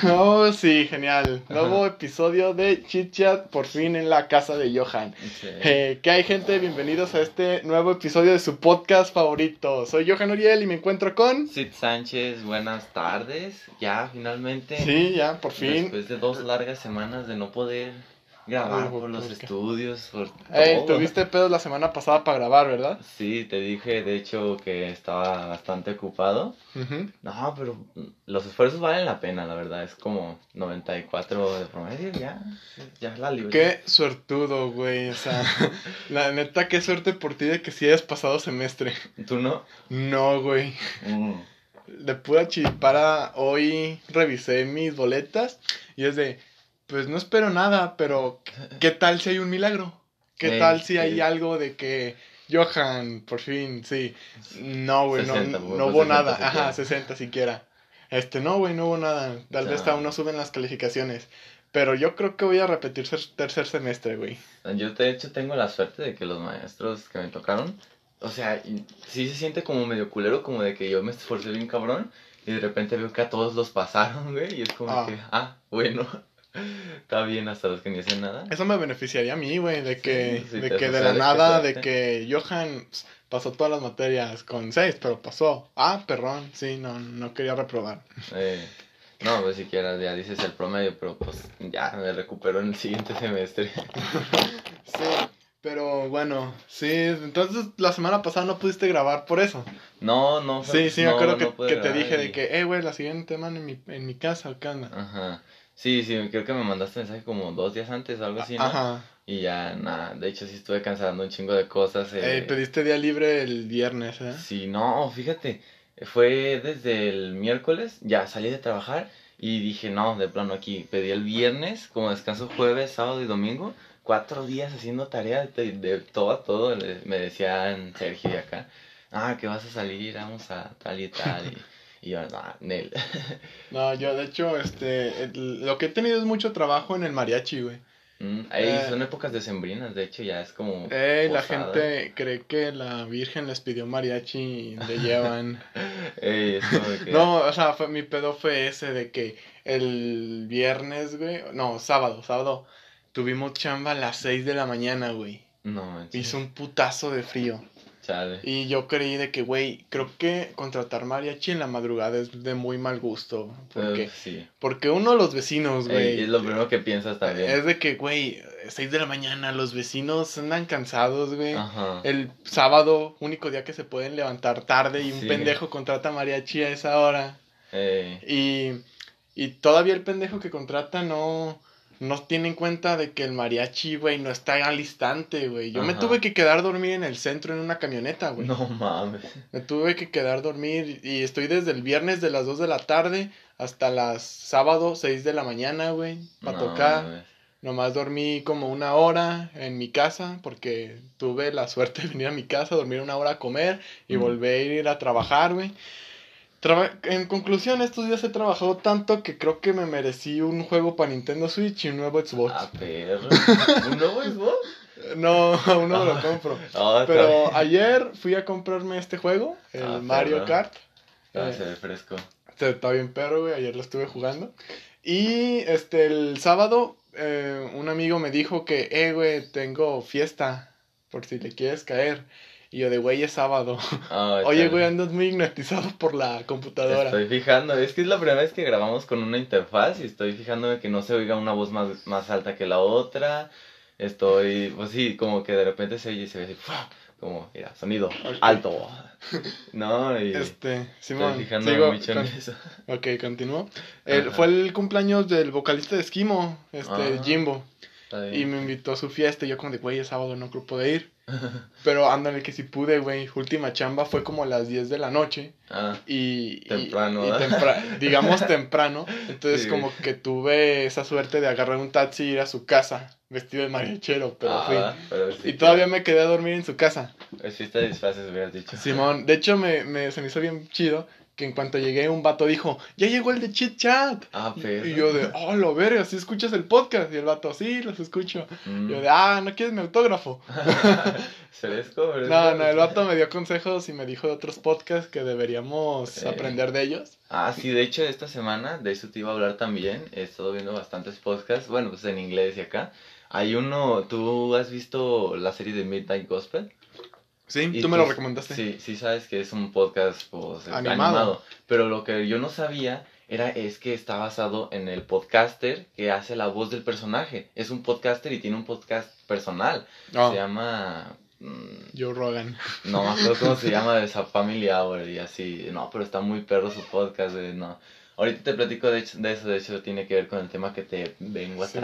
Oh, sí, genial. Nuevo episodio de Chit Chat, por fin en la casa de Johan. Sí. Eh, ¿Qué hay, gente? Bienvenidos a este nuevo episodio de su podcast favorito. Soy Johan Uriel y me encuentro con. Sid Sánchez, buenas tardes. Ya, finalmente. Sí, ya, por fin. Después de dos largas semanas de no poder grabar por los estudios, por Ey, todo. tuviste pedos la semana pasada para grabar, ¿verdad? Sí, te dije, de hecho, que estaba bastante ocupado. No, pero los esfuerzos valen la pena, la verdad. Es como 94 de promedio, ya. Ya la libre. Qué suertudo, güey. O sea, la neta, qué suerte por ti de que sí hayas pasado semestre. ¿Tú no? No, güey. Mm. de pura chipara, hoy revisé mis boletas y es de, pues no espero nada, pero ¿qué tal si hay un milagro? ¿Qué tal si hay algo de que Johan, por fin, sí? No, güey, no, 60, no hubo 60 nada. siquiera. Ajá, 60 siquiera. Este, no, güey, no hubo nada. Tal vez Ya. aún no suben las calificaciones. Pero yo creo que voy a repetir tercer semestre, güey. Yo de hecho tengo la suerte de que los maestros que me tocaron, o sea, sí se siente como medio culero, como de que yo me esforcé bien cabrón y de repente veo que a todos los pasaron, güey, y es como Ah. que, ah, bueno, está bien hasta los que ni hacen nada. Eso me beneficiaría a mí, güey, de que, sí, de, que de la nada, de que Johan pss, pasó todas las materias con 6, pero pasó. Ah, perrón, sí, no, no quería reprobar. Eh, no, pues siquiera ya dices el promedio, pero pues ya me recupero en el siguiente semestre. Sí, pero bueno, sí, entonces la semana pasada no pudiste grabar por eso. No, no. Sí, sí, me no, acuerdo no que, que te dije de que, eh, güey, la siguiente semana en mi, en mi casa, ¿qué onda? Ajá. Sí, sí, creo que me mandaste mensaje como dos días antes o algo así, ¿no? Ajá, Y ya, nada, de hecho sí estuve cancelando un chingo de cosas. eh, Eh, pediste día libre el viernes, ¿eh? Sí, no, fíjate, fue desde el miércoles, ya salí de trabajar y dije, no, de plano aquí, pedí el viernes, como descanso jueves, sábado y domingo, cuatro días haciendo tarea de, de todo a todo, me decían Sergio y acá, ah, que vas a salir, vamos a tal y tal, y, y yo, no, Nel, No, yo de hecho, este, el- lo que he tenido es mucho trabajo en el mariachi, güey. Mm, ahí Eh. son épocas decembrinas, de hecho ya es como... Eh, la gente cree que la Virgen les pidió mariachi y le llevan. Ey, que- no, o sea, fue, mi pedo fue ese de que el viernes, güey, no, sábado, sábado, tuvimos chamba a las 6 de la mañana, güey. No, Hizo un putazo de frío. Chale. Y yo creí de que, güey, creo que contratar mariachi en la madrugada es de muy mal gusto. Porque, sí, porque uno, los vecinos, Ey, güey. es lo primero que piensas también. Es de que, güey, 6 de la mañana, los vecinos andan cansados, güey. El sábado, único día que se pueden levantar tarde y un Sí. pendejo contrata mariachi a esa hora. Ey, Y, y todavía el pendejo que contrata no, no tiene en cuenta de que el mariachi, güey, no está al instante, güey. Yo me tuve que quedar dormir en el centro en una camioneta, güey. no mames. Me tuve que quedar dormir y estoy desde el viernes de las 2 de la tarde hasta las sábado 6 de la mañana, güey, para No tocar. mames. Nomás dormí como una hora en mi casa porque tuve la suerte de venir a mi casa, dormir una hora a comer y Mm. volver a ir a trabajar, güey. Traba- en conclusión, estos días he trabajado tanto que creo que me merecí un juego para Nintendo Switch y un nuevo Xbox. Ah, perro. ¿Un nuevo Xbox? No, aún no Ah. lo compro. Ah, Pero ayer fui a comprarme este juego, el Ah, Mario perro. Kart. Ah, Eh, se ve fresco. Está bien perro, güey. Ayer lo estuve jugando. Y este, el sábado, eh, un amigo me dijo que, eh, güey, tengo fiesta. Por si le quieres caer. Y yo de, güey, es sábado. Ah, Oye, güey, andas muy hipnotizado por la computadora. Estoy fijando, es que es la primera vez que grabamos con una interfaz y estoy fijándome que no se oiga una voz más, más alta que la otra. Estoy, pues sí, como que de repente se oye y se ve así, como, mira, sonido alto. No, y Este, Simón, estoy fijándome sigo mucho con- en eso. Ok, continúo. El- fue el cumpleaños del vocalista de Esquimo, este, Ah. Jimbo. Y me invitó a su fiesta y yo como de, güey, es sábado, no creo poder ir. Pero ándale que si pude, güey. Última chamba fue como a las 10 de la noche. Ah, Y, Temprano, y digamos temprano. Entonces Sí, como que tuve esa suerte de agarrar un taxi y ir a su casa, vestido de mariachero, pero ah, fui. pero sí Y todavía me quedé a dormir en su casa. Es fiesta de disfraces, hubieras dicho. Simón, de hecho me, me, se me hizo bien chido que en cuanto llegué un vato dijo, ya llegó el de Chit Chat. Ah, pero. Y yo de, oh, lo verga, ¿sí escuchas el podcast? Y el vato, sí, los escucho. Mm. Yo de, ah, ¿no quieres mi autógrafo? ¿Fresco? fresco. No, no, el vato me dio consejos y me dijo de otros podcasts que deberíamos Eh. aprender de ellos. Ah, sí, de hecho, esta semana, de eso te iba a hablar también. He estado viendo bastantes podcasts, bueno, pues en inglés y acá. Hay uno, ¿tú has visto la serie de Midnight Gospel? Sí, Y tú me lo pues, recomendaste. Sí, sí sabes que es un podcast pues, Animado. animado. Pero lo que yo no sabía era es que está basado en el podcaster que hace la voz del personaje. Es un podcaster y tiene un podcast personal. Oh, Se llama... mm, Joe Rogan. no me acuerdo cómo se llama, de esa Family Hour y así. No, pero está muy perro su podcast. eh, no. Ahorita te platico de, hecho- de eso, de hecho tiene que ver con el tema que te vengo a Sí.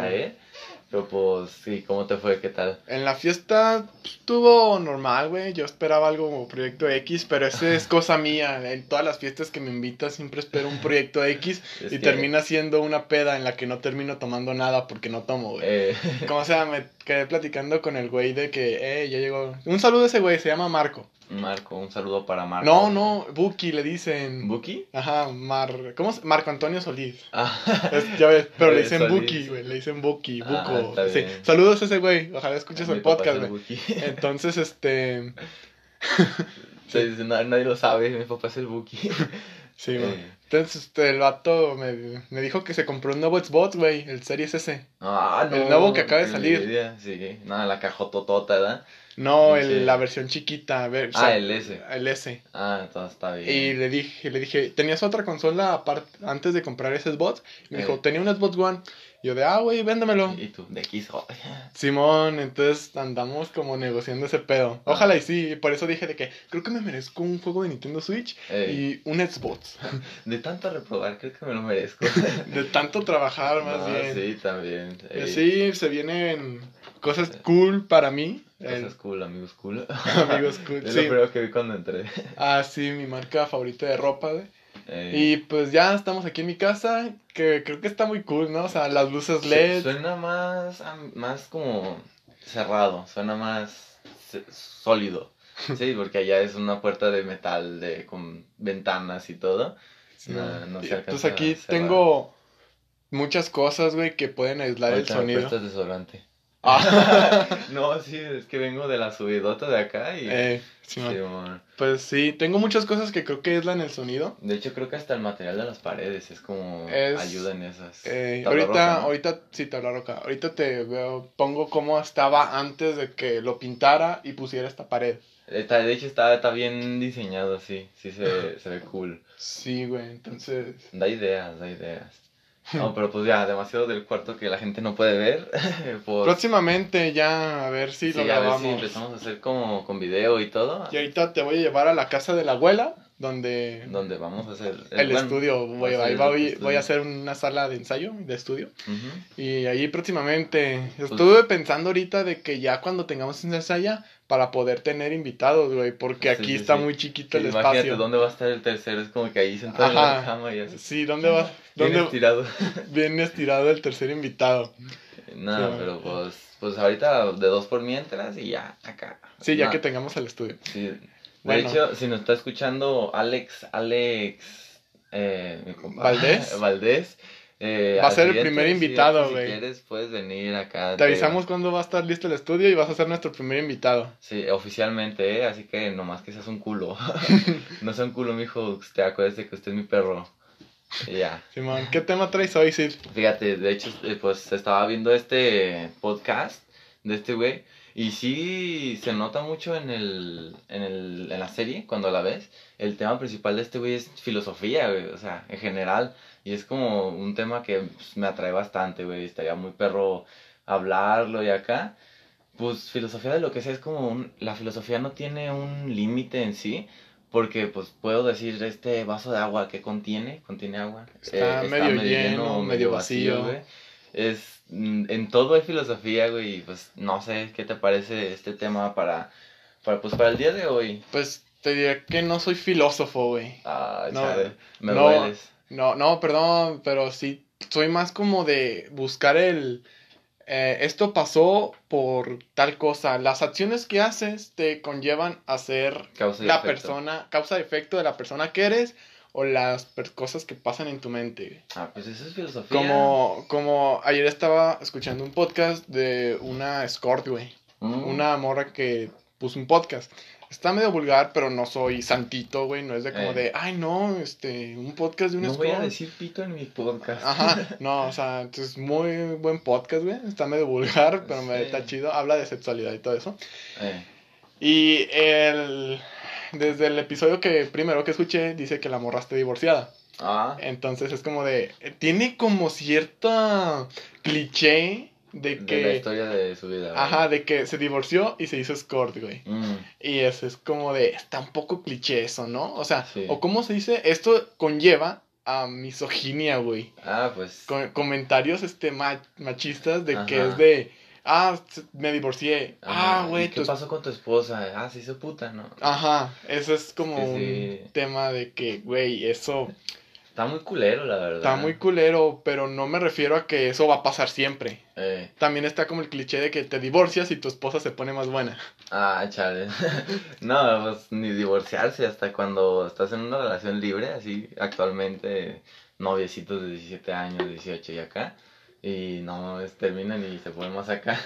Pero pues, sí, ¿cómo te fue? ¿Qué tal? En la fiesta estuvo normal, güey. Yo esperaba algo como Proyecto X, pero esa es cosa mía. En todas las fiestas que me invitas siempre espero un Proyecto X y que, termina siendo una peda en la que no termino tomando nada porque no tomo, güey. eh, Como sea, me quedé platicando con el güey de que, eh, ya llegó. Un saludo a ese güey, se llama Marco. Marco, un saludo para Marco. No, no, Buki le dicen. ¿Buki? Ajá, Mar. ¿Cómo se? Marco Antonio Solís. Ah, Es- ya ves, pero le dicen Solís. Buki, güey. Le dicen Buki, Ah, Buco. sí. Saludos a ese güey. Ojalá escuches el podcast, es güey. Entonces, este. Sí, dice, "Na- nadie lo sabe, mi papá es el Buki. Sí, güey. Eh, Entonces, este, el vato me, me dijo que se compró un nuevo Xbox, güey. El Series S. ah, no, El nuevo que acaba de salir. Sí, nada, la cajototota, ¿verdad? No, el- la versión chiquita. ver, o Ah, sea, el S. El S. Ah, todo está bien. Y le dije, le dije, ¿tenías otra consola aparte antes de comprar ese Xbox? Me Eh. dijo, tenía un Xbox One. Yo de, ah, güey, véndemelo. ¿Y tú? De X. Simón, entonces andamos como negociando ese pedo. Ah. Ojalá y sí, por eso dije de que creo que me merezco un juego de Nintendo Switch Ey, y un Xbox. De tanto reprobar, creo que me lo merezco. De tanto trabajar, más No, bien. Sí, también. Ey, Sí, se vienen cosas cool para mí. Cosas El- cool, amigos cool. amigos cool, Es sí. lo primero que vi cuando entré. Ah, sí, mi marca favorita de ropa, güey. Ey. Y pues ya estamos aquí en mi casa, que creo que está muy cool, ¿no? O sea, las luces LED. Suena más, más como cerrado, suena más sólido. Sí, porque allá es una puerta de metal de, con ventanas y todo. Sí. no- no se alcanza pues aquí tengo muchas cosas, güey, que pueden aislar el Ahorita me sonido. desodorante. Ah, no, sí, es que vengo de la subidota de acá y... eh, sí, Sí, man. mon. Pues sí, tengo muchas cosas que creo que aislan el sonido. De hecho, creo que hasta el material de las paredes es como Es- ayuda en esas. Eh, ahorita, roca, ¿no? ahorita, sí, tabla roca. Ahorita te veo, pongo cómo estaba antes de que lo pintara y pusiera esta pared. Está- de hecho, está, está bien diseñado, sí. Sí se, se ve cool. Sí, güey, entonces... Da ideas, da ideas. No, pero pues ya, demasiado del cuarto que la gente no puede ver. pues, Próximamente ya, a ver si sí, lo a ver grabamos. si empezamos a hacer como con video y todo. Y ahorita te voy a llevar a la casa de la abuela, donde Donde vamos a hacer el estudio, voy, va a ahí voy, estudio. voy a hacer una sala de ensayo, de estudio. Y ahí próximamente, Pues estuve pensando ahorita de que ya cuando tengamos esa ensaya, para poder tener invitados, güey, porque aquí sí, está muy chiquito el imagínate espacio. dónde va a estar el tercero, es como que ahí sentado en la cama y así. Sí, ¿dónde vas? ¿Dónde estirado. viene estirado el tercer invitado? No, Sí. pero pues, pues ahorita de dos por mientras y ya, acá. Sí, ya No, que tengamos el estudio. sí. De Bueno. hecho, si nos está escuchando Alex, Alex, eh, mi ¿Valdés? Valdés. eh, Va a ser el primer invitado, Si güey. quieres, puedes venir acá. Te avisamos cuando va a estar listo el estudio y vas a ser nuestro primer invitado. Sí, oficialmente, ¿eh? Así que nomás que seas un culo. no sea un culo, mijo. Usted acuérdese que usted es mi perro. Ya. Simón, ¿qué tema traes hoy, Sid? Fíjate, de hecho, eh, pues estaba viendo este podcast de este güey. Y sí se nota mucho en, el, en, el, en la serie, cuando la ves. El tema principal de este güey es filosofía, güey. O sea, en general. Y es como un tema que pues, me atrae bastante, güey. Estaría muy perro hablarlo y acá. Pues filosofía de lo que sea es como un... La filosofía no tiene un límite en sí. Porque pues puedo decir este vaso de agua que contiene, contiene agua. Está medio lleno, medio vacío. Es, mm, en todo hay filosofía, güey, y pues no sé qué te parece este tema para, para pues para el día de hoy. Pues te diré que no soy filósofo, güey. Ah, No, me no. dueles. No, no, perdón, pero sí, soy más como de buscar el... eh, esto pasó por tal cosa. Las acciones que haces te conllevan a ser Causa y la efecto. persona, causa efecto de la persona que eres o las cosas que pasan en tu mente. Ah, pues eso es filosofía. Como, como ayer estaba escuchando un podcast de una escort, güey. Mm. Una morra que puso un podcast. Está medio vulgar, pero no soy santito, güey. No es de como Eh. de, ay, no, este, un podcast de una No escort. voy a decir pito en mi podcast. Ajá, no, o sea, es muy buen podcast, güey. Está medio vulgar, pero me Sí. está chido. Habla de sexualidad y todo eso. Eh, Y el. Desde el episodio que primero que escuché, dice que la morra está divorciada. Ah, Entonces es como de. Tiene como cierta cliché de de la que. historia de su vida. Ajá, de que se divorció y se hizo escort, güey. Mm, Y eso es como de. Está un poco cliché eso, ¿no? O sea, Sí. o cómo se dice, esto conlleva a misoginia, güey. Ah, pues. con- comentarios este ma- machistas de que es de ah me divorcié ajá, ah güey ¿y ¿Qué tu- pasó con tu esposa? Ah, se hizo puta, ¿no? ajá eso es como que un tema de que güey eso Está muy culero, la verdad. está muy culero pero no me refiero a que eso va a pasar siempre Eh, también está como el cliché de que te divorcias y tu esposa se pone más buena ah, chale. no, pues ni divorciarse hasta cuando estás en una relación libre, así actualmente, noviecitos de 17 años, 18 y acá. Y no, terminan y se ponen más acá.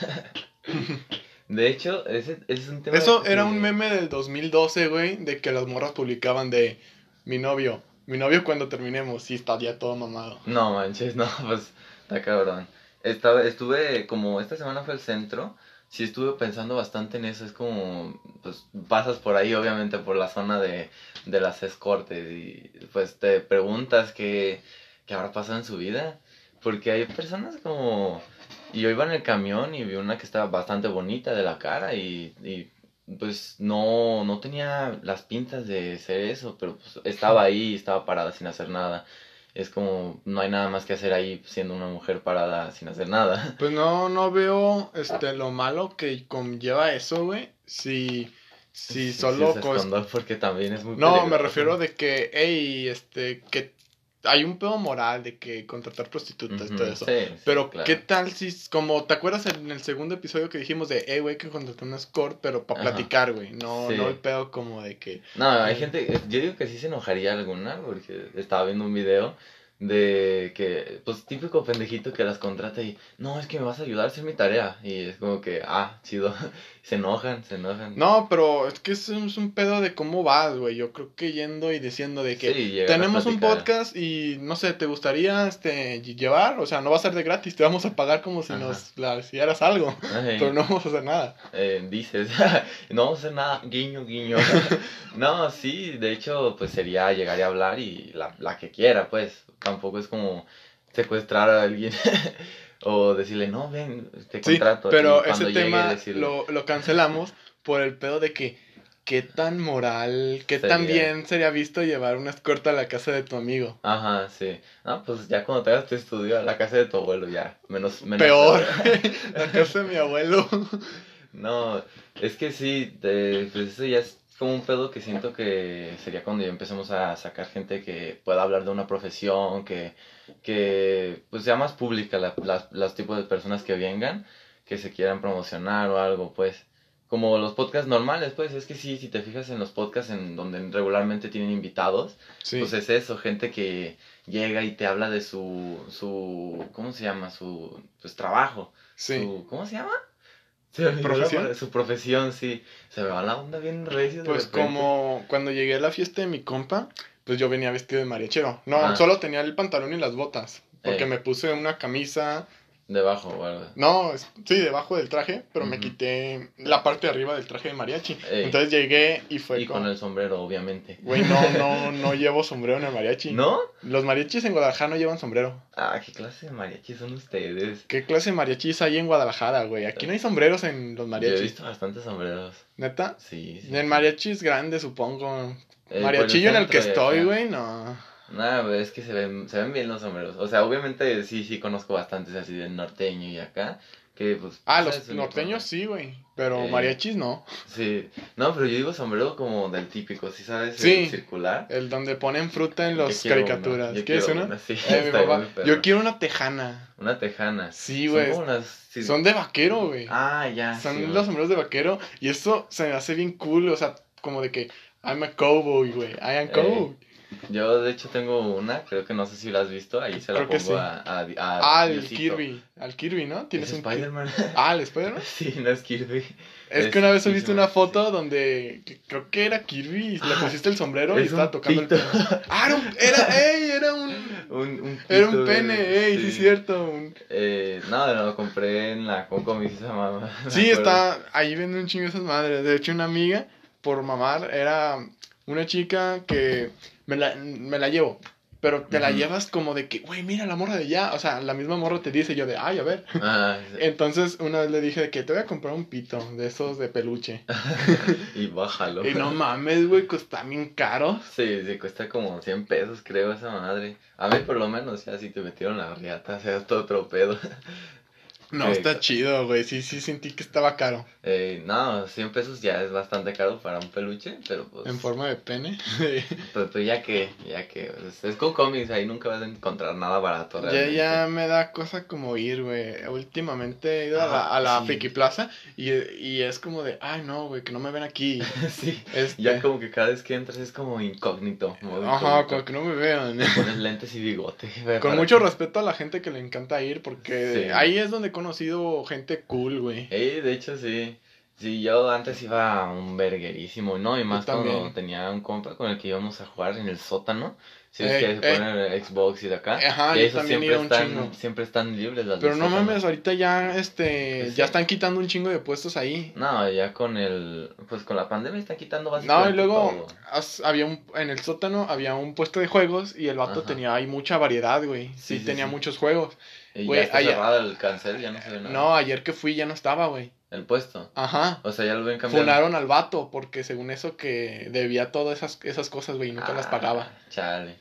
de hecho, ese, ese es un tema. eso era un meme del 2012 güey de que las morras publicaban de mi novio mi novio cuando terminemos sí estaría todo mamado No manches, no, pues está cabrón. Estaba, estuve, como esta semana fue el centro, sí estuve pensando bastante en eso. Es como, pues pasas por ahí, obviamente, por la zona de, de las escortes y pues te preguntas qué, qué habrá pasado en su vida. Porque hay personas como... Y yo iba en el camión y vi una que estaba bastante bonita de la cara y, y pues no, no tenía las pintas de ser eso, pero pues estaba ahí, estaba parada sin hacer nada. Es como, no hay nada más que hacer ahí siendo una mujer parada sin hacer nada. Pues no, no veo este lo malo que conlleva eso, güey. Si, si solo se cos- escondó porque también es muy No, me refiero de que, hey, este, que hay un pedo moral de que contratar prostitutas y Ujú, todo eso. sí, sí, Pero, claro. ¿qué tal si, como, ¿te acuerdas en el segundo episodio que dijimos de, hey, güey, que contratar un escort, pero para platicar, güey? No, Sí. no el pedo como de que, No, hay Mm. gente, yo digo que sí se enojaría alguna, porque estaba viendo un video de que, pues típico pendejito que las contrata y, no, es que me vas a ayudar a hacer mi tarea. Y es como que, ah, chido, se enojan, se enojan. no, pero es que es un, es un pedo de cómo vas, güey. Yo creo que yendo y diciendo de que, Sí, tenemos un podcast y no sé, ¿te gustaría este llevar? O sea, no va a ser de gratis, te vamos a pagar como si Ajá. nos la hicieras algo, Ay, pero no vamos a hacer nada. eh, dices, no vamos a hacer nada, guiño, guiño. no, sí, de hecho, pues sería llegar y hablar y la, la que quiera, pues. Tampoco es como secuestrar a alguien o decirle, no, ven, te Sí, contrato. y pero ese llegue tema decirle, lo, lo cancelamos por el pedo de que qué tan moral, qué tan bien sería visto llevar una escorta a la casa de tu amigo. Ajá, sí. No, pues ya cuando te hagas tu estudio a la casa de tu abuelo, ya. Menos, menos Peor, la casa de mi abuelo. No, es que sí, de- pues eso ya es como un pedo que siento que sería cuando ya empecemos a sacar gente que pueda hablar de una profesión, que, que pues sea más pública la, las, los tipos de personas que vengan, que se quieran promocionar o algo, pues. Como los podcasts normales, pues es que sí, si te fijas en los podcasts en donde regularmente tienen invitados, Sí. pues es eso, gente que llega y te habla de su, su, ¿cómo se llama? Su, pues trabajo. sí. Su- ¿Cómo se llama? Su profesión, sí. Se me va la onda bien recio. Pues como cuando llegué a la fiesta de mi compa, pues yo venía vestido de mariachero. No, Ah. solo tenía el pantalón y las botas. Porque Eh. me puse una camisa. Debajo algo. No, sí, debajo del traje, pero me quité la parte de arriba del traje de mariachi. Entonces llegué y fue Y con el sombrero, obviamente. Güey, no, no, no llevo sombrero en el mariachi. ¿No? Los mariachis en Guadalajara no llevan sombrero. Ah, ¿qué clase de mariachi son ustedes? ¿Qué clase de mariachis hay en Guadalajara, güey? Aquí no hay sombreros en los Yo he mariachis. visto bastantes sombreros. ¿Neta? Sí, sí. En el mariachi es grande, supongo. Eh, Mariachillo en el que estoy, güey, no. Nada, es que se ven, se ven bien los sombreros. O sea, obviamente sí, sí conozco bastantes así del norteño y acá. Que pues. Ah, los norteños sí, güey. Pero Eh. mariachis no. Sí. No, pero yo digo sombrero como del típico, ¿sí sabes? El Sí. circular. El donde ponen fruta en las caricaturas. una, ¿Quieres una? Sí, Eh, mi papá. Yo quiero una tejana. Una tejana. Sí, güey. como unas- sí. Son de vaquero, güey. Ah, ya. Son sí, los sombreros de vaquero. Y eso se me hace bien cool. O sea, como de que I'm a cowboy, güey. I am cowboy. Yo, de hecho, tengo una, creo que no sé si la has visto, ahí se la Creo pongo sí. a, a, a Ah, Diosito. Kirby. Al Kirby, ¿no? ¿Es Tienes un Spider-Man? Ah, el Spider-Man. sí, no es Kirby. Es Es- que una vez sí, he visto sí, una foto donde creo que era Kirby y le Ah, pusiste el sombrero y es estaba tocando pito. el pene. Ah, era un, era, ey, era un, Un, un era un pene, ey, sí es cierto. un- Eh, no, no, lo compré en la Conco, me hizo esa mamá. Sí, está, ahí venden un chingo esas madres. De hecho, una amiga, por mamar, era una chica que me la, me la llevo. Pero te la llevas como de que, güey, mira la morra de allá. O sea, la misma morra te dice yo de, ay, a ver. Ah, sí. Entonces, una vez le dije de que te voy a comprar un pito de esos de peluche. y bájalo. Y no mames, güey, cuesta bien caro. Sí, sí, cuesta como 100 pesos, creo, esa madre. A mí, por lo menos, ya si te metieron la riata, o sea, es todo otro pedo. No, Eh, está chido, güey. Sí, sí, sentí que estaba caro. Eh, no, 100 pesos ya es bastante caro para un peluche, pero pues. En forma de pene. Pues, pues ya que, ya que. pues, es con cómics, ahí nunca vas a encontrar nada barato. ya, realmente. ya me da cosa como ir, güey. Últimamente he ido a la, a la sí. Friki Plaza y, y es como de, ay, no, güey, que no me ven aquí. sí. Este, Ya como que cada vez que entras es como incógnito. Ajá, como que no me vean. Te pones lentes y bigote. Con mucho que- respeto a la gente que le encanta ir, porque Sí. ahí es donde conocido gente cool, güey. Eh, de hecho, sí. Sí, yo antes iba a un verguerísimo, ¿no? Y más cuando tenía un compa con el que íbamos a jugar en el sótano. Si es Ey, que se ey. pone el Xbox y de acá. Ajá, y también siempre están, siempre están libres las Pero no mames, ahorita ya, este, ya están quitando un chingo de puestos ahí. No, ya con el, pues con la pandemia están quitando No, básicamente y luego todo. había un, en el sótano había un puesto de juegos y el vato Ajá. tenía ahí mucha variedad, güey. Sí, Sí, sí, tenía sí. muchos juegos. Y güey, ya está allá- cerrado el cancel, ya no se ve nada. No, ayer que fui ya no estaba, güey. El puesto. Ajá. O sea, ya lo ven cambiando. Funaron al vato porque según eso que debía todas esas, esas cosas, güey, y nunca las Ah, pagaba. Chale.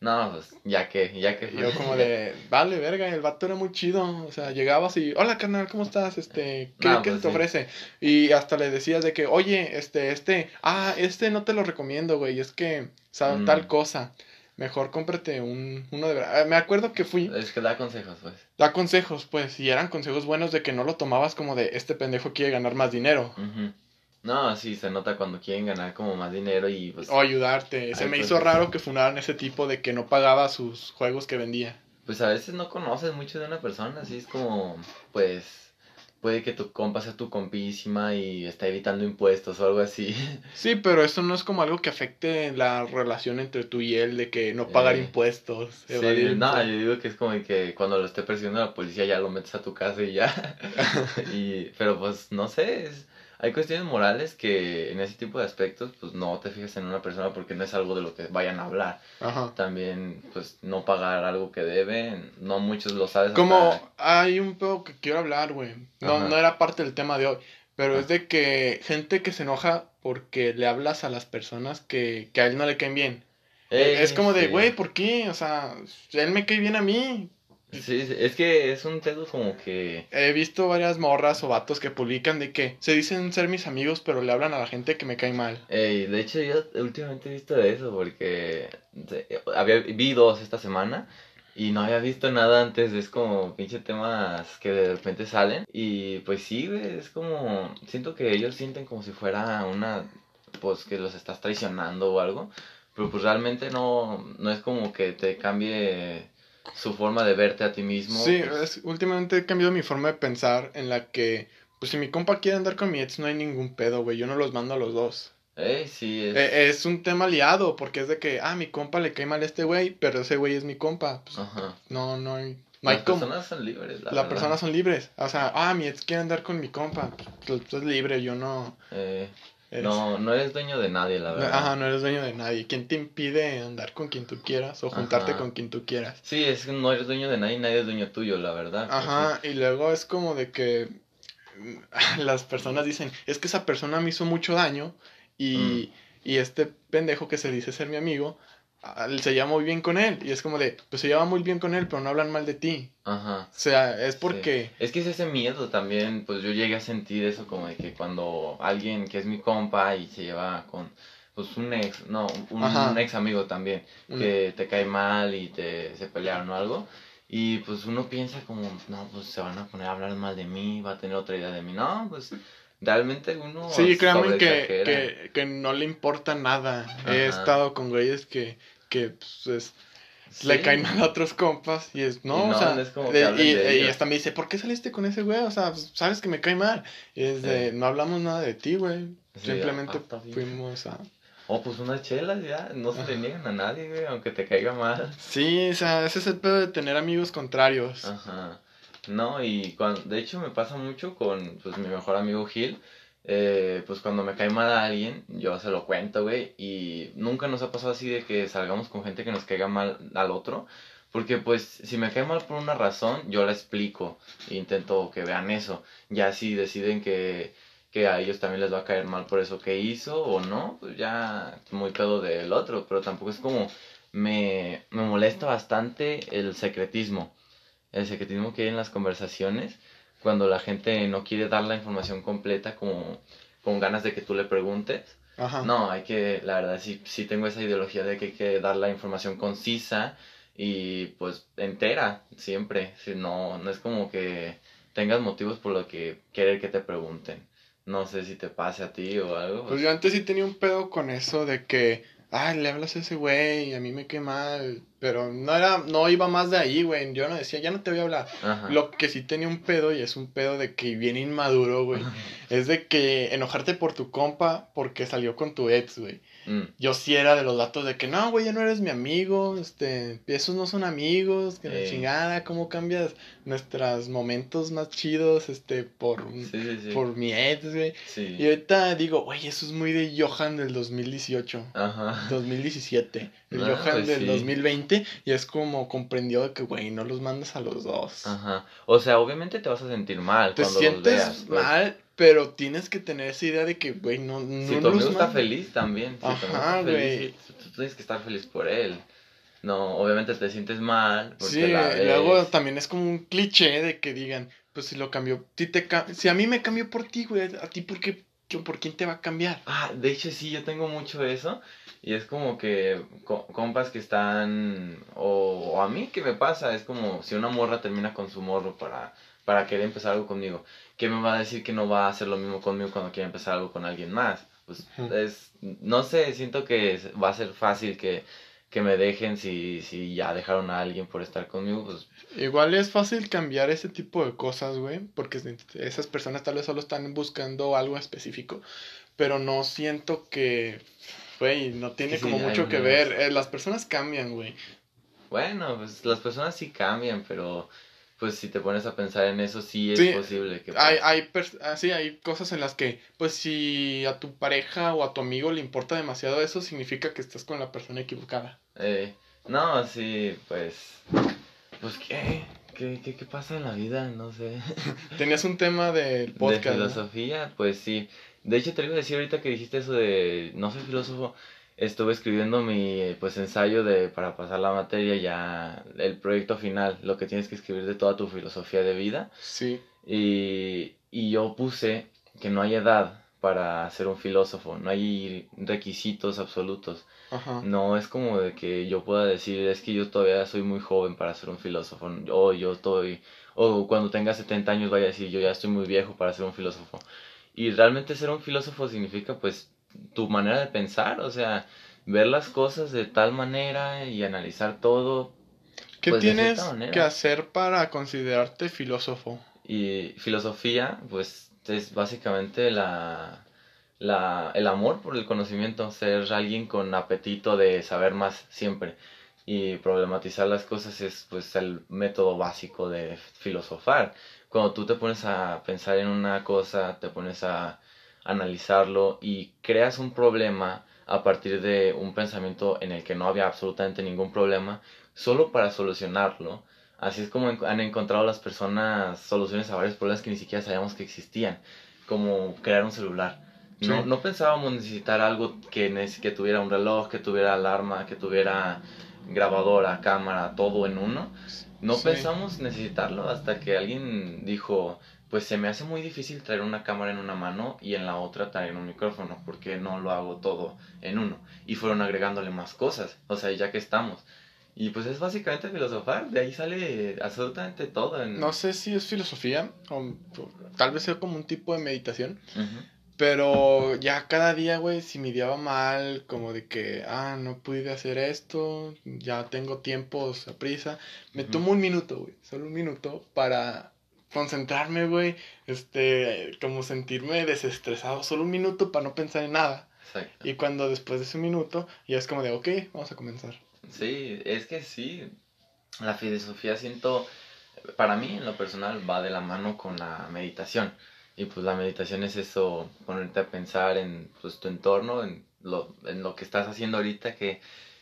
No, pues, ya que, ya que. Yo como de, vale, verga, el vato era muy chido. O sea, llegabas y, hola, carnal, ¿cómo estás? Este, ¿qué, No, qué pues, te sí. ofrece? Y hasta le decías de que, oye, este, este, ah, este no te lo recomiendo, güey, es que, sabe Mm. tal cosa. Mejor cómprate un, uno de verdad. Ah, Me acuerdo que fui, Es que da consejos, pues. da consejos, pues, y eran consejos buenos de que no lo tomabas como de, este pendejo quiere ganar más dinero. No, sí, se nota cuando quieren ganar como más dinero y pues, O ayudarte. Se me pues, hizo sí. raro que funaran ese tipo de que no pagaba sus juegos que vendía. pues a veces no conoces mucho de una persona, así es como, pues, puede que tu compa sea tu compísima y está evitando impuestos o algo así. Sí, pero eso no es como algo que afecte la relación entre tú y él, de que no pagar Eh, impuestos. Sí, no, impuestos. yo digo que es como que cuando lo esté persiguiendo la policía ya lo metes a tu casa y ya. y, pero pues no sé, es- hay cuestiones morales que en ese tipo de aspectos pues no te fijas en una persona porque no es algo de lo que vayan a hablar. Ajá. También pues no pagar algo que deben, no muchos lo sabes. Como hasta- hay un pedo que quiero hablar, güey. No, Ajá. no era parte del tema de hoy. Pero Ah. es de que gente que se enoja porque le hablas a las personas que, que a él no le caen bien. Eh, es como de, sí. güey, ¿por qué? O sea, él me cae bien a mí. Sí, es que es un pedo como que... He visto varias morras o vatos que publican de que se dicen ser mis amigos, pero le hablan a la gente que me cae mal. Ey, de hecho, yo últimamente he visto eso porque había, vi dos esta semana y no había visto nada antes. Es como pinche temas que de repente salen. Y pues sí, es como. Siento que ellos sienten como si fuera una. Pues que los estás traicionando o algo. Pero pues realmente no, no es como que te cambie su forma de verte a ti mismo. Sí, pues, es- últimamente he cambiado mi forma de pensar en la que, pues si mi compa quiere andar con mi ex, no hay ningún pedo, güey. Yo no los mando a los dos. ey, sí, es. Eh, es un tema liado, porque es de que, ah, mi compa le cae mal a este güey, pero ese güey es mi compa. Pues, Ajá. no, no hay, no Las personas son libres, la Las personas son libres. O sea, ah, mi ex quiere andar con mi compa. Pues, pues, es libre, yo no. Eh, no, no eres dueño de nadie, la verdad. Ajá, no eres dueño de nadie. ¿Quién te impide andar con quien tú quieras o juntarte Ajá. con quien tú quieras? Sí, es que no eres dueño de nadie, nadie es dueño tuyo, la verdad. pues, Ajá, y luego es como de que mm, las personas dicen, es que esa persona me hizo mucho daño y, y este pendejo que se dice ser mi amigo, se lleva muy bien con él. Y es como de, pues se lleva muy bien con él, pero no hablan mal de ti. Ajá. O sea, es sí. porque... Es que es ese miedo también, pues yo llegué a sentir eso como de que cuando alguien que es mi compa y se lleva con, pues un ex, no, un, ex amigo también, que te cae mal y te se pelearon o algo. Y pues uno piensa como, no, pues se van a poner a hablar mal de mí, va a tener otra idea de mí. No, pues realmente uno... Sí, créanme que, que, que no le importa nada. He estado con güeyes que que pues, es, le caen mal a otros compas y es, no, Y no, o sea, no es como que de- hablen y, de y hasta me dice, ¿por qué saliste con ese güey? O sea, pues, sabes que me cae mal. Y es de, Sí. no hablamos nada de ti, güey. Sí, Simplemente ah, fuimos a... Oh, pues unas chelas ya, no se le niegan a nadie, güey, aunque te caiga mal. Sí, o sea, ese es el pedo de tener amigos contrarios. Ajá. No, y cuando, de hecho me pasa mucho con pues mi mejor amigo Gil. Eh, pues cuando me cae mal a alguien, yo se lo cuento, güey. Y nunca nos ha pasado así de que salgamos con gente que nos caiga mal al otro. Porque pues si me cae mal por una razón, yo la explico. E intento que vean eso. Ya si deciden que, que a ellos también les va a caer mal por eso que hizo o no, pues ya muy pedo del otro. Pero tampoco es como... Me, me molesta bastante el secretismo el secretismo que hay en las conversaciones cuando la gente no quiere dar la información completa como con ganas de que tú le preguntes. Ajá. No, hay que, la verdad, sí, sí tengo esa ideología de que hay que dar la información concisa y pues entera, siempre. Si no, no es como que tengas motivos por lo que querer que te pregunten. No sé si te pase a ti o algo. Pues yo antes sí tenía un pedo con eso de que, ah, le hablas a ese güey, a mí me cae mal, pero no era, no iba más de ahí, güey, yo no decía, ya no te voy a hablar. Ajá. Lo que sí tenía un pedo, y es un pedo de que viene inmaduro, güey, es de que enojarte por tu compa porque salió con tu ex, güey. Mm, Yo sí era de los datos de que, no, güey, ya no eres mi amigo, este, esos no son amigos, que la chingada, cómo cambias nuestros momentos más chidos, este, por, Sí, sí, sí. por mi ex, güey. Y ahorita digo, güey, eso es muy de Johan del 2018. Ajá. 2017. El Ah, Johan pues del sí. 2020. Y es como comprendió de que, güey, no los mandas a los dos. Ajá. O sea, obviamente te vas a sentir mal Te cuando sientes los veas. pues. Pero tienes que tener esa idea de que, güey, no, no Si tu amigo está feliz también. Si Ajá, güey. tú- tú tienes que estar feliz por él. No, obviamente te sientes mal. Porque Sí, la luego también es como un cliché de que digan, pues si lo cambió, ti te si a mí me cambió por ti, güey, a ti por qué, por quién te va a cambiar. Ah, de hecho sí, yo tengo mucho eso. Y es como que co- compas que están. O, o a mí que me pasa, es como si una morra termina con su morro para, para querer empezar algo conmigo. ¿Qué me va a decir que no va a hacer lo mismo conmigo cuando quiera empezar algo con alguien más? Pues es. No sé, siento que va a ser fácil que, que me dejen si, si ya dejaron a alguien por estar conmigo. Pues Igual es fácil cambiar ese tipo de cosas, güey, porque esas personas tal vez solo están buscando algo específico, pero no siento que, güey, no tiene Sí, como mucho que ver. Eh, las personas cambian, güey. bueno, pues las personas sí cambian, pero pues si te pones a pensar en eso, sí es Sí, posible que Hay, hay, ah, sí, hay cosas en las que, pues, si a tu pareja o a tu amigo le importa demasiado eso, significa que estás con la persona equivocada. Eh, no, sí, pues. Pues, ¿qué? ¿Qué, qué, qué pasa en la vida? No sé. Tenías un tema del de podcast. ¿no? filosofía, pues sí. De hecho, te lo iba a decir ahorita que dijiste eso de no soy filósofo. Estuve escribiendo mi pues ensayo de para pasar la materia ya el proyecto final, lo que tienes que escribir de toda tu filosofía de vida. Sí. Y, y yo puse que no hay edad para ser un filósofo, no hay requisitos absolutos. Ajá. No es como de que yo pueda decir, es que yo todavía soy muy joven para ser un filósofo, o yo estoy, o cuando tenga 70 años vaya a decir, yo ya estoy muy viejo para ser un filósofo. Y realmente ser un filósofo significa pues tu manera de pensar, o sea, ver las cosas de tal manera y analizar todo. ¿Qué Pues, tienes que hacer para considerarte filósofo? Y filosofía, pues es básicamente la, la, el amor por el conocimiento, ser alguien con apetito de saber más siempre. Y problematizar las cosas es pues el método básico de filosofar. Cuando tú te pones a pensar en una cosa, te pones a analizarlo y creas un problema a partir de un pensamiento en el que no había absolutamente ningún problema, solo para solucionarlo. Así es como han encontrado las personas soluciones a varios problemas que ni siquiera sabíamos que existían, como crear un celular. No, Sí. no pensábamos necesitar algo que, que tuviera un reloj, que tuviera alarma, que tuviera grabadora, cámara, todo en uno. No Sí. pensamos necesitarlo hasta que alguien dijo, pues se me hace muy difícil traer una cámara en una mano y en la otra traer un micrófono, porque no lo hago todo en uno. Y fueron agregándole más cosas, o sea, ya que estamos. Y pues es básicamente filosofar, de ahí sale absolutamente todo. En... No sé si es filosofía o tal vez sea como un tipo de meditación. Pero ya cada día, güey, si me iba mal, como de que, ah, no pude hacer esto, ya tengo tiempos a prisa, me Ujú. tomo un minuto, güey, solo un minuto para concentrarme, güey, este, como sentirme desestresado, solo un minuto para no pensar en nada. Exacto. Y cuando después de ese minuto, ya es como de, ok, vamos a comenzar. Sí, es que sí, la filosofía siento, para mí en lo personal va de la mano con la meditación. Y pues la meditación es eso, ponerte a pensar en pues, tu entorno, en lo, en lo que estás haciendo ahorita, que,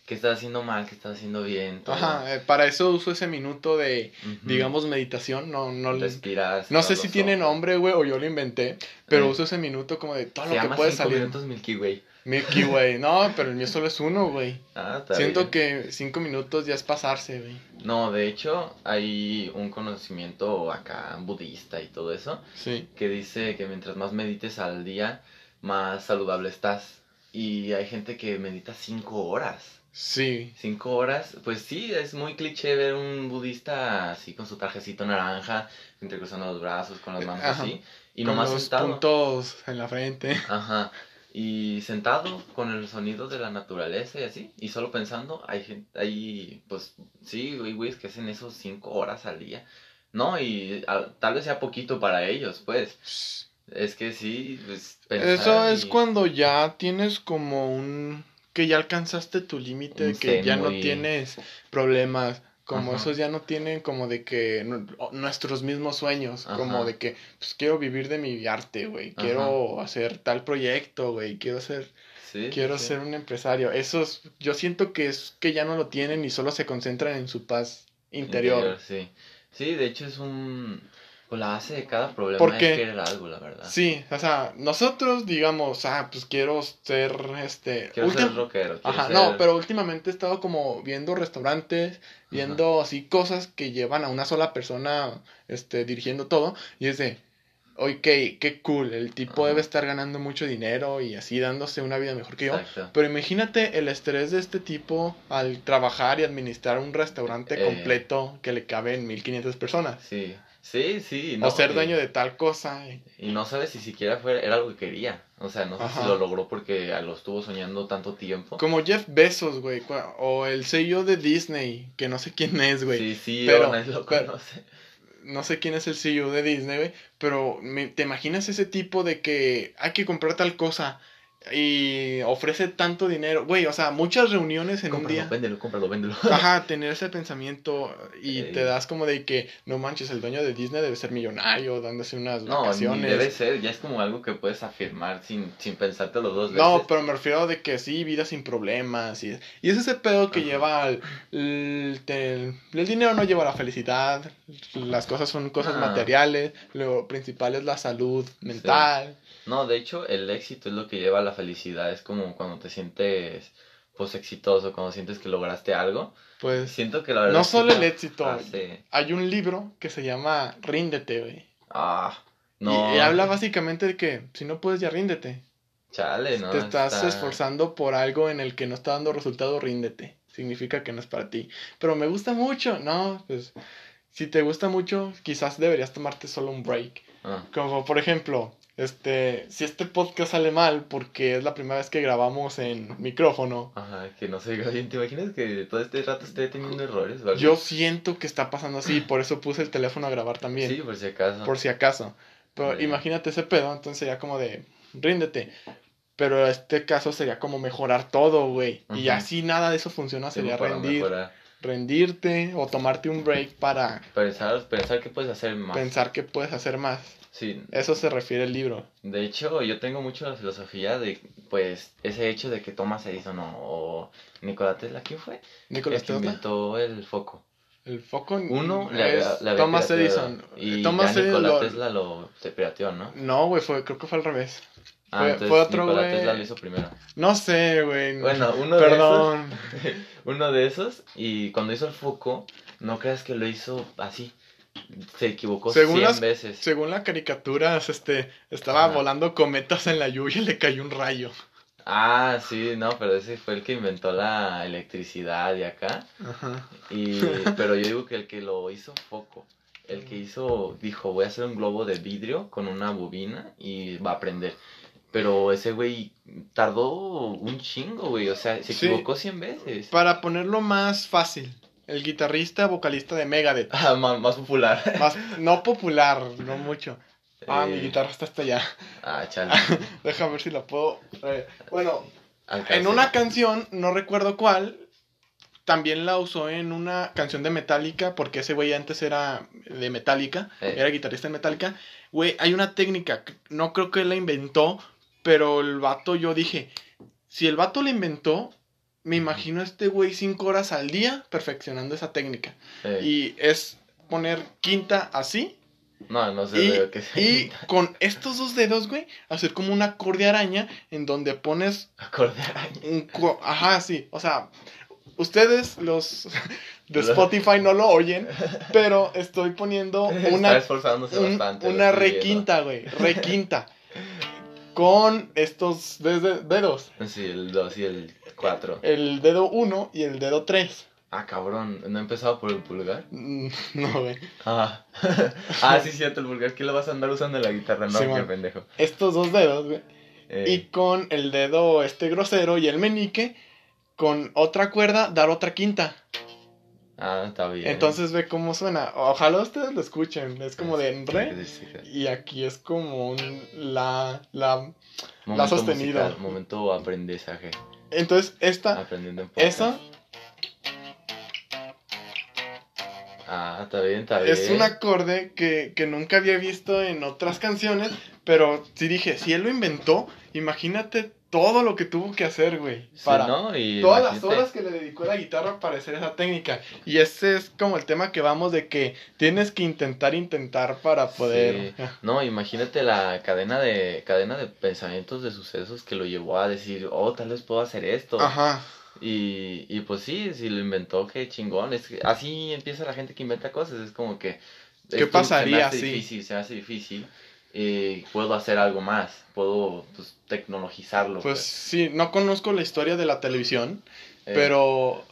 que estás haciendo mal, que estás haciendo bien. todo. Ajá, eh, para eso uso ese minuto de, digamos, meditación, no, no, Respiras. no sé si tiene ojos. nombre, güey, o yo lo inventé, pero uso ese minuto como de todo Se lo que puede salir. minutos Milky Way. Milky Way, no, pero el mío solo es uno, güey. Ah, está Siento bien. que cinco minutos ya es pasarse, güey. No, de hecho, hay un conocimiento acá budista y todo eso, Sí. que dice que mientras más medites al día, más saludable estás. Y hay gente que medita cinco horas. Sí. Cinco horas, pues sí, es muy cliché ver un budista así con su trajecito naranja, entrecruzando los brazos, con las manos Ajá. así, y con nomás los sentado. puntos en la frente. Ajá. Y sentado con el sonido de la naturaleza y así, y solo pensando, hay gente, hay, pues sí, hay güeyes que hacen eso cinco horas al día. No, y a- tal vez sea poquito para ellos, pues. Es que sí, pues, pensar Eso es y- cuando ya tienes como un... que ya alcanzaste tu límite, Un que ya no tienes problemas, como Ajá. esos ya no tienen como de que nuestros mismos sueños, como de que pues quiero vivir de mi arte, güey, Ajá. quiero hacer tal proyecto, güey, quiero ser Sí, quiero sí. ser un empresario. Esos yo siento que es que ya no lo tienen y solo se concentran en su paz interior. Sí. Sí, de hecho es un... Pues la base de cada problema ¿Por es querer algo, la verdad. Sí, o sea, nosotros digamos, ah, pues quiero ser este Quiero ser rockero. quiero Ajá, ser- no, pero últimamente he estado como viendo restaurantes, viendo así cosas que llevan a una sola persona este dirigiendo todo y es de oye, qué, cool, el tipo Ajá. debe estar ganando mucho dinero y así dándose una vida mejor que yo. Exacto. Pero imagínate el estrés de este tipo al trabajar y administrar un restaurante Eh. completo que le caben 1500 personas. Sí, sí, sí. o no, ser y- dueño de tal cosa. y- no sabes si siquiera fue, era algo que quería. O sea, no sé Ajá. si lo logró porque lo estuvo soñando tanto tiempo. Como Jeff Bezos, güey. O el CEO de Disney, que no sé quién es, güey. Sí, sí, pero- nadie lo pero- conoce. No sé quién es el CEO de Disney, güey. Pero me- te imaginas ese tipo de que hay que comprar tal cosa y ofrece tanto dinero. Güey, o sea, muchas reuniones en un día. véndelo, cómpralo, véndelo. Ajá, tener ese pensamiento y te das como de que, no manches, el dueño de Disney debe ser millonario, dándose unas No, vacaciones. debe ser, ya es como algo que puedes afirmar sin, sin pensártelo dos veces. No, pero me refiero de que sí, vida sin problemas. Y, y es ese pedo que Ajá. lleva al. El, el dinero no lleva a la felicidad. Las cosas son cosas Ah. materiales. Lo principal es la salud mental. No, de hecho, el éxito es lo que lleva a la felicidad. Es como cuando te sientes, pues, exitoso, cuando sientes que lograste algo. Pues Siento que la verdad no solo el éxito. frase- hay un libro que se llama Ríndete, güey. Ah, Y- no. Y, habla básicamente de que si no puedes, ya ríndete. Chale, no. te estás está- esforzando por algo en el que no está dando resultado, ríndete. Significa que no es para ti. Pero me gusta mucho, no, pues si te gusta mucho, quizás deberías tomarte solo un break. Ah, Como por ejemplo, este, si este podcast sale mal porque es la primera vez que grabamos en micrófono, Ajá, que no se oiga bien. ¿Te imaginas que todo este rato esté teniendo errores? yo siento que está pasando así, por eso puse el teléfono a grabar también. Sí, por si acaso. por si acaso. Pero imagínate ese pedo, entonces sería como de, ríndete. Pero este caso sería como mejorar todo, güey. Y si nada de eso funciona, sería rendir, mejorar. rendirte o tomarte un break para Pensar, pensar que puedes hacer más. pensar que puedes hacer más. Sí, Eso se refiere el libro. de hecho, yo tengo mucho la filosofía de, pues, ese hecho de que Thomas Edison o, Nikola Tesla, ¿quién fue? Que Tesla. inventó el foco. El foco Uno le le Thomas Edison. Y Thomas ya Edison Nikola lo- Tesla lo se pirateó, ¿no? No, güey, fue, creo que fue al revés. Ah, Fue- entonces fue otro Nikola güey. Tesla lo hizo primero. No sé, güey. Bueno, uno de Perdón. Uno de esos, y cuando hizo el foco, no creas que lo hizo así. Se equivocó Según 100 las- veces. Según la caricatura, este, estaba Ajá. volando cometas en la lluvia y le cayó un rayo. Ah, sí, no, pero ese fue el que inventó la electricidad y acá. Ajá. Y, pero yo digo que el que lo hizo foco. El que hizo, dijo, voy a hacer un globo de vidrio con una bobina y va a prender. Pero ese güey tardó un chingo, güey. O sea, se Sí. equivocó 100 veces. Para ponerlo más fácil, el guitarrista vocalista de Megadeth. Ah, más, más popular. Más, no popular, no mucho. Ah, mi Eh, guitarra está hasta allá. Ah, chale. Deja ver si la puedo. eh, bueno, en una canción, no recuerdo cuál, también la usó en una canción de Metallica, porque ese güey antes era de Metallica, Eh. era guitarrista de Metallica. Güey, hay una técnica, no creo que él la inventó, pero el vato, yo dije, si el vato la inventó, me imagino a este güey cinco horas al día perfeccionando esa técnica. Y es poner quinta así No, no sé y, de qué se y con estos dos dedos, güey, hacer como una acorde araña en donde pones Acorde araña. un... co- Ajá, sí. O sea, ustedes, los de Spotify, no lo oyen, pero estoy poniendo Está una, esforzándose un- bastante. una estoy re viendo. quinta, güey, re quinta. Con estos dedos. Sí, el 2 y el 4. El dedo 1 y el dedo 3. Ah, cabrón, ¿no he empezado por el pulgar? No, güey. Ah, ah sí, cierto, el pulgar. ¿Qué lo vas a andar usando en la guitarra? No, Sí, qué pendejo. Estos dos dedos, güey. Eh, Y con el dedo este grosero y el meñique, con otra cuerda, dar otra quinta. Ah, está bien. Entonces ve cómo suena. Ojalá ustedes lo escuchen. Es como de re. Y aquí es como un la. la Momento sostenido. musical, momento aprendizaje. entonces, esta. Aprendiendo en. Esa Ah, está bien, está bien. es un acorde que, que nunca había visto en otras canciones. Pero sí dije, si él lo inventó, imagínate todo lo que tuvo que hacer, güey. Sí, Para ¿no? Y todas las horas que le dedicó a la guitarra para hacer esa técnica. Y ese es como el tema que vamos de que tienes que intentar, intentar para poder. Sí. No, imagínate la cadena de cadena de pensamientos, de sucesos que lo llevó a decir, oh, tal vez puedo hacer esto. Ajá. Y, y pues sí, si lo inventó, qué chingón. Es que así empieza la gente que inventa cosas. Es como que. ¿Qué pasaría se me hace difícil, se hace difícil. Y puedo hacer algo más. Puedo pues, tecnologizarlo. Pues sí, no conozco la historia de la televisión, Eh, pero.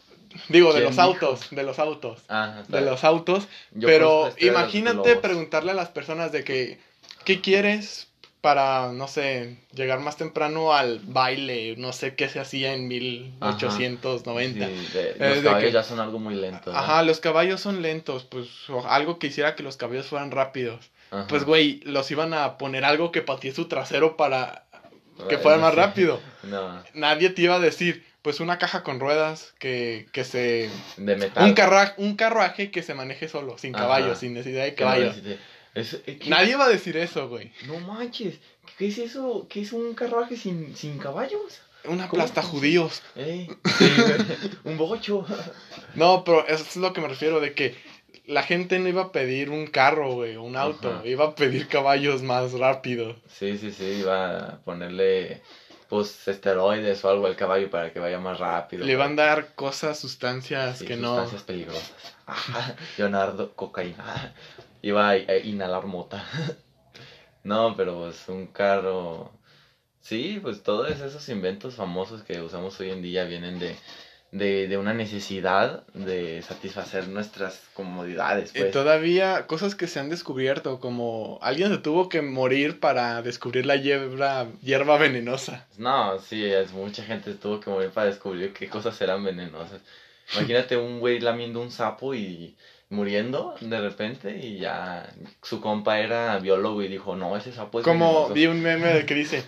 Digo, de ¿quién los dijo? autos, de los autos. ah, De los autos. Yo pero imagínate preguntarle a las personas de que. ¿Qué quieres para, no sé, llegar más temprano al baile? No sé qué se hacía en 1890. Sí, de- los caballos que- ya son algo muy lento. ¿no? Ajá, los caballos son lentos, pues algo que hiciera que los caballos fueran rápidos. Ajá. Pues, güey, los iban a poner algo que patee su trasero para que Eh, fuera más rápido. No, Nadie te iba a decir, pues una caja con ruedas que, que se... de metal. Un, carra- un carruaje que se maneje solo, sin Ajá. caballos, sin necesidad de necesite- es- eh, ¿qué- Nadie va a decir eso, güey. No manches, ¿qué es eso? ¿Qué es un carruaje sin, sin caballos? Una plasta judíos. Sí, güey, un bocho. No, pero eso es lo que me refiero, de que la gente no iba a pedir un carro, güey, o un auto. Ajá. Iba a pedir caballos más rápidos. Sí, sí, sí, iba a ponerle pues esteroides o algo al caballo para que vaya más rápido. Le iban a dar cosas, sustancias Sí, que sustancias peligrosas. Ajá, Leonardo, cocaína. Iba a, a inhalar mota. No, pero pues un carro. Sí, pues todos esos inventos famosos que usamos hoy en día vienen de, de, de una necesidad de satisfacer nuestras comodidades. no. Y Pues. todavía cosas que se han descubierto, como alguien se tuvo que morir para descubrir la hierba, hierba venenosa. No, sí, es, mucha gente tuvo que morir para descubrir qué cosas eran venenosas. Imagínate un güey lamiendo un sapo y muriendo de repente y ya su compa era biólogo y dijo, no, ese sapo es Como venenoso". vi un meme que dice,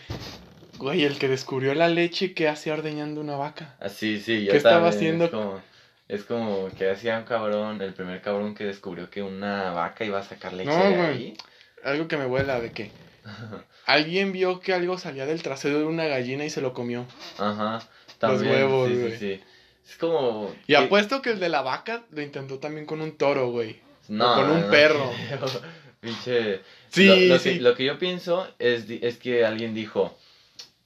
güey, el que descubrió la leche que hace ordeñando una vaca. Así, sí, yo ¿Qué estaba haciendo? Es como, es como que hacía un cabrón, el primer cabrón que descubrió que una vaca iba a sacar leche No, de güey. ahí. Algo que me vuela de que alguien vio que algo salía del trasero de una gallina y se lo comió. Ajá, también. huevos, sí, sí, güey. sí. Es como... Y que- apuesto que el de la vaca lo intentó también con un toro, güey. No, con un no perro. Pinche. Sí, lo, lo sí. Que, lo que yo pienso es, es que alguien dijo: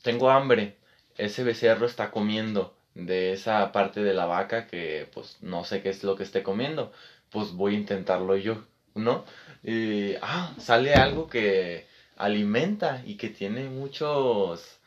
Tengo hambre. Ese becerro está comiendo de esa parte de la vaca que, pues, no sé qué es lo que esté comiendo. Pues voy a intentarlo yo, ¿no? Y. Ah, sale algo que alimenta y que tiene muchos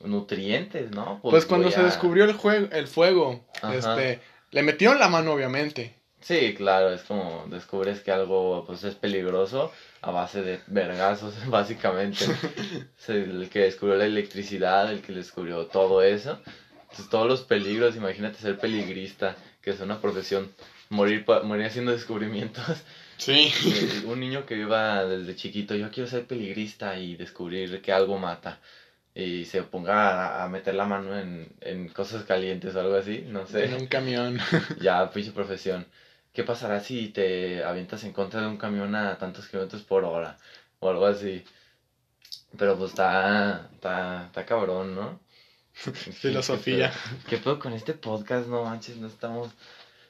nutrientes, ¿no? Pues, cuando se descubrió el, juego, el fuego, Ajá. este, le metieron la mano, obviamente. Sí, claro, es como descubres que algo pues es peligroso a base de vergazos, básicamente. Es el que descubrió la electricidad, el que descubrió todo eso. Entonces, todos los peligros, imagínate ser peligrista, que es una profesión, morir, morir haciendo descubrimientos. Sí. Y Un niño que viva desde chiquito, yo quiero ser peligrista y descubrir que algo mata. Y se ponga a, a meter la mano en, en cosas calientes o algo así, no sé. En un camión. Ya, pinche profesión. ¿Qué pasará si te avientas en contra de un camión a tantos kilómetros por hora? O algo así. Pero pues está, está, está cabrón, ¿no? Filosofía. ¿Qué ¿Qué pedo con este podcast? No manches, no estamos,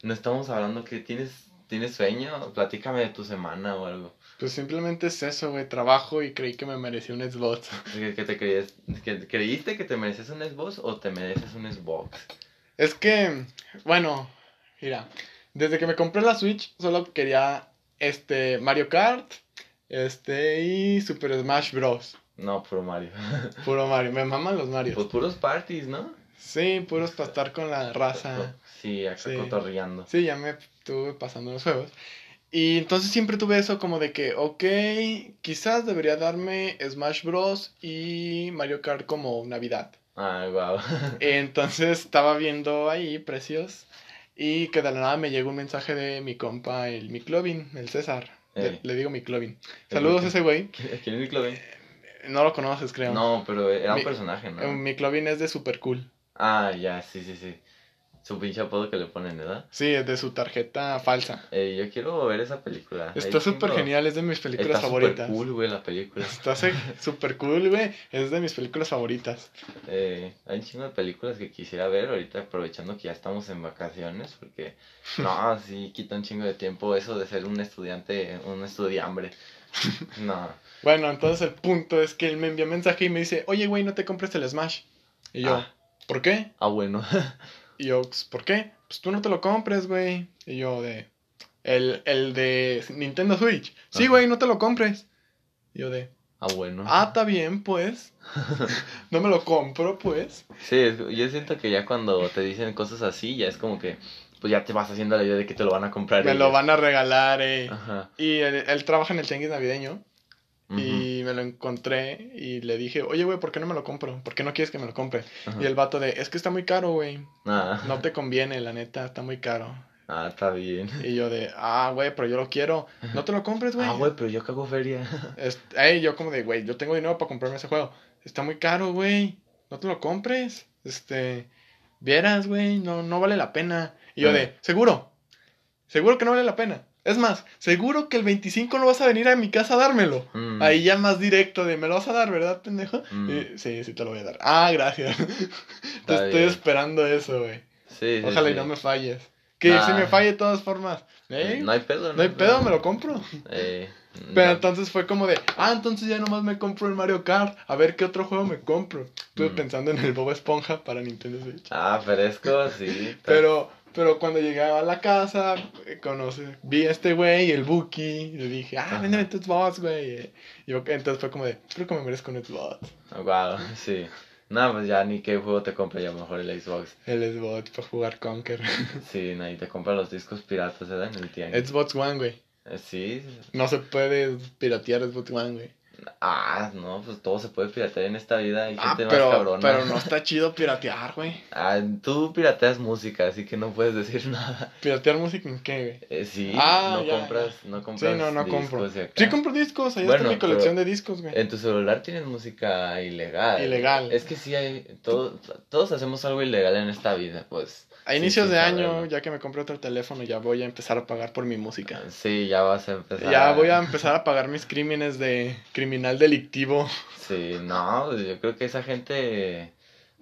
no estamos hablando que tienes, tienes sueño. Platícame de tu semana o algo. Pues simplemente es eso, güey. Trabajo y creí que me merecía un Xbox. ¿Que, que te creías, que, ¿Creíste que te mereces un Xbox o te mereces un Xbox? Es que, bueno, mira, desde que me compré la Switch solo quería este Mario Kart, este y Super Smash Bros. No, puro Mario. Puro Mario, me maman los Marios. Pues puros parties, ¿no? Sí, puros para estar con la raza. Sí, acá Sí. cotorreando. Sí, ya me estuve pasando los juegos. Y entonces siempre tuve eso como de que, ok, quizás debería darme Smash Bros. y Mario Kart como Navidad. Ay, wow. Entonces estaba viendo ahí precios y que de la nada me llegó un mensaje de mi compa, el Miclovin, el César. Le, Ey. le digo Miclovin. Saludos a ese güey. ¿Quién es Miclovin? No lo conoces, creo. No, pero era un Mi- personaje, Eh, ¿no? Miclovin es de Super Cool. Ah, ya, sí, sí, sí. Su pinche apodo que le ponen, ¿verdad? Sí, es de su tarjeta falsa. Eh, yo quiero ver esa película. Está súper genial, es de mis películas Está súper favoritas. cool, güey, la película. Está súper cool, güey. Es de mis películas favoritas. Eh, hay un chingo de películas que quisiera ver ahorita, aprovechando que ya estamos en vacaciones, porque no, sí, quita un chingo de tiempo eso de ser un estudiante, un estudiambre. No, Bueno, entonces el punto es que él me envió mensaje y me dice, oye, güey, no te compres el Smash. Y yo, Ah. ¿por qué? ah, bueno. Y yo, pues, ¿por qué? Pues tú no te lo compres, güey. Y yo, de. El, el de Nintendo Switch. Sí, güey, no te lo compres. Y yo, de. Ah, bueno. Ah, está bien, pues. No me lo compro, pues. Sí, yo siento que ya cuando te dicen cosas así, ya es como que, pues ya te vas haciendo la idea de que te lo van a comprar. Me lo van a regalar, eh. Ajá. Y él, él trabaja en el tianguis navideño. Y me lo encontré y le dije, oye, güey, ¿por qué no me lo compro? ¿Por qué no quieres que me lo compre? Y el vato de, es que está muy caro, güey. Ah, No te conviene, la neta, está muy caro. ah, está bien. Y yo de, ah, güey, pero yo lo quiero. No te lo compres, güey. Ah, güey, pero yo cago feria. Yo como de, güey, yo tengo dinero para comprarme ese juego. Está muy caro, güey. No te lo compres. Este, vieras, güey, no, no vale la pena. Y yo de, seguro. Seguro que no vale la pena. Es más, seguro que el 25 no vas a venir a mi casa a dármelo. Mm, Ahí ya más directo de, ¿me lo vas a dar, verdad, pendejo? Mm. Y, sí, sí te lo voy a dar. Ah, gracias. te estoy esperando eso, güey. Sí, sí, Ojalá y sí. no me falles. Que Nah. si me falle de todas formas. ¿eh? No hay pedo, No hay pedo, me lo compro. Eh, Pero no. entonces fue como de, ah, entonces ya nomás me compro el Mario Kart. A ver qué otro juego me compro. Estuve Mm. pensando en el Bob Esponja para Nintendo Switch. Ah, fresco, sí. Pero, pero cuando llegué a la casa, eh, conoce, vi a este güey, el Buki, y le dije, ah, véndeme tu Xbox, güey. Y yo, entonces fue como de, creo que me merezco un Xbox. Guau, sí. No, pues ya ni qué juego te compra, ya mejor el Xbox. El Xbox para jugar Conker. Sí, nadie te compra los discos piratas, ¿verdad? En el tianguis. Xbox One, güey. Eh, Sí. No se puede piratear Xbox One, güey. Ah, no, pues todo se puede piratear en esta vida. Hay Ah, gente más cabrona. pero no está chido piratear, güey. Ah, tú pirateas música, así que no puedes decir nada. ¿Piratear música en qué, güey? Eh, sí, Ah, no ya, compras, no compras Sí, no, no compro. Sí compro discos, ahí Bueno, está mi colección de discos, güey. En tu celular tienes música ilegal. Ilegal. Es que sí hay, todo- todos hacemos algo ilegal en esta vida, pues. A sí, inicios de año, ya que me compré otro teléfono, ya voy a empezar a pagar por mi música. Sí, ya vas a empezar. Ya voy a empezar a pagar mis crímenes de criminal delictivo. Sí, no, pues yo creo que esa gente,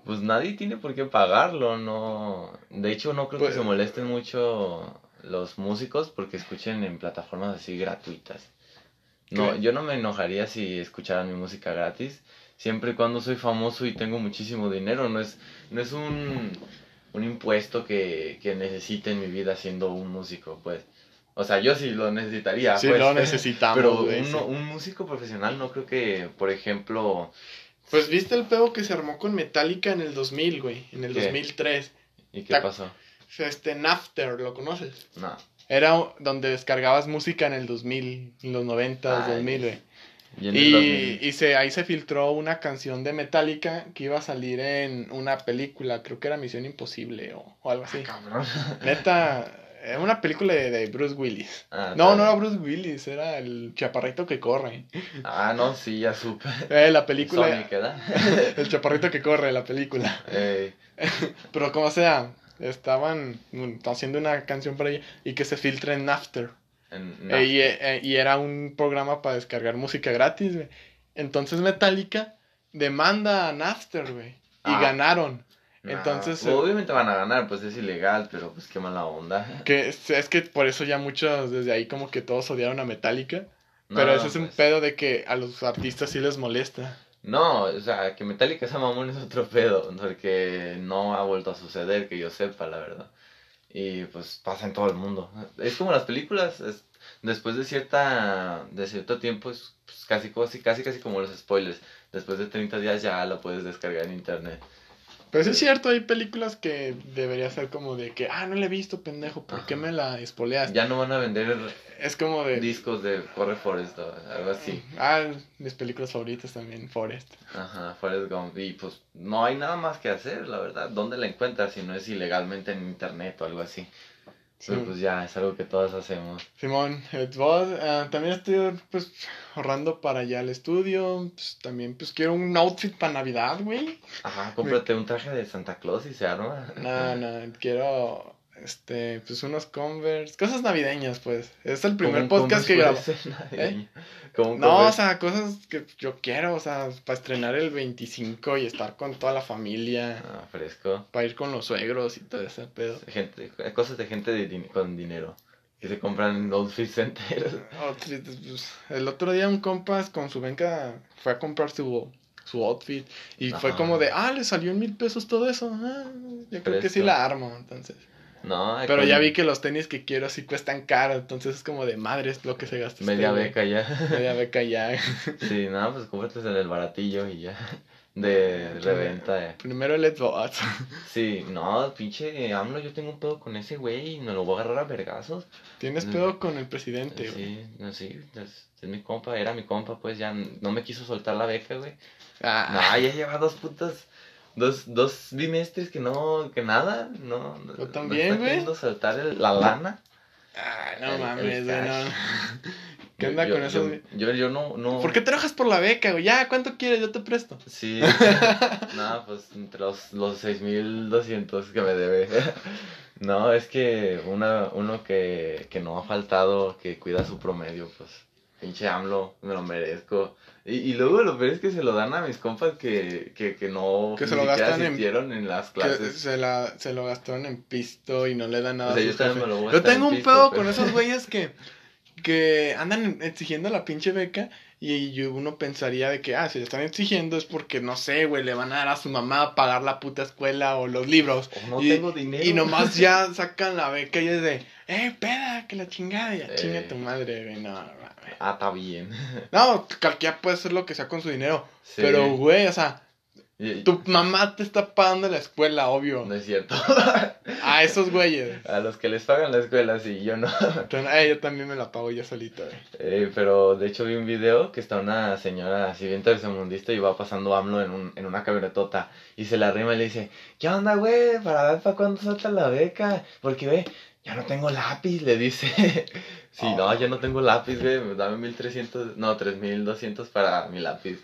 pues nadie tiene por qué pagarlo, no. De hecho, no creo Pues- que se molesten mucho los músicos porque escuchen en plataformas así gratuitas. No, ¿Qué? yo no me enojaría si escucharan mi música gratis, siempre y cuando soy famoso y tengo muchísimo dinero, no es, no es un, un impuesto que, que necesite en mi vida siendo un músico, pues. O sea, yo sí lo necesitaría, Sí, pues. lo necesitamos, Pero un, músico profesional no creo que, por ejemplo, Pues viste el pedo que se armó con Metallica en el 2000, güey. En el ¿Qué? 2003. ¿y qué pasó? Este, Nafter, ¿lo conoces? No. Era donde descargabas música en el 2000, en los 90, Ay, 2000, güey. Y, Y, 2000, y se, ahí se filtró una canción de Metallica que iba a salir en una película, creo que era Misión Imposible o, o algo así. Cabrón. Neta, era una película de, de Bruce Willis. Ah, No, no era. Bruce Willis, era el chaparrito que corre. Ah, no, sí, ya supe. Eh, la película, Sonic, ¿verdad? el chaparrito que corre, la película. Pero como sea, estaban mm, haciendo una canción para ella y que se filtre en Napster. Eh, y, eh, y era un programa para descargar música gratis, güey. Entonces Metallica demanda a Napster, güey. Y Ah. ganaron. nah, entonces, eh, Obviamente van a ganar, pues es ilegal, pero pues qué mala onda. Que es, es que por eso ya muchos desde ahí como que todos odiaron a Metallica. Pero ese es un pues, pedo de que a los artistas sí les molesta. No, o sea, que Metallica sea mamón es otro pedo, porque no ha vuelto a suceder, que yo sepa, la verdad. Y pues pasa en todo el mundo. Es como las películas, es- después de cierta de cierto tiempo es pues, casi, casi, casi, casi como los spoilers. Después de 30 días ya lo puedes descargar en internet. Pero sí es cierto, hay películas que debería ser como de que, ah, no la he visto, pendejo, ¿por qué me la espoleas? Ya no van a vender Es como de... discos de Corre Forest o algo así. Ah, mis películas favoritas también, Forest. Ajá, Forrest Gump. Y pues no hay nada más que hacer, la verdad. ¿Dónde la encuentras si no es ilegalmente en internet o algo así? Sí. Pero pues ya, es algo que todos hacemos. Simón, eh, vos, también estoy pues ahorrando para allá al estudio. Pues, también pues quiero un outfit para Navidad, güey. Ajá, cómprate un traje de Santa Claus y se arma. No, no, quiero este pues unos Converse, cosas navideñas, pues. Es el primer podcast que grabo. un No, o sea, cosas que yo quiero, o sea, para estrenar el 25 y estar con toda la familia, Ah, fresco. para ir con los suegros y todo ese pedo. Gente, cosas de gente de din- con dinero. Que se compran outfits enteros. Outfit, pues, el otro día un compas con su venca fue a comprar su, su outfit y fue como de, ah, le salió en mil pesos todo eso. Ah, yo creo que sí la armo, entonces. No, Pero ya vi que los tenis que quiero sí cuestan caro, entonces es como de madre es lo que se gasta. este Media beca ya. Media beca ya. Sí, nada, pues cómprate en el baratillo y ya. De reventa. eh. Primero el Xbox. Sí, no, pinche AMLO, yo tengo un pedo con ese güey y me lo voy a agarrar a vergazos. Tienes Mm. pedo con el presidente, güey. Sí, no, sí, es, es mi compa, era mi compa, pues ya no me quiso soltar la beca, güey. Ah, No, ya lleva dos putas, dos, dos bimestres que no, que nada, no. no- Yo no también, güey. queriendo soltar el- la lana. ah, no el- mames, güey, no. ¿Qué Yo- onda yo- con eso? Yo, güey? yo, yo no, no. ¿Por qué te enojas por la beca, güey? Ya, ¿cuánto quieres? Yo te presto. Sí, no, pues entre los, los 6200 que me debe. No, es que una, uno que, que no ha faltado, que cuida su promedio, pues pinche AMLO, me lo merezco. Y, y luego lo peor es que se lo dan a mis compas que, que, que no Que se lo gastan en- las Que clases. se, la, se lo gastaron en pisto y no le dan nada O sea, a yo también me lo voy a Yo tengo en un pisto, pedo pero- con esos güeyes que, que andan exigiendo la pinche beca y yo- uno pensaría de que, ah, si le están exigiendo es porque, no sé, güey, le van a dar a su mamá a pagar la puta escuela o los libros. O no y, tengo dinero. Y nomás ya sacan la beca y es de, eh, peda, que la chingada, ya Eh. chinga tu madre, güey, no. Ah, está bien. No, cualquiera puede hacer lo que sea con su dinero, Sí. pero, güey, o sea, Y- tu mamá te está pagando la escuela, obvio. No es cierto. A esos güeyes. a los que les pagan la escuela, sí, yo no. Eh, yo también me la pago yo solito, güey. Eh, pero de hecho vi un video que está una señora así bien tercermundista y va pasando AMLO en, un, en una camionetota y se la rima y le dice, ¿qué onda, güey? ¿Para ver para cuándo salta la beca? Porque, ve, ya no tengo lápiz, le dice. Sí, Oh. no, ya no tengo lápiz, güey, dame 1300, no, 3200 para mi lápiz.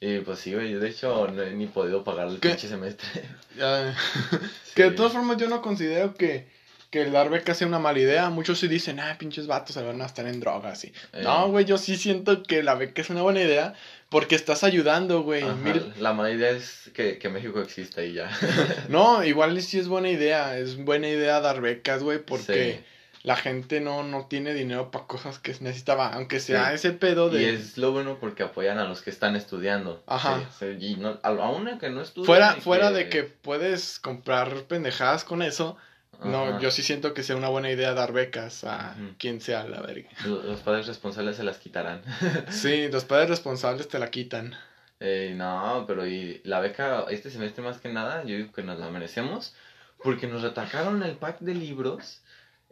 Y pues sí, güey, yo de hecho no he ni podido pagar el ¿Qué? pinche semestre. Ya, Que de todas formas yo no considero que, que el dar becas sea una mala idea. Muchos sí dicen, ah, pinches vatos se van a estar en drogas. Eh. No, güey, yo sí siento que la beca es una buena idea porque estás ayudando, güey. Mil- La mala idea es que, que México exista y ya. No, igual sí es buena idea. Es buena idea dar becas, güey, porque Sí. La gente no, no tiene dinero para cosas que necesitaba. Aunque sea Sí. ese pedo de... Y es lo bueno porque apoyan a los que están estudiando. Ajá. Sí, sí, y no, a- aún que no estudian. Fuera, fuera de que puedes comprar pendejadas con eso, no, yo sí siento que sea una buena idea dar becas a quien sea la verga. Lo- Los padres responsables se las quitarán. Sí, los padres responsables te la quitan. Eh, no, pero y la beca este semestre más que nada, yo digo que nos la merecemos porque nos retacaron el pack de libros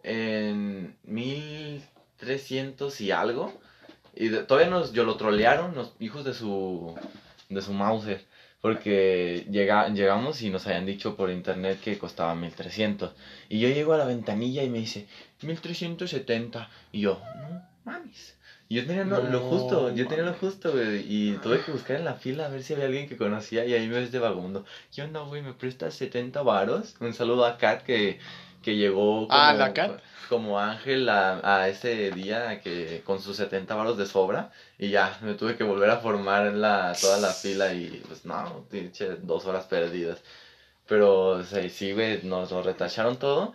en 1300 y algo. Y de- todavía nos, yo lo trolearon los hijos de su, de su Mauser. Porque llega, llegamos y nos habían dicho por internet que costaba 1300. Y yo llego a la ventanilla y me dice 1370. Y yo, no mames. Y yo tenía lo, lo No justo, yo tenía lo justo, güey. Y tuve que buscar en la fila a ver si había alguien que conocía. Y ahí me ves de vagabundo. ¿Qué onda, güey? ¿Me prestas 70 varos? Un saludo a Kat que, que llegó como, Ah, ¿la como ángel a, a ese día que con sus 70 varos de sobra. Y ya, me tuve que volver a formar la, toda la fila y pues no, pinche, dos horas perdidas. Pero o sea, sí, güey, nos lo retacharon todo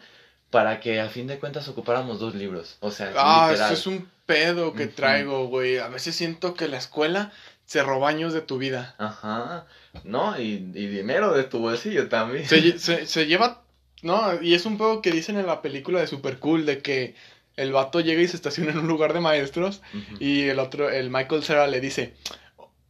para que a fin de cuentas ocupáramos dos libros. O sea, Ah, literal. eso es un pedo que Ujú. traigo, güey. A veces siento que la escuela se roba años de tu vida. Ajá. No, y, y dinero de tu bolsillo también. Se, se, se lleva. No, y es un pedo que dicen en la película de Super Cool de que el vato llega y se estaciona en un lugar de maestros y el otro, el Michael Cera le dice,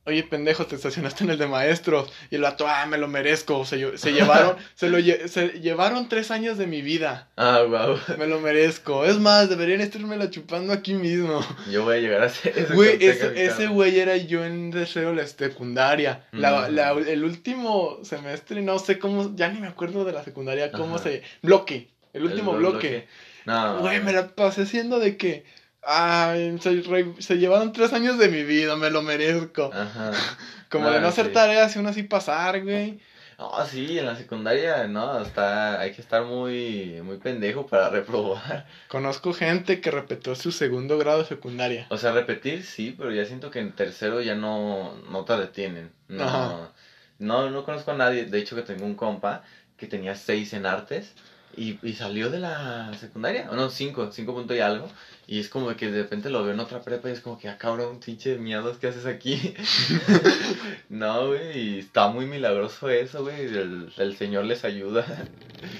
oye pendejo, te estacionaste en el de maestros. Y el vato, ah, me lo merezco. Se, se llevaron, se lo lle- se llevaron tres años de mi vida. Ah, wow. Me lo merezco. Es más, deberían la chupando aquí mismo. Yo voy a llegar a ser ese Güey, ese, güey era yo en deseo la secundaria. La, Mm. la- el último semestre, no sé cómo, ya ni me acuerdo de la secundaria, cómo Ajá. se... Bloque, el último El bloque. No, Güey, me la pasé haciendo de que... Ay, se, re- se llevaron tres años de mi vida, me lo merezco. Ajá. Como ah, de no hacer sí. tareas y aún así pasar, güey. No, sí, en la secundaria, no, está, hay que estar muy, muy pendejo para reprobar. Conozco gente que repetió su segundo grado de secundaria. O sea, repetir sí, pero ya siento que en tercero ya no, no te detienen. No, Ajá. no, no conozco a nadie. De hecho, que tengo un compa que tenía seis en artes y, y salió de la secundaria. O no, cinco, cinco punto y algo. Y es como que de repente lo veo en otra prepa y es como que, ah, cabrón, pinche miados, ¿qué haces aquí? no, güey, y está muy milagroso eso, güey. El, el Señor les ayuda.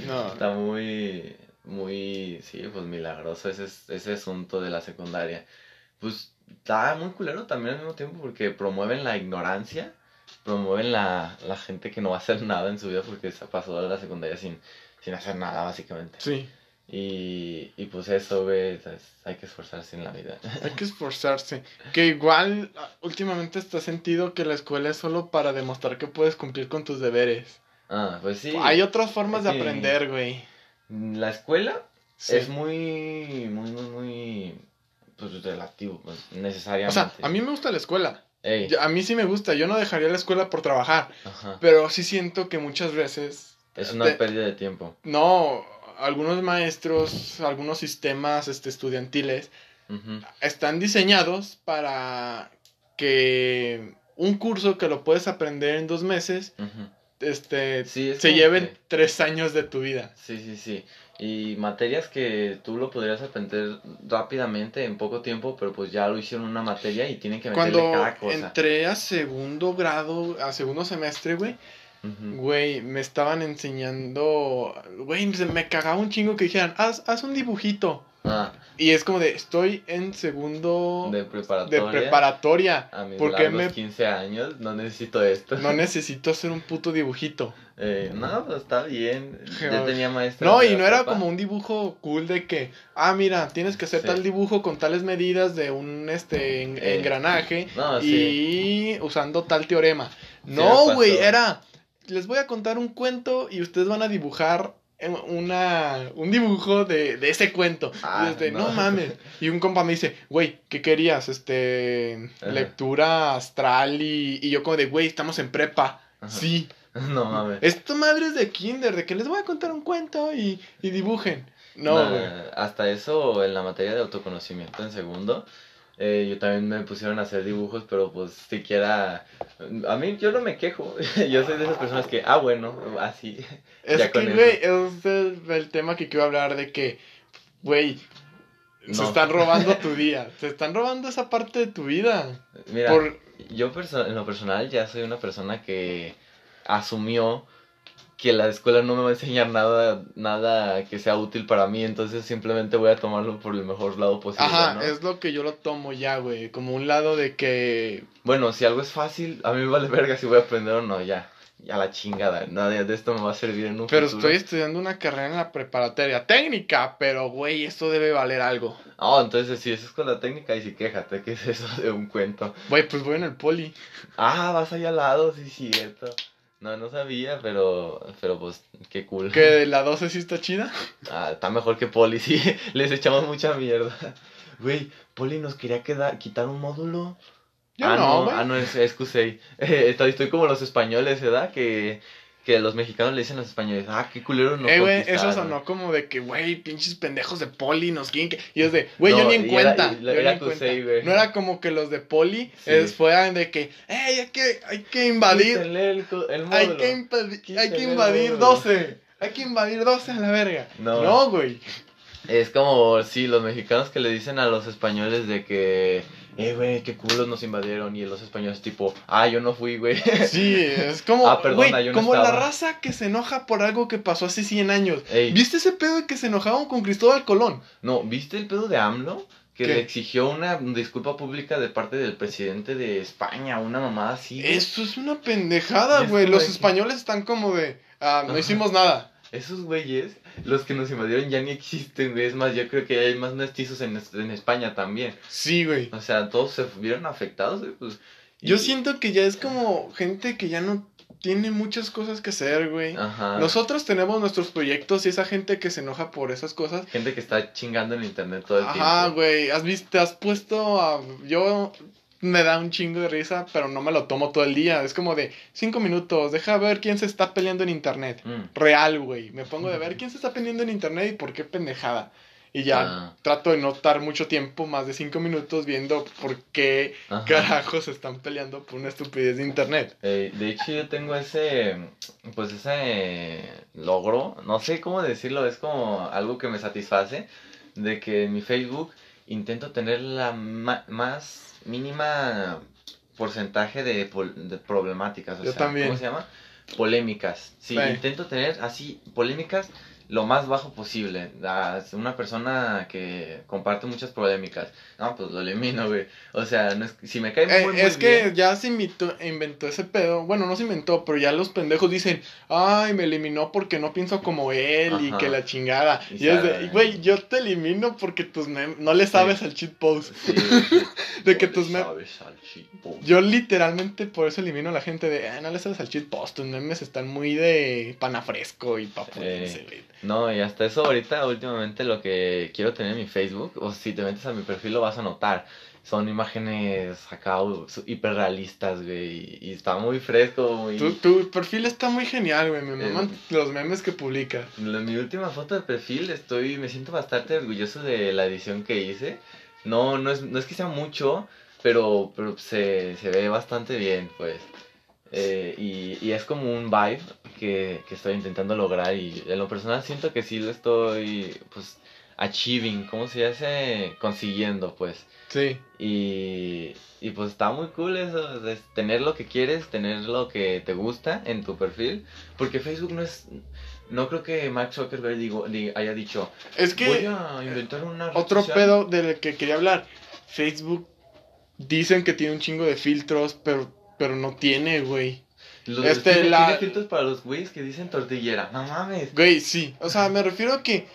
No. Está muy, muy, sí, pues milagroso ese, ese asunto de la secundaria. Pues está muy culero también al mismo tiempo porque promueven la ignorancia, promueven la, la gente que no va a hacer nada en su vida porque se pasó a la secundaria sin, sin hacer nada, básicamente. Sí, Y, y pues eso, güey, hay que esforzarse en la vida. hay que esforzarse. Que igual ah, últimamente está sentido que la escuela es solo para demostrar que puedes cumplir con tus deberes. Ah, pues sí. Hay otras formas de aprender, güey. La escuela Sí. es muy, muy, muy, muy, pues relativo, pues, O necesariamente. sea, a mí me gusta la escuela. Ey, A mí sí me gusta. Yo no dejaría la escuela por trabajar. ajá. Pero sí siento que muchas veces. Es una te- pérdida de tiempo. No, algunos maestros, algunos sistemas este, estudiantiles están diseñados para que un curso que lo puedes aprender en dos meses, este, Sí, es se lleven que- tres años de tu vida. Sí, sí, sí. Y materias que tú lo podrías aprender rápidamente en poco tiempo, pero pues ya lo hicieron una materia y tienen que meterle Cuando cada cosa. entré a segundo grado, a segundo semestre, güey, Güey, me estaban enseñando, güey, se me cagaba un chingo que dijeran, haz, haz un dibujito. Ah, Y es como de, estoy en segundo de de preparatoria. preparatoria. A mis ¿Por qué largos me- 15 años no necesito esto. No necesito hacer un puto dibujito. Eh, no, pues está bien. Ya No. tenía maestra. No, y no era como un dibujo cool de que, ah, mira, tienes que hacer Sí. tal dibujo con tales medidas de un este en- Eh, engranaje No, y sí. usando tal teorema. No, güey, era, les voy a contar un cuento y ustedes van a dibujar una, un dibujo de, de ese cuento. Ah, no. no. mames. Y un compa me dice, güey, ¿qué querías? Este, Ajá. lectura astral y, y yo como de, güey, estamos en prepa. Ajá. Sí. No mames. Esto madre es de kinder, de que les voy a contar un cuento y, y dibujen. No, Nah, hasta eso en la materia de autoconocimiento en segundo. Eh, yo también me pusieron a hacer dibujos, pero pues siquiera... A mí yo no me quejo. yo soy de esas personas que, ah, bueno, así. Es ya que, güey, es el, el tema que quiero hablar de que, güey, se están robando tu día. Se están robando esa parte de tu vida. Mira, Por, yo en lo personal ya soy una persona que asumió que la escuela no me va a enseñar nada, nada que sea útil para mí, entonces simplemente voy a tomarlo por el mejor lado posible. ajá, ¿no? es lo que yo lo tomo ya, güey. Como un lado de que, Bueno, si algo es fácil, a mí me vale verga si voy a aprender o no, ya. a la chingada, nada de esto me va a servir en un Pero futuro. estoy estudiando una carrera en la preparatoria técnica, pero güey, esto debe valer algo. Oh, entonces si eso es con la técnica, y sí, quéjate, ¿qué es eso de un cuento? Güey, pues voy en el poli. Ah, vas allá al lado, sí, cierto. No, no sabía, pero, pero pues, qué cool. Que la 12 sí está chida. Ah, está mejor que Poli, sí, les echamos mucha mierda. Güey, Poli nos quería quedar, quitar un módulo. Yo ah, no, ah, no, es, es Cusey. Eh, estoy, estoy como los españoles, ¿verdad? Que, que los mexicanos le dicen a los españoles, ah, qué culero no eh, güey, eso conquistaron". sonó como de que, güey, pinches pendejos de poli nos quieren que... Y es de, güey, yo ni en era- cuenta. y yo era ni en cuenta. Cusey, güey. No era como que los de poli Sí. es, fueran de que, hey, hay que, hay que invadir, el, el hay que, impedi- hay que invadir módulo. 12. Hay que invadir 12 a la verga. No. No, güey. Es como, sí, los mexicanos que le dicen a los españoles de que, eh, güey, qué culos nos invadieron. Y los españoles tipo, ah, yo no fui, güey. Sí, es como, Ah, perdona, yo no como la raza que se enoja por algo que pasó hace 100 años. Ey, ¿Viste ese pedo de que se enojaban con Cristóbal Colón? no, ¿viste el pedo de AMLO? Que ¿Qué? le exigió una disculpa pública de parte del presidente de España, una mamada así. güey. Eso es una pendejada, güey. Los españoles están como de, ah, no hicimos nada. Esos güeyes, los que nos invadieron ya ni existen, güey. Es más, yo creo que hay más mestizos en, en España también. Sí, güey. O sea, todos se vieron afectados, güey. Pues, y- Yo siento que ya es como gente que ya no tiene muchas cosas que hacer, güey. Ajá. Nosotros tenemos nuestros proyectos y esa gente que se enoja por esas cosas. Gente que está chingando en internet todo el Ajá, tiempo. güey. Has visto, te has puesto a. Yo me da un chingo de risa, pero no me lo tomo todo el día. Es como de cinco minutos, deja ver quién se está peleando en internet. Mm. Real, güey. Me pongo de ver quién se está peleando en internet y por qué pendejada. Y ya Ah. trato de no estar mucho tiempo, más de cinco minutos, viendo por qué Ajá. carajos se están peleando por una estupidez de internet. Eh, de hecho, yo tengo ese, pues ese logro, no sé cómo decirlo, es como algo que me satisface, de que en mi Facebook intento tener la ma- más mínima porcentaje de, pol- de problemáticas. O Yo sea, también. ¿Cómo se llama? Polémicas. Sí, Sí. intento tener así polémicas lo más bajo posible. Ah, Una persona que comparte muchas polémicas. No, pues lo elimino, güey. O sea, no es, si me cae muy, Eh, muy es que ya se invitó- inventó ese pedo. Bueno, no se inventó, pero ya los pendejos dicen, ay, me eliminó porque no pienso como él y que la chingada. Y Y, es de, güey, yo te elimino porque tus mem- no le sabes al cheat post. Sí, sí. De que No tus le mem- sabes al chipo. Yo literalmente por eso elimino a la gente de, "Ah, no le sabes al cheat post, tus memes están muy de panafresco y papulense, güey". No, y hasta eso ahorita últimamente lo que quiero tener en mi Facebook, o si te metes a mi perfil lo vas a notar, son imágenes acá hiperrealistas, güey, y, y está muy fresco, muy... Tu, tu perfil está muy genial, güey, me Eh. maman los memes que publica. En mi última foto de perfil estoy, me siento bastante orgulloso de la edición que hice. No, no es, no es que sea mucho, pero, pero se, se ve bastante bien, pues. Eh, y, y es como un vibe que, que estoy intentando lograr y en lo personal siento que sí lo estoy, pues, achieving, ¿cómo se dice? Consiguiendo, pues. Sí. Y, y pues está muy cool eso, de tener lo que quieres, tener lo que te gusta en tu perfil, porque Facebook no es, no creo que Mark Zuckerberg digo, haya dicho, Es que... voy a inventar una Otro social". pedo del que quería hablar. Facebook dicen que tiene un chingo de filtros, pero, pero no tiene, güey. Lo- este, tiene, la- tiene filtros para los güeyes que dicen tortillera, no mames. Güey, sí. O sea, me refiero a que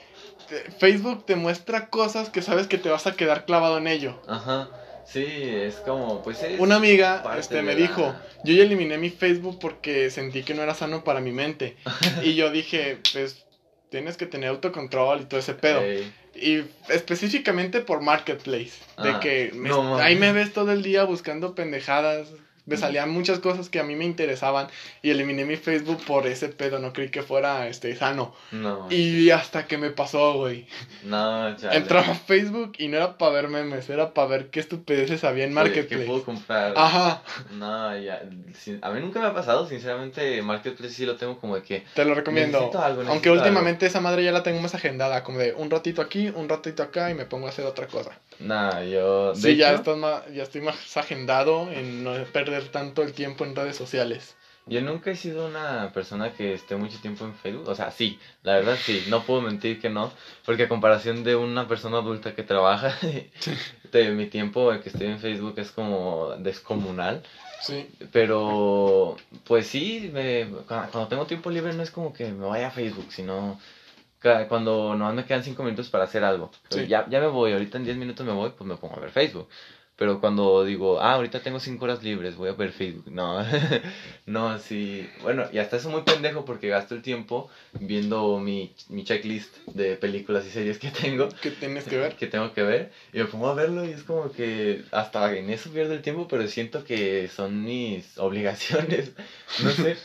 eh, Facebook te muestra cosas que sabes que te vas a quedar clavado en ello. Ajá, sí, es como, pues es Una amiga este, me la- dijo, yo ya eliminé mi Facebook porque sentí que no era sano para mi mente. y yo dije, pues tienes que tener autocontrol y todo ese pedo. Ey, Y específicamente por Marketplace. De Ah, que me- no mames. ahí me ves todo el día buscando pendejadas. Me salían muchas cosas que a mí me interesaban. Y eliminé mi Facebook por ese pedo. No creí que fuera este sano. no, Y hasta que me pasó, güey. no, chale. Entraba a Facebook y no era para ver memes. Era para ver qué estupideces había en ¿Qué- Marketplace. ¿Qué puedo comprar? Ajá, No, ya, a mí nunca me ha pasado, sinceramente, Marketplace sí lo tengo como de que, te lo recomiendo. Necesito algo, Aunque últimamente esa madre ya la tengo más agendada. Como de un ratito aquí, un ratito acá y me pongo a hacer otra cosa. nah, yo, de Sí, ya, estás más, ya estoy más agendado en no perder tanto el tiempo en redes sociales. Yo nunca he sido una persona que esté mucho tiempo en Facebook. O sea, sí, la verdad sí, no puedo mentir que no. Porque a comparación de una persona adulta que trabaja, de mi tiempo que estoy en Facebook es como descomunal. Sí. Pero, pues sí, me, cuando, tengo tiempo libre no es como que me vaya a Facebook, sino cuando nomás me quedan cinco minutos para hacer algo. Sí. Ya, ya me voy, ahorita en 10 minutos me voy, pues me pongo a ver Facebook. Pero cuando digo, ah, ahorita tengo cinco horas libres, voy a ver Facebook. No, no, sí. Bueno, y hasta eso muy pendejo porque gasto el tiempo viendo mi, mi checklist de películas y series que tengo ¿Qué tienes que ver? que tengo que ver y me pongo a verlo y es como que hasta en eso pierdo el tiempo pero siento que son mis obligaciones no sé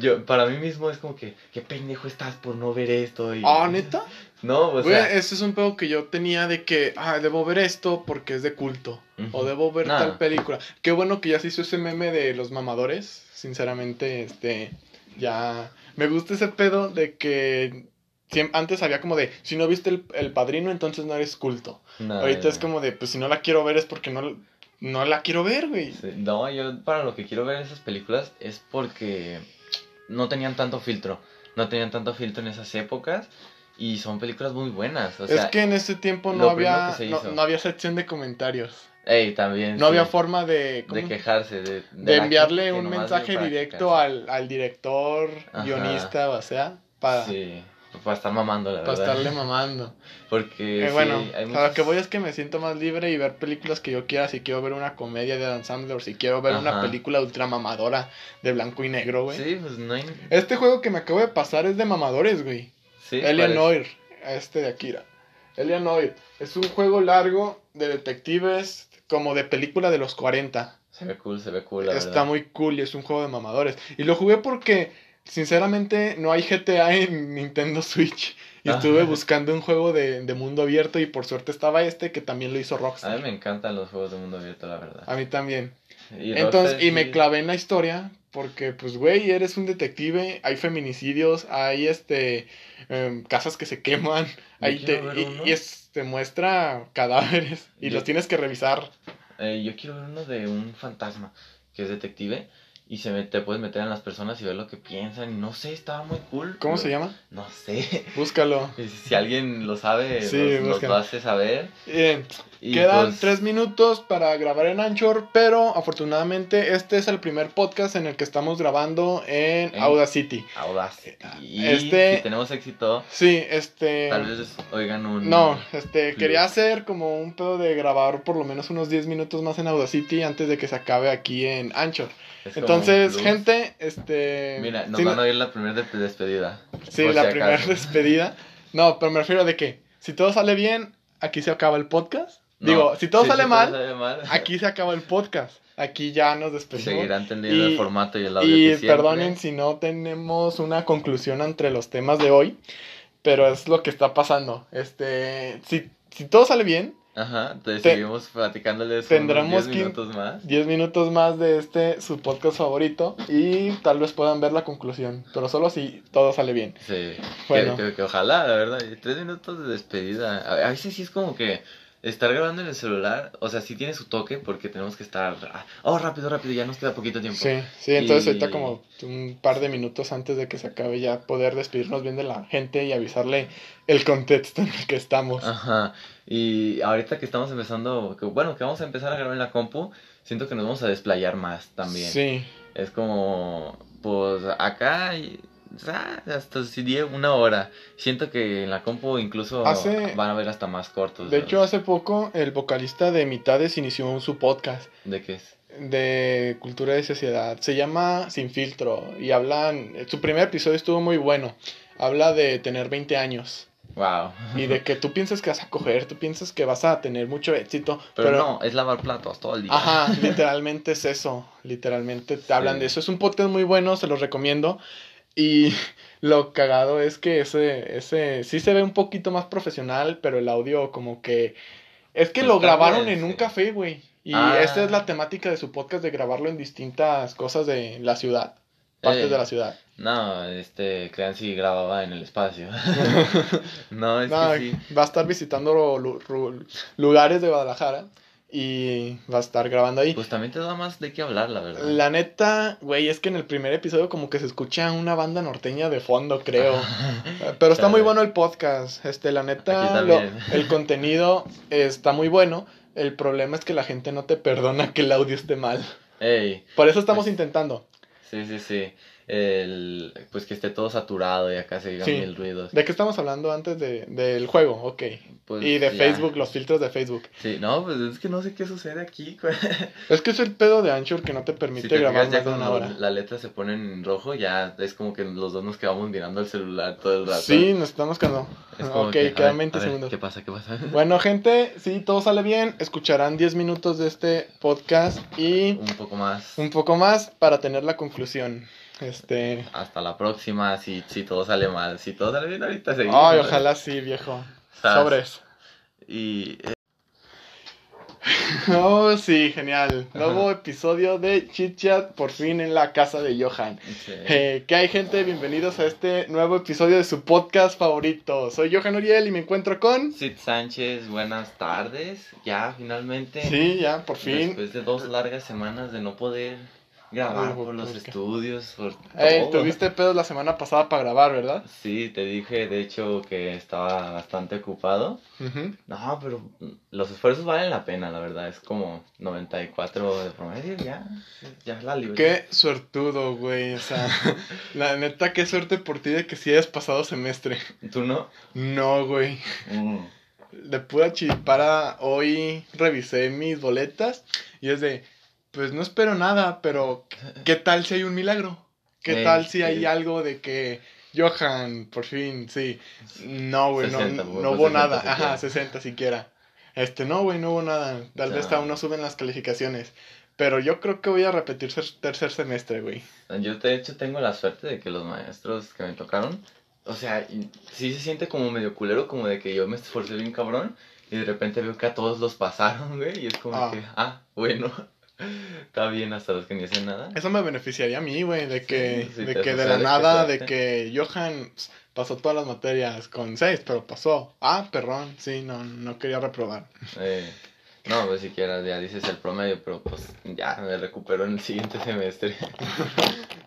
yo para mí mismo es como que qué pendejo estás por no ver esto y Ah, ¿neta? No o Güey, sea ese es un pedo que yo tenía de que, ah, debo ver esto porque es de culto. O debo ver Nah. tal película. Qué bueno que ya se hizo ese meme de los mamadores. Sinceramente, este, ya... Me gusta ese pedo de que... antes había como de, si no viste el, el padrino, entonces no eres culto. Ahorita es como de, pues si no la quiero ver es porque no, no la quiero ver, güey. Sí, no yo para lo que quiero ver esas películas es porque no tenían tanto filtro no tenían tanto filtro en esas épocas y son películas muy buenas o sea es que en ese tiempo no había, no, había sección de comentarios. ey, también No sí, había forma de... ¿cómo? de quejarse de, enviarle que un mensaje para directo al, al director, Ajá. guionista, o sea, para, Sí, para estar mamando, la para verdad. estarle mamando. Porque Eh, sí, bueno, hay a lo que voy es que me siento más libre y ver películas que yo quiera. Si quiero ver una comedia de Adam Sandler, si quiero ver una película ultra mamadora de blanco y negro, güey. Sí, pues no hay... Este juego que me acabo de pasar es de mamadores, güey. Sí, Eleanor, este de Akira. Eleanor, es un juego largo de detectives como de película de los 40. Se ve cool, se ve cool, la Está verdad. muy cool y es un juego de mamadores. Y lo jugué porque, sinceramente, no hay GTA en Nintendo Switch. Y Ajá. estuve buscando un juego de, de mundo abierto y por suerte estaba este que también lo hizo A Rockstar. mí me encantan los juegos de mundo abierto, la verdad. A mí también. Y Entonces, y me clavé en la historia porque, pues, güey, eres un detective, hay feminicidios, hay, este, em, casas que se queman, ahí te, y, y es- te muestra cadáveres y Yo- los tienes que revisar. eh, yo quiero ver uno de un fantasma que es detective y se me, te puedes meter en las personas y ver lo que piensan. No sé, estaba muy cool. ¿Cómo se llama? No sé. Búscalo. Si alguien lo sabe, Sí, nos, lo hace saber. Eh, Y Quedan pues, tres minutos para grabar en Anchor, pero afortunadamente este es el primer podcast en el que estamos grabando en En- Audacity. Audacity. Y Este- si tenemos éxito, Sí, este... tal vez oigan un... No, este, quería hacer como un pedo de grabar por lo menos unos 10 minutos más en Audacity antes de que se acabe aquí en Anchor. Es Entonces, gente, este... Mira, nos van a oír la primera de- despedida. sí, la si primera despedida. No, pero me refiero de que si todo sale bien, aquí se acaba el podcast. No, Digo, si todo sí, sale si mal, sale mal, aquí se acaba el podcast. Aquí ya nos despedimos. seguirán teniendo Y- el formato y el audio Y que perdonen si no tenemos una conclusión entre los temas de hoy, pero es lo que está pasando. Este, si, si todo sale bien, Ajá, entonces Te- seguimos platicándoles tendremos unos 10 que- minutos más. 10 minutos más de este su podcast favorito y tal vez puedan ver la conclusión, pero solo si todo sale bien. Sí, Bueno. que, que- que ojalá, la verdad. Tres minutos de despedida. A veces sí es como que estar grabando en el celular, o sea, sí tiene su toque porque tenemos que estar... ah, Oh, rápido, rápido, ya nos queda poquito tiempo. Sí, sí, entonces Y- ahorita como un par de minutos antes de que se acabe ya poder despedirnos bien de la gente y avisarle el contexto en el que estamos. Ajá, y ahorita que estamos empezando, que, bueno, que vamos a empezar a grabar en la compu, siento que nos vamos a desplayar más también. Sí, Es como, pues acá, y, hasta si una hora. Siento que en la compu incluso Hace- van a ver hasta más cortos. de hecho hace poco el vocalista de Mitades inició su podcast. ¿De qué es? de cultura y sociedad. Se llama Sin Filtro y hablan, su primer episodio estuvo muy bueno. Habla de tener 20 años Wow. y de que tú piensas que vas a coger, tú piensas que vas a tener mucho éxito, Pero, pero, no, es lavar platos todo el día. Ajá, literalmente es eso, literalmente te hablan Sí. de eso. Es un podcast muy bueno, se los recomiendo. Y lo cagado es que ese, ese sí se ve un poquito más profesional, pero el audio como que... Es que Pues lo grabaron en un café, güey. Y Ah. esta es la temática de su podcast, de grabarlo en distintas cosas de la ciudad, partes Eh. de la ciudad. No, este, Clancy grababa en el espacio. no, es No, que sí. Va a estar visitando lu- lu- lugares de Guadalajara. Y va a estar grabando ahí. Pues también te da más de qué hablar, la verdad. La neta, güey, es que en el primer episodio como que se escucha una banda norteña de fondo, creo. Pero está muy bueno el podcast. Este, la neta, lo- el contenido está muy bueno. El problema es que la gente no te perdona que el audio esté mal. Ey, Por eso estamos Pues- intentando. sí, sí, sí. El, pues que esté todo saturado y acá se digan Sí. mil ruidos. ¿De qué estamos hablando antes de, del juego? Ok. Pues, y de ya. Facebook, los filtros de Facebook. Sí, no, pues es que no sé qué sucede aquí. Es que es el pedo de Anchor que no te permite Si te grabar más de una hora. la letra se pone en rojo, ya es como que los dos nos quedamos mirando el celular todo el rato. Sí, nos estamos quedando. Es Ok, que, quedan ver, 20 a ver, segundos. ¿Qué pasa? ¿Qué pasa? Bueno, gente, si todo sale bien, escucharán 10 minutos de este podcast y Un poco más. un poco más para tener la conclusión. Este. Hasta la próxima, si, si todo sale mal. Si todo sale bien, ahorita seguimos. Ay, ojalá sí, viejo. Sas. Sobres. Y eh, Oh, sí, genial. Nuevo episodio de Chit Chat, por fin en la casa de Johan. sí. Eh, ¿Qué hay, gente? Bienvenidos a este nuevo episodio de su podcast favorito. Soy Johan Uriel y me encuentro con. Sid Sánchez, buenas tardes. Ya, finalmente. Sí, ya, por fin. Después de dos largas semanas de no poder grabar por los estudios, por Ey, todo. tuviste pedos la semana pasada para grabar, ¿verdad? Sí, te dije, de hecho, que estaba bastante ocupado. No, pero los esfuerzos valen la pena, la verdad. Es como 94 de promedio, ya. Ya la libre. Qué suertudo, güey. O sea, la neta, qué suerte por ti de que sí hayas pasado semestre. ¿Tú no? No, güey. Mm. De pura chipara, hoy revisé mis boletas y es de, pues no espero nada, pero ¿qué tal si hay un milagro? ¿Qué tal si hay algo de que Johan, por fin, sí? No, güey, no, 60, no pues, hubo 60 nada. siquiera. Ajá, 60 siquiera. Este, no, güey, no hubo nada. Tal vez aún no suben las calificaciones. Pero yo creo que voy a repetir tercer semestre, güey. Yo de hecho tengo la suerte de que los maestros que me tocaron, o sea, sí se siente como medio culero, como de que yo me esforcé bien cabrón y de repente veo que a todos los pasaron, güey, y es como Ah. que, ah, bueno, está bien hasta los que ni hacen nada. Eso me beneficiaría a mí, güey, de que, sí de, que de la nada, de que Johan pasó todas las materias con 6, pero pasó. Ah, perrón, sí, no, no quería reprobar. Eh, no, pues siquiera ya dices el promedio, pero pues ya me recupero en el siguiente semestre.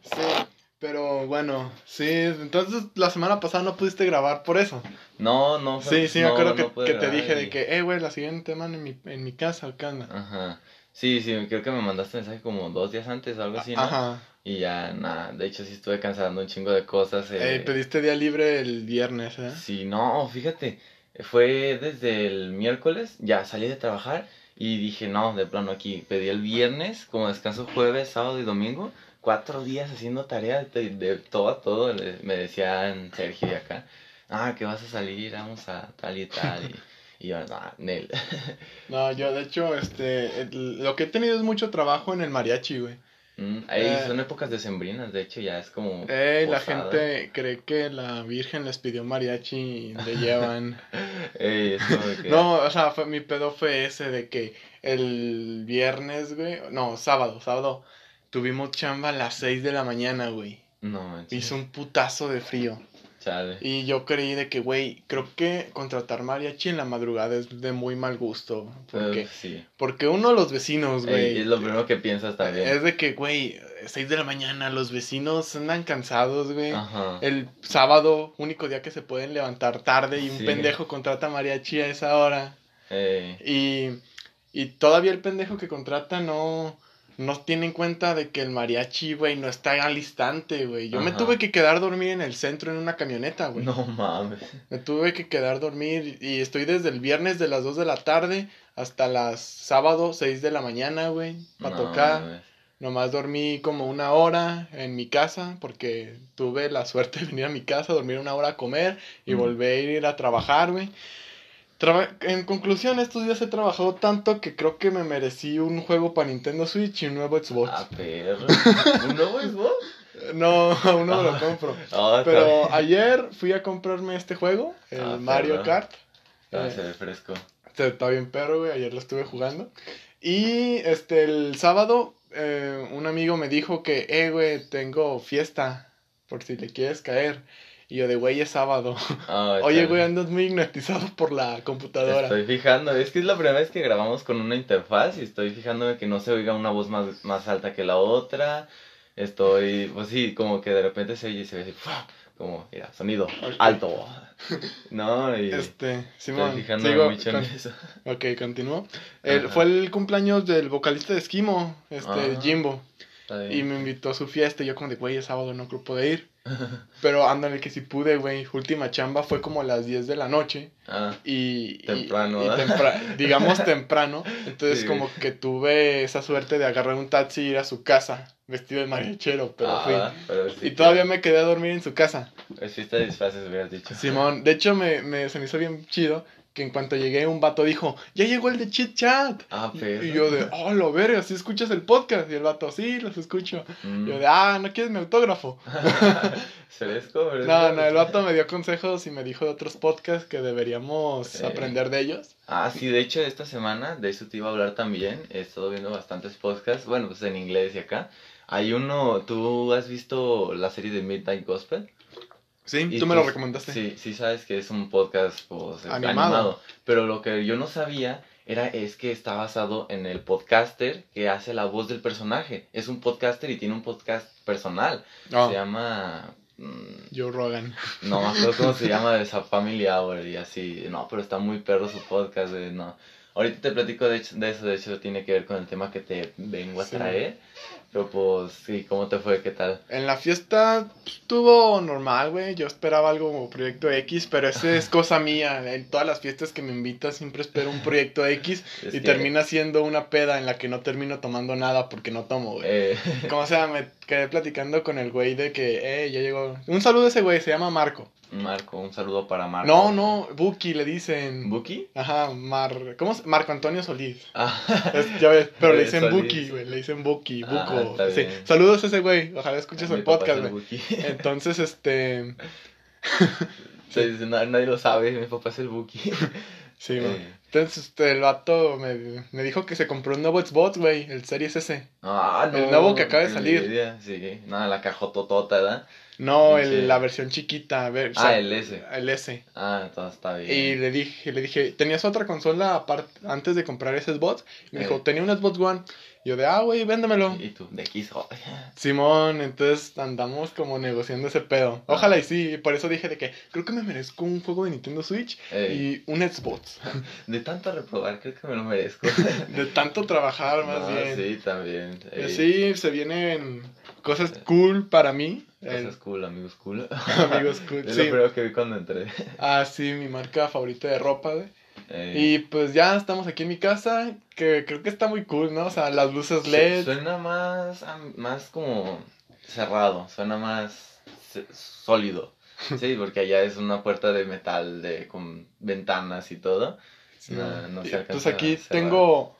Sí, pero bueno, sí, entonces la semana pasada no pudiste grabar por eso. No, no. Sí, sí, me acuerdo no que, te dije de que, eh, güey, la siguiente semana en mi, en mi casa, ¿qué? Ajá. Sí, sí, creo que me mandaste mensaje como dos días antes o algo así, ¿no? Ajá. Y ya, nada, de hecho sí estuve cancelando un chingo de cosas. eh, Eh, pediste día libre el viernes, ¿eh? Sí, no, fíjate, fue desde el miércoles, ya salí de trabajar y dije, no, de plano aquí, pedí el viernes, como descanso jueves, sábado y domingo, cuatro días haciendo tarea de, de todo a todo, me decían Sergio y acá, ah, que vas a salir, vamos a tal y tal, y, y yo, no, Nel, No, yo de hecho, este, el- lo que he tenido es mucho trabajo en el mariachi, güey. Mm, ahí Eh. son épocas decembrinas, de hecho ya es como... Eh, la gente cree que la Virgen les pidió mariachi y le llevan. Ey, es como de que- No, o sea, fue, mi pedo fue ese de que el viernes, güey, no, sábado, sábado, tuvimos chamba a las 6 de la mañana, güey. No, manches, Hizo un putazo de frío. Chale. Y yo creí de que, güey, creo que contratar mariachi en la madrugada es de muy mal gusto. Porque, sí. porque uno, los vecinos, Ey, güey. es lo primero que piensas también. Es de que, güey, 6 de la mañana, los vecinos andan cansados, güey. Ajá. El sábado, único día que se pueden levantar tarde y un Sí. pendejo contrata mariachi a esa hora. Y, y todavía el pendejo que contrata no, no tiene en cuenta de que el mariachi, güey, no está al instante, güey. Yo me tuve que quedar dormir en el centro en una camioneta, güey. No mames. Me tuve que quedar dormir y estoy desde el viernes de las 2 de la tarde hasta las sábado 6 de la mañana, güey, para No tocar. mames. Nomás dormí como una hora en mi casa porque tuve la suerte de venir a mi casa, dormir una hora a comer y Mm. volver a ir a trabajar, güey. Traba- en conclusión, estos días he trabajado tanto que creo que me merecí un juego para Nintendo Switch y un nuevo Xbox. Ah, perro. ¿Un nuevo Xbox? No, aún no me lo compro. Ah, Pero bien. ayer fui a comprarme este juego, el Ah, Mario perro. Kart. Ah, Eh, se ve fresco. Este, Está bien perro, güey. Ayer lo estuve jugando. Y este, el sábado, eh, un amigo me dijo que, eh, güey, tengo fiesta. Por si le quieres caer. Y yo de, güey, es sábado. Ah, Oye, güey, andas muy hipnotizado por la computadora. Estoy fijando, es que es la primera vez que grabamos con una interfaz y estoy fijándome que no se oiga una voz más, más alta que la otra. Estoy, pues sí, como que de repente se oye y se ve así, como, mira, sonido alto. No, y Este, Simón, estoy fijándome sigo mucho con- en eso. Ok, continúo. El- fue el cumpleaños del vocalista de Esquimo, este, Ah. Jimbo. Y me invitó a su fiesta y yo como de, güey, es sábado, no creo poder ir. Pero ándale que si pude, güey. Última chamba fue como a las 10 de la noche. Ah, Y... Temprano, y digamos temprano. Entonces Sí, como que tuve esa suerte de agarrar un taxi y ir a su casa. Vestido de mariachero, pero ah, fui. pero sí, Y todavía me quedé a dormir en su casa. Es fiesta de disfraces, hubieras dicho. Simón, de hecho me, me, se me hizo bien chido que en cuanto llegué un vato dijo, ya llegó el de Chit Chat. Ah, pero. Y yo de, oh, lo verga, ¿sí escuchas el podcast? Y el vato, sí, los escucho. Mm. Yo de, ah, ¿no quieres mi autógrafo? ¿Fresco? ¿Fresco? No, no, el vato me dio consejos y me dijo de otros podcasts que deberíamos aprender de ellos. Ah, sí, de hecho, esta semana, de eso te iba a hablar también. He estado viendo bastantes podcasts, bueno, pues en inglés y acá. Hay uno, ¿tú has visto la serie de Midnight Gospel? Sí, Y tú me lo pues, recomendaste. Sí, sí sabes que es un podcast pues, Animado. animado. Pero lo que yo no sabía era es que está basado en el podcaster que hace la voz del personaje. Es un podcaster y tiene un podcast personal. Oh, Se llama... mm, Joe Rogan. no me acuerdo cómo se llama de esa Family Hour y así. No, pero está muy perro su podcast, güey, no. Ahorita te platico de, hecho- de eso, de hecho tiene que ver con el tema que te vengo a Sí. Pero pues, sí, ¿cómo te fue? ¿Qué tal? En la fiesta pues, estuvo normal, güey. Yo esperaba algo como Proyecto X, pero ese es cosa mía. En todas las fiestas que me invitas siempre espero un Proyecto X Es y que, termina siendo una peda en la que no termino tomando nada porque no tomo, güey. Eh, Como sea, me quedé platicando con el güey de que, eh, ya llegó. Un saludo a ese güey, se llama Marco. Marco, un saludo para Marco. No, no, Buki le dicen. ¿Buki? Ajá, Mar. ¿Cómo se? Marco Antonio Solís. Ah, Es- ya ves, pero le Eh, dicen Solís. Buki, güey. Le dicen Buki, Ah, Buco. sí. Saludos a ese güey. Ojalá escuches el podcast, es güey. Entonces, este. "No, nadie lo sabe, mi papá es el Buki. Sí, güey. Eh, Entonces, este, el vato me, me dijo que se compró un nuevo Xbox, güey. El Series S. Ah, no. El nuevo que acaba de salir. Sí, nada, la cajototota, ¿verdad? No, Sí. el- la versión chiquita. a ver, o Ah, sea, el S. El S. Ah, todo está bien. Y le dije, le dije, ¿tenías otra consola aparte antes de comprar ese Xbox? Y me Eh. dijo, tenía un Xbox One. Yo de, ah, güey, véndemelo. Y tú, de X, Simón, entonces andamos como negociando ese pedo. Ah. Ojalá y sí, por eso dije de que creo que me merezco un juego de Nintendo Switch Ey, y un Xbox. De tanto reprobar, creo que me lo merezco. De tanto trabajar, más No, bien. Sí, también. Y Ey, Sí, se vienen cosas cool para mí. Cosas cool, amigos cool. Amigos cool, Es sí. lo primero que vi cuando entré. Ah, sí, mi marca favorita de ropa, güey. Ey. Y pues ya estamos aquí en mi casa, que creo que está muy cool, ¿no? O sea, las luces LED. Suena más, más como cerrado, suena más sólido. Sí, porque allá es una puerta de metal de, con ventanas y todo. Sí, no, no se Pues aquí tengo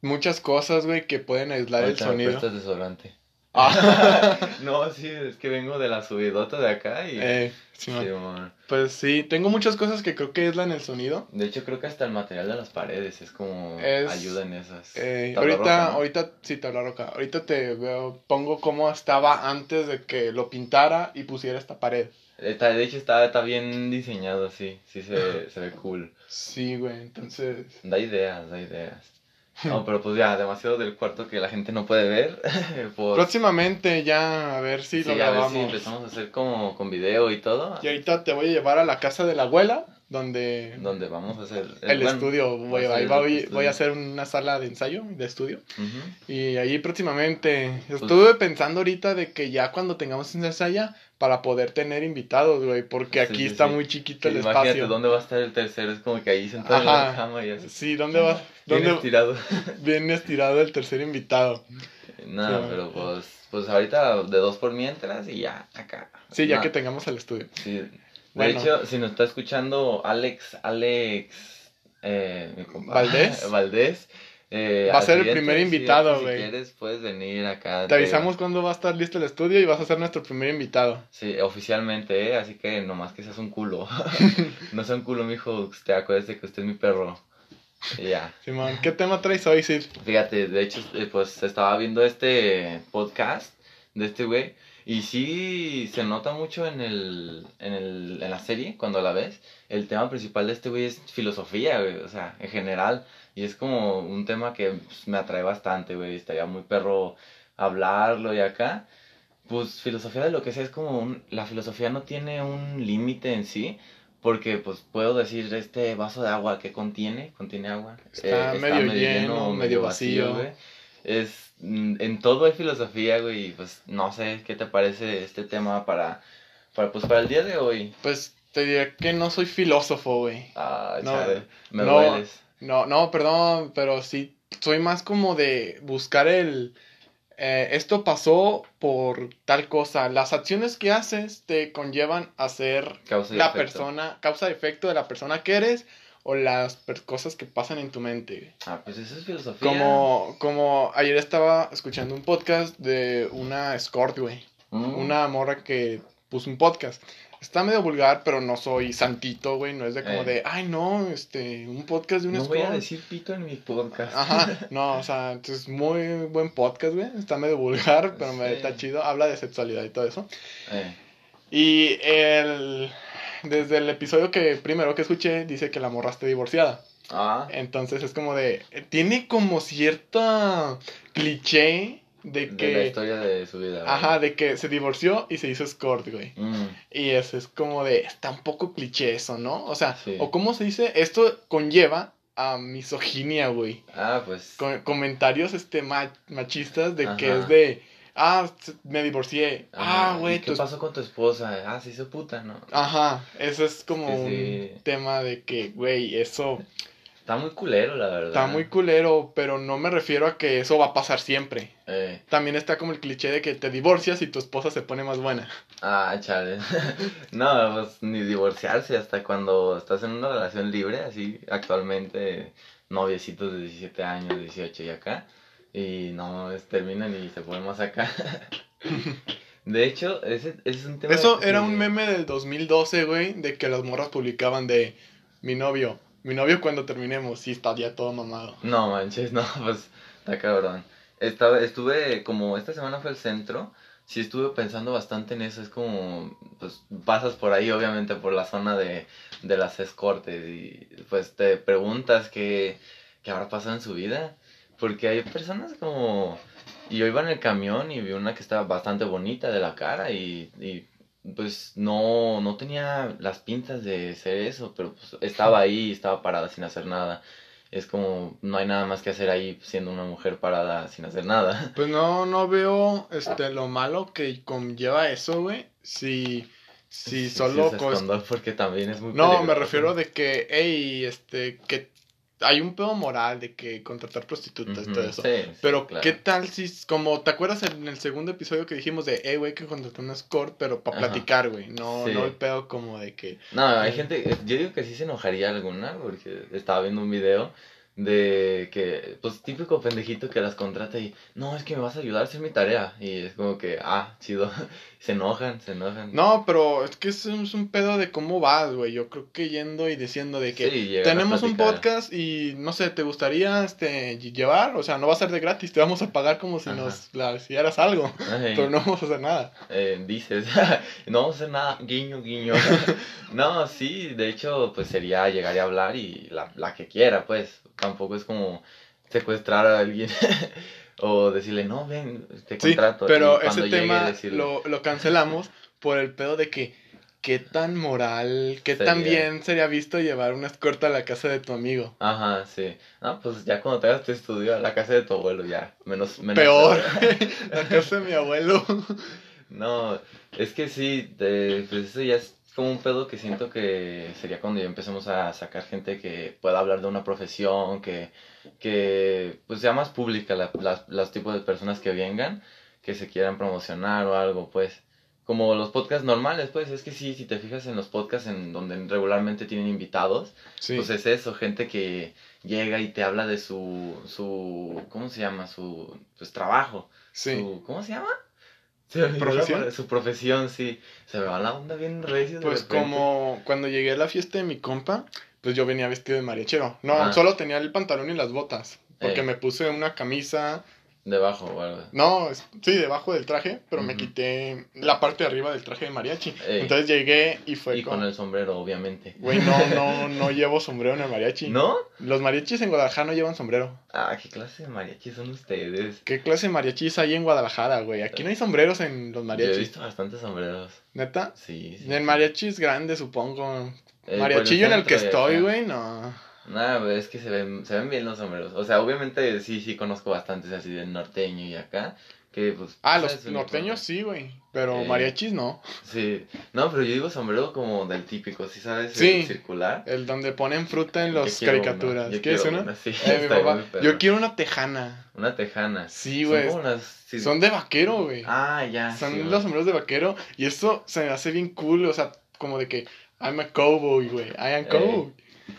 muchas cosas, güey, que pueden aislar el sonido. desodorante. Ah. No, sí, es que vengo de la subidota de acá y... Eh, sí, Sí, man. mon. Pues sí, tengo muchas cosas que creo que aislan el sonido. De hecho, creo que hasta el material de las paredes es como Es- ayuda en esas. Eh, ahorita, roca, ¿no? ahorita, sí, tabla roca. Ahorita te veo, pongo cómo estaba antes de que lo pintara y pusiera esta pared. Está- de hecho, está, está bien diseñado, sí. Sí se, se ve cool. Sí, güey, entonces... Da ideas, da ideas. No, pero pues ya, demasiado del cuarto que la gente no puede ver. por... Próximamente ya, a ver si sí, lo a ver si grabamos. empezamos a hacer como con video y todo. Y ahorita te voy a llevar a la casa de la abuela, donde Donde vamos a hacer el bueno, estudio, voy, a ahí voy, estudio. voy a hacer una sala de ensayo, de estudio. Y ahí próximamente, Pues estuve pensando ahorita de que ya cuando tengamos un ensayo, para poder tener invitados, güey, porque aquí sí, está muy chiquito el imagínate espacio. dónde va a estar el tercero. Es como que ahí sentado en la cama y así. Sí, ¿dónde va? Bien ¿Dónde estirado. viene estirado el tercer invitado? Sí. pero pues, pues ahorita de dos por mientras y ya, acá. Sí, ya que tengamos el estudio. sí. De Bueno. hecho, si nos está escuchando Alex, Alex, eh, mi compa, ¿Valdés? Valdés. eh, Va a ser el primer invitado, Si güey. quieres, puedes venir acá. Te avisamos cuándo va a estar listo el estudio y vas a ser nuestro primer invitado. Sí, oficialmente, ¿eh? Así que nomás que seas un culo. no sea un culo, mijo. Usted acuérdese que usted es mi perro. Ya. Simón, ¿qué tema traes hoy, Sid? Fíjate, de hecho, eh, pues estaba viendo este podcast de este güey Y sí se nota mucho en, el, en, el, en la serie, cuando la ves. El tema principal de este güey es filosofía, güey, o sea, en general. Y es como un tema que pues, me atrae bastante, güey. Estaría muy perro hablarlo y acá. Pues filosofía de lo que sea es como un... La filosofía no tiene un límite en sí. Porque pues puedo decir este vaso de agua que contiene, contiene agua. Está, Eh, medio, lleno, medio vacío. güey. Es, mm, en todo hay filosofía, güey, y pues no sé qué te parece este tema para, para, pues, para el día de hoy. Pues te diré que no soy filósofo, güey. Ah, No, me no. dueles. No, no, perdón, pero sí, soy más como de buscar el... eh, esto pasó por tal cosa. Las acciones que haces te conllevan a ser Causa la efecto. persona, causa y efecto de la persona que eres o las cosas que pasan en tu mente. Ah, pues eso es filosofía. Como, como ayer estaba escuchando un podcast de una escort, güey. Mm. Una morra que puso un podcast. Está medio vulgar, pero no soy santito, güey. No es de como Eh. de, ay, no, este, un podcast de una No voy a decir pito en mi podcast. Ajá, no, o sea, es muy buen podcast, güey. Está medio vulgar, pero me Sí. está chido. Habla de sexualidad y todo eso. Eh, Y el. Desde el episodio que primero que escuché, dice que la morra está divorciada. ah, Entonces es como de. Tiene como cierta cliché de de la que. historia de su vida. güey. Ajá, de que se divorció y se hizo escort, güey. Mm, Y eso es como de. Está un poco cliché eso, ¿no? O sea, Sí. o cómo se dice, esto conlleva a misoginia, güey. Ah, pues. con- comentarios este ma- machistas de que es de ah me divorcié ajá, ah güey ¿y ¿Qué tu pasó con tu esposa? Ah, se hizo puta, ¿no? ajá eso es como que un tema de que güey eso Está muy culero, la verdad. está muy culero pero no me refiero a que eso va a pasar siempre Eh, también está como el cliché de que te divorcias y tu esposa se pone más buena ah, chale. no, pues ni divorciarse hasta cuando estás en una relación libre, así, actualmente, noviecitos de 17 años, 18 y acá. Y no, terminan y se ponen más acá. de hecho, ese, ese es un tema. eso era un meme del 2012 güey de que las morras publicaban de mi novio mi novio cuando terminemos sí estaría todo mamado No manches, no, pues está cabrón. Estaba, estuve, como esta semana fue el centro, sí estuve pensando bastante en eso. Es como, pues pasas por ahí, obviamente, por la zona de, de las escortes y pues te preguntas qué, qué habrá pasado en su vida. Porque hay personas como... Y yo iba en el camión y vi una que estaba bastante bonita de la cara y, y pues no, no tenía las pintas de ser eso, pero pues estaba ahí, estaba parada sin hacer nada. Es como, no hay nada más que hacer ahí siendo una mujer parada sin hacer nada. Pues no, no veo este lo malo que conlleva eso, güey. Si, si Sí, solo sí, porque también es muy No, me refiero de que, hey, este, que hay un pedo moral de que contratar prostitutas y todo eso. sí, sí, Pero, claro. ¿qué tal si, como, ¿te acuerdas en el segundo episodio que dijimos de, hey, güey, que contratar un escort, pero para platicar, güey? No, Sí. no el pedo como de que, No, hay Sí. gente, yo digo que sí se enojaría alguna, porque estaba viendo un video de que, pues típico pendejito que las contrata y, no, es que me vas a ayudar a hacer mi tarea. Y es como que, ah, chido, se enojan, se enojan. no, pero es que es un, es un pedo de cómo vas, güey. Yo creo que yendo y diciendo de que, Sí, tenemos un podcast y no sé, ¿te gustaría este llevar? O sea, no va a ser de gratis, te vamos a pagar como si Ajá. nos la hicieras algo, Ay, pero no vamos a hacer nada. eh, dices, no vamos a hacer nada, guiño, guiño. no, sí, de hecho, pues sería llegar y hablar y la, la que quiera, pues. Tampoco es como secuestrar a alguien o decirle, no, ven, te Sí, contrato. pero ese tema decirle, lo, lo cancelamos por el pedo de que qué tan moral, qué tan bien sería visto llevar una escorta a la casa de tu amigo. Ajá, sí. No, pues ya cuando te hagas tu estudio a la casa de tu abuelo, ya. Menos, menos Peor, la casa de mi abuelo. No, es que sí, de- pues eso ya es como un pedo que siento que sería cuando ya empecemos a sacar gente que pueda hablar de una profesión, que, que pues sea más pública la, las, los tipos de personas que vengan, que se quieran promocionar o algo, pues. Como los podcasts normales, pues es que sí, si te fijas en los podcasts en donde regularmente tienen invitados, Sí. pues es eso, gente que llega y te habla de su, su, ¿cómo se llama? Su, pues trabajo. sí. Su- ¿Cómo se llama? Su profesión, sí. Se me va la onda bien recio. Pues repente. como cuando llegué a la fiesta de mi compa, pues yo venía vestido de mariachero. No, Ah. solo tenía el pantalón y las botas. Porque Eh. me puse una camisa Debajo algo. No, sí, debajo del traje, pero me quité la parte de arriba del traje de mariachi. Ey. Entonces llegué y fue Y con el sombrero, obviamente. Güey, no, no, no llevo sombrero en el mariachi. ¿No? Los mariachis en Guadalajara no llevan sombrero. Ah, ¿qué clase de mariachi son ustedes? ¿Qué clase de mariachis hay en Guadalajara, güey? Aquí no hay sombreros en los Yo he mariachis. visto bastantes sombreros. ¿Neta? Sí, sí. En el mariachi es grande, supongo. Eh, Mariachillo en el que estoy, güey, no. Nada, es que se ven, se ven bien los sombreros. O sea, obviamente sí, sí conozco bastantes así del norteño y acá. Que pues. Ah, pues, los norteños sí, güey. Pero Eh, mariachis no. Sí. No, pero yo digo sombrero como del típico, ¿sí sabes? Sí. El circular. El donde ponen fruta en las caricaturas. una, yo ¿Quieres una? una, sí, Eh, mi papá. Yo quiero una tejana. Una tejana. Sí, Son güey. las- sí. Son de vaquero, güey. Ah, ya. Son sí, los sombreros de vaquero. Y esto se me hace bien cool. O sea, como de que I'm a cowboy, güey. I am Eh, cowboy.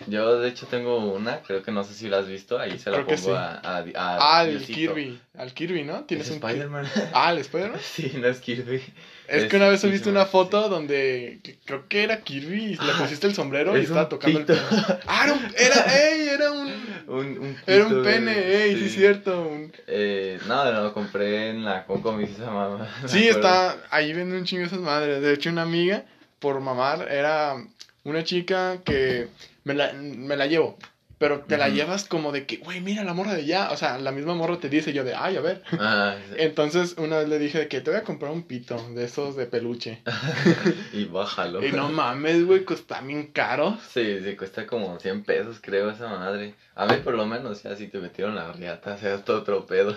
Yo de hecho tengo una, creo que no sé si la has visto, ahí se la Creo pongo sí. a, a, a- Al Diosito. Kirby. Al Kirby, ¿no? ¿Es Tienes un. Spider-Man? Ah, al Spider-Man. sí, no es Kirby. Es Es que una vez subiste una sí. foto donde creo que era Kirby y le Ah, pusiste el sombrero y es estaba tocando pito. el pene. Ah, era un, era, ey, era un, Un, un era un pene, ey, sí, es cierto. un- Eh, no, lo compré en la Coco, esa mamá. me Sí, está, ahí venden un chingo esas madres. De hecho, una amiga, por mamar, era una chica que me la, me la llevo. Pero te la llevas como de que, güey, mira la morra de allá. O sea, la misma morra te dice yo de, ay, a ver. Ah, sí. Entonces, una vez le dije de que te voy a comprar un pito de esos de peluche. y bájalo. Y no mames, güey, cuesta bien caro. Sí, sí, cuesta como 100 pesos, creo, esa madre. A mí, por lo menos, ya si te metieron la riata, sea todo otro pedo.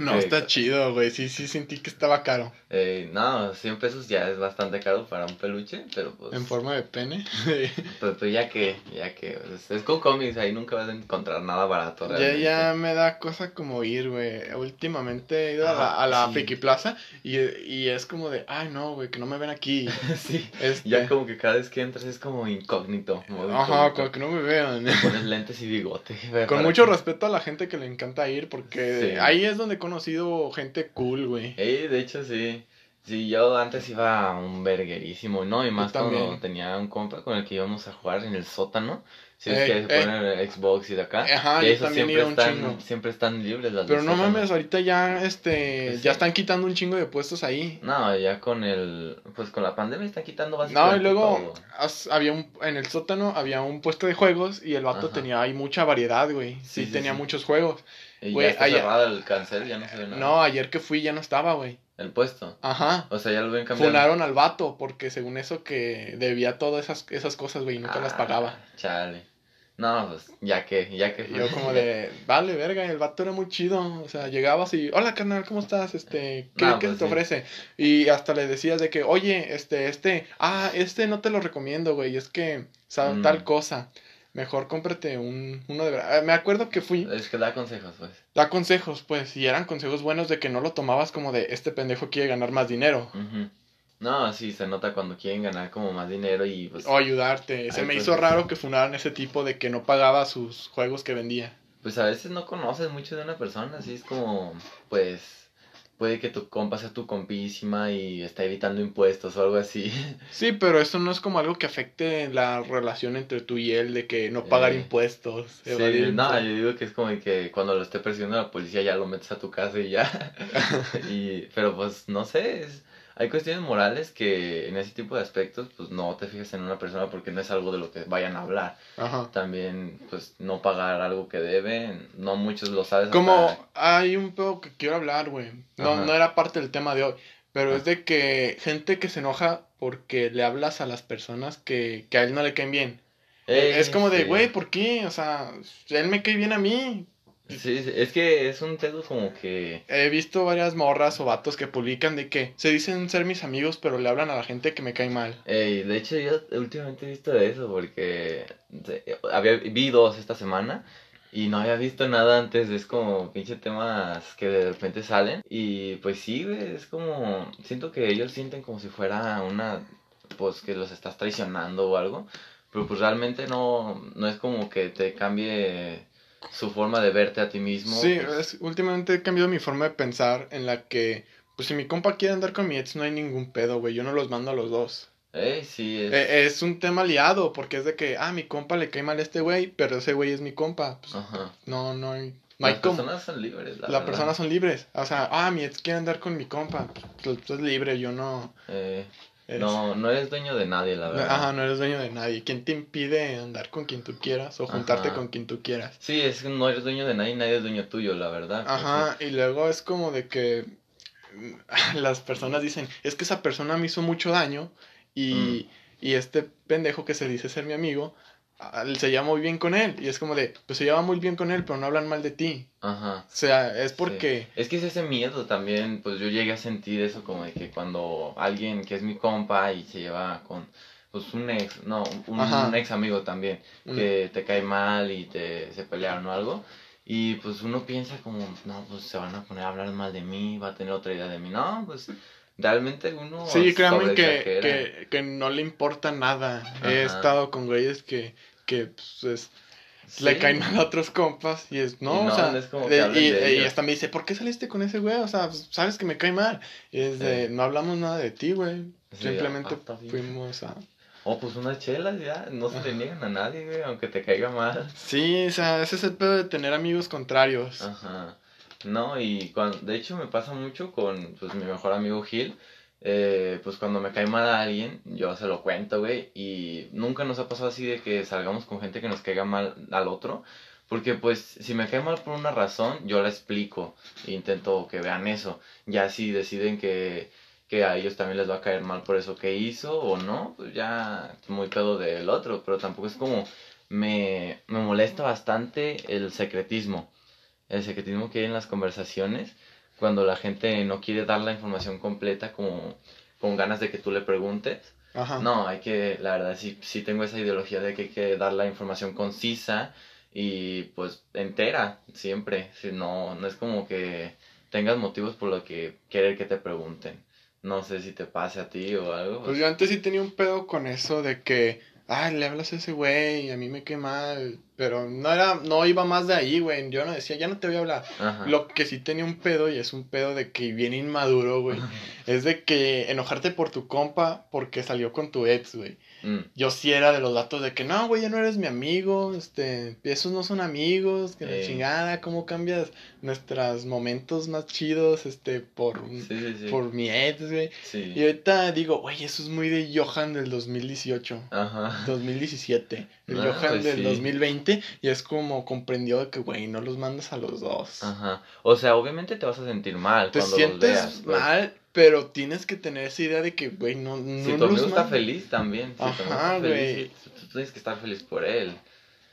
No, Eh, está chido, güey. Sí, sí, sentí que estaba caro. Eh, no, 100 pesos ya es bastante caro para un peluche, pero pues. En forma de pene. Pues, pues ya que, ya que. pues, es con cómics, ahí nunca vas a encontrar nada barato. ya, Realmente. ya me da cosa como ir, güey. Últimamente he ido a la, a la sí. Friki Plaza y, y es como de, ay, no, güey, que no me ven aquí. sí. Este, Ya como que cada vez que entras es como incógnito. modo Ajá, incógnito. como que no me vean. Pones lentes y bigote. Con mucho que- respeto a la gente que le encanta ir, porque Sí. ahí es donde he conocido gente cool, güey. Eh, de hecho sí. Sí, yo antes iba a un verguerísimo, ¿no? Y más cuando tenía un compa con el que íbamos a jugar en el sótano. Si Ey, es que se ponen el Xbox y de acá. Ajá, y yo esos también siempre iba un están, chingo. siempre están libres las Pero no sótano. mames, ahorita ya, este, Pues ya sí. están quitando un chingo de puestos ahí. No, ya con el. Pues con la pandemia están quitando No, básicamente. y luego todo. había un, en el sótano había un puesto de juegos y el vato Ajá. tenía ahí mucha variedad, güey. Sí, Sí, sí, tenía muchos juegos. Y ya está cerrado el cancel, ya no se ve nada. No, ayer que fui ya no estaba, güey. El puesto. Ajá. O sea, ya lo ven cambiando. Funaron al vato porque según eso que debía todas esas, esas cosas, güey, y nunca las Ah, pagaba. Chale. No, pues ya que, ya que. Yo como de, vale, verga, el vato era muy chido. O sea, llegabas y, hola carnal, ¿cómo estás? Este, ¿qué, No, qué pues te sí. ofrece? Y hasta le decías de que, oye, este, este, ah, este no te lo recomiendo, güey, es que, sabe, Mm. tal cosa. Mejor cómprate un, uno de verdad. Eh, Me acuerdo que fui, Es que da consejos, pues. da consejos, pues, y eran consejos buenos de que no lo tomabas como de, este pendejo quiere ganar más dinero. No, sí, se nota cuando quieren ganar como más dinero y pues, O ayudarte. Se me pues, hizo raro que funaran ese tipo de que no pagaba sus juegos que vendía. pues a veces no conoces mucho de una persona, así es como, pues, puede que tu compa sea tu compísima y está evitando impuestos o algo así. Sí, pero eso no es como algo que afecte la relación entre tú y él de que no pagar Eh, impuestos. Sí, no, yo digo que es como que cuando lo esté persiguiendo la policía ya lo metes a tu casa y ya. y, pero pues no sé, es- hay cuestiones morales que en ese tipo de aspectos pues no te fijas en una persona porque no es algo de lo que vayan a hablar. Ajá. También pues no pagar algo que deben, no muchos lo saben. Como hay un poco que quiero hablar, güey. No, Ajá. no era parte del tema de hoy. Pero Ah. es de que gente que se enoja porque le hablas a las personas que, que a él no le caen bien. es como de, güey, ¿por qué? O sea, él me cae bien a mí. Sí, es que es un pedo como que... He visto varias morras o vatos que publican de que se dicen ser mis amigos, pero le hablan a la gente que me cae mal. Ey, de hecho, yo últimamente he visto eso porque había, vi dos esta semana y no había visto nada antes. Es como pinche temas que de repente salen. Y pues sí, es como. Siento que ellos sienten como si fuera una. Pues que los estás traicionando o algo. Pero pues realmente no, no es como que te cambie su forma de verte a ti mismo. Sí, pues, es- últimamente he cambiado mi forma de pensar en la que, pues si mi compa quiere andar con mi ex, no hay ningún pedo, güey. Yo no los mando a los dos. ey, sí, es. Eh, es un tema liado, porque es de que, ah, mi compa le cae mal a este güey, pero ese güey es mi compa. Pues, Ajá. no, no hay, No Las personas son libres, la Las personas son libres. O sea, ah, mi ex quiere andar con mi compa. Pues tú es libre, yo no. Eh, eres- no, no eres dueño de nadie, la verdad. Ajá, no eres dueño de nadie. ¿Quién te impide andar con quien tú quieras o juntarte Ajá. con quien tú quieras? Sí, es que no eres dueño de nadie, nadie es dueño tuyo, la verdad. pues, Ajá, y luego es como de que mm, las personas dicen, es que esa persona me hizo mucho daño y, Mm. y este pendejo que se dice ser mi amigo se lleva muy bien con él. Y es como de, pues se lleva muy bien con él, pero no hablan mal de ti. Ajá. O sea, es sí. porque... Es que es ese miedo también, pues yo llegué a sentir eso como de que cuando alguien que es mi compa y se lleva con pues un ex, no, un, ex amigo también, que te cae mal y te se pelearon o algo. Y pues uno piensa como, no, pues se van a poner a hablar mal de mí, va a tener otra idea de mí. No, pues realmente uno... Sí, créanme que, que, que no le importa nada. He estado con güeyes que, que pues, es- le caen mal a otros compas y es, no, Y no, o sea, no es como de- que hablen y, de y ellos. hasta me dice, ¿por qué saliste con ese güey? O sea, pues, sabes que me cae mal. Y es de, no hablamos nada de ti, güey. Sí, Simplemente ah, fuimos a... O pues unas chelas ya, no se Ajá. niegan a nadie, güey, aunque te caiga mal. Sí, o sea, ese es el pedo de tener amigos contrarios. Ajá. No, y cuando, de hecho me pasa mucho con pues mi mejor amigo Gil. Eh, pues cuando me cae mal a alguien, yo se lo cuento, güey. Y nunca nos ha pasado así de que salgamos con gente que nos caiga mal al otro. Porque pues si me cae mal por una razón, yo la explico. E intento que vean eso. Ya si deciden que, que a ellos también les va a caer mal por eso que hizo o no, pues ya es muy pedo del otro. Pero tampoco es como... Me, me molesta bastante el secretismo el secretismo que hay en las conversaciones cuando la gente no quiere dar la información completa como con ganas de que tú le preguntes. Ajá. No, hay que, la verdad, sí, sí tengo esa ideología de que hay que dar la información concisa y pues entera, siempre. Si no, no es como que tengas motivos por lo que querer que te pregunten. No sé si te pase a ti o algo. Pues yo antes sí tenía un pedo con eso de que, ay, le hablas a ese güey a mí me cae mal. Pero no era, no iba más de ahí, güey. Yo no decía, ya no te voy a hablar. Ajá. Lo que sí tenía un pedo, y es un pedo de que bien inmaduro, güey, es de que enojarte por tu compa porque salió con tu ex, güey. Mm, Yo sí era de los datos de que no, güey, ya no eres mi amigo, este, esos no son amigos, que la chingada, cómo cambias nuestros momentos más chidos, este, por, un- sí, sí, sí. por mi ex, güey. Sí. Y ahorita digo, güey, eso es muy de Johan del 2018. Ajá. 2017, el Ah, Johan pues del sí. 2020 y es como comprendió que, güey, no los mandas a los dos. Ajá. O sea, obviamente te vas a sentir mal Te cuando sientes los veas. pues. mal, pero tienes que tener esa idea de que, güey, no, no Si tu amigo está feliz también. Si Ajá, güey. tú tienes que estar feliz por él.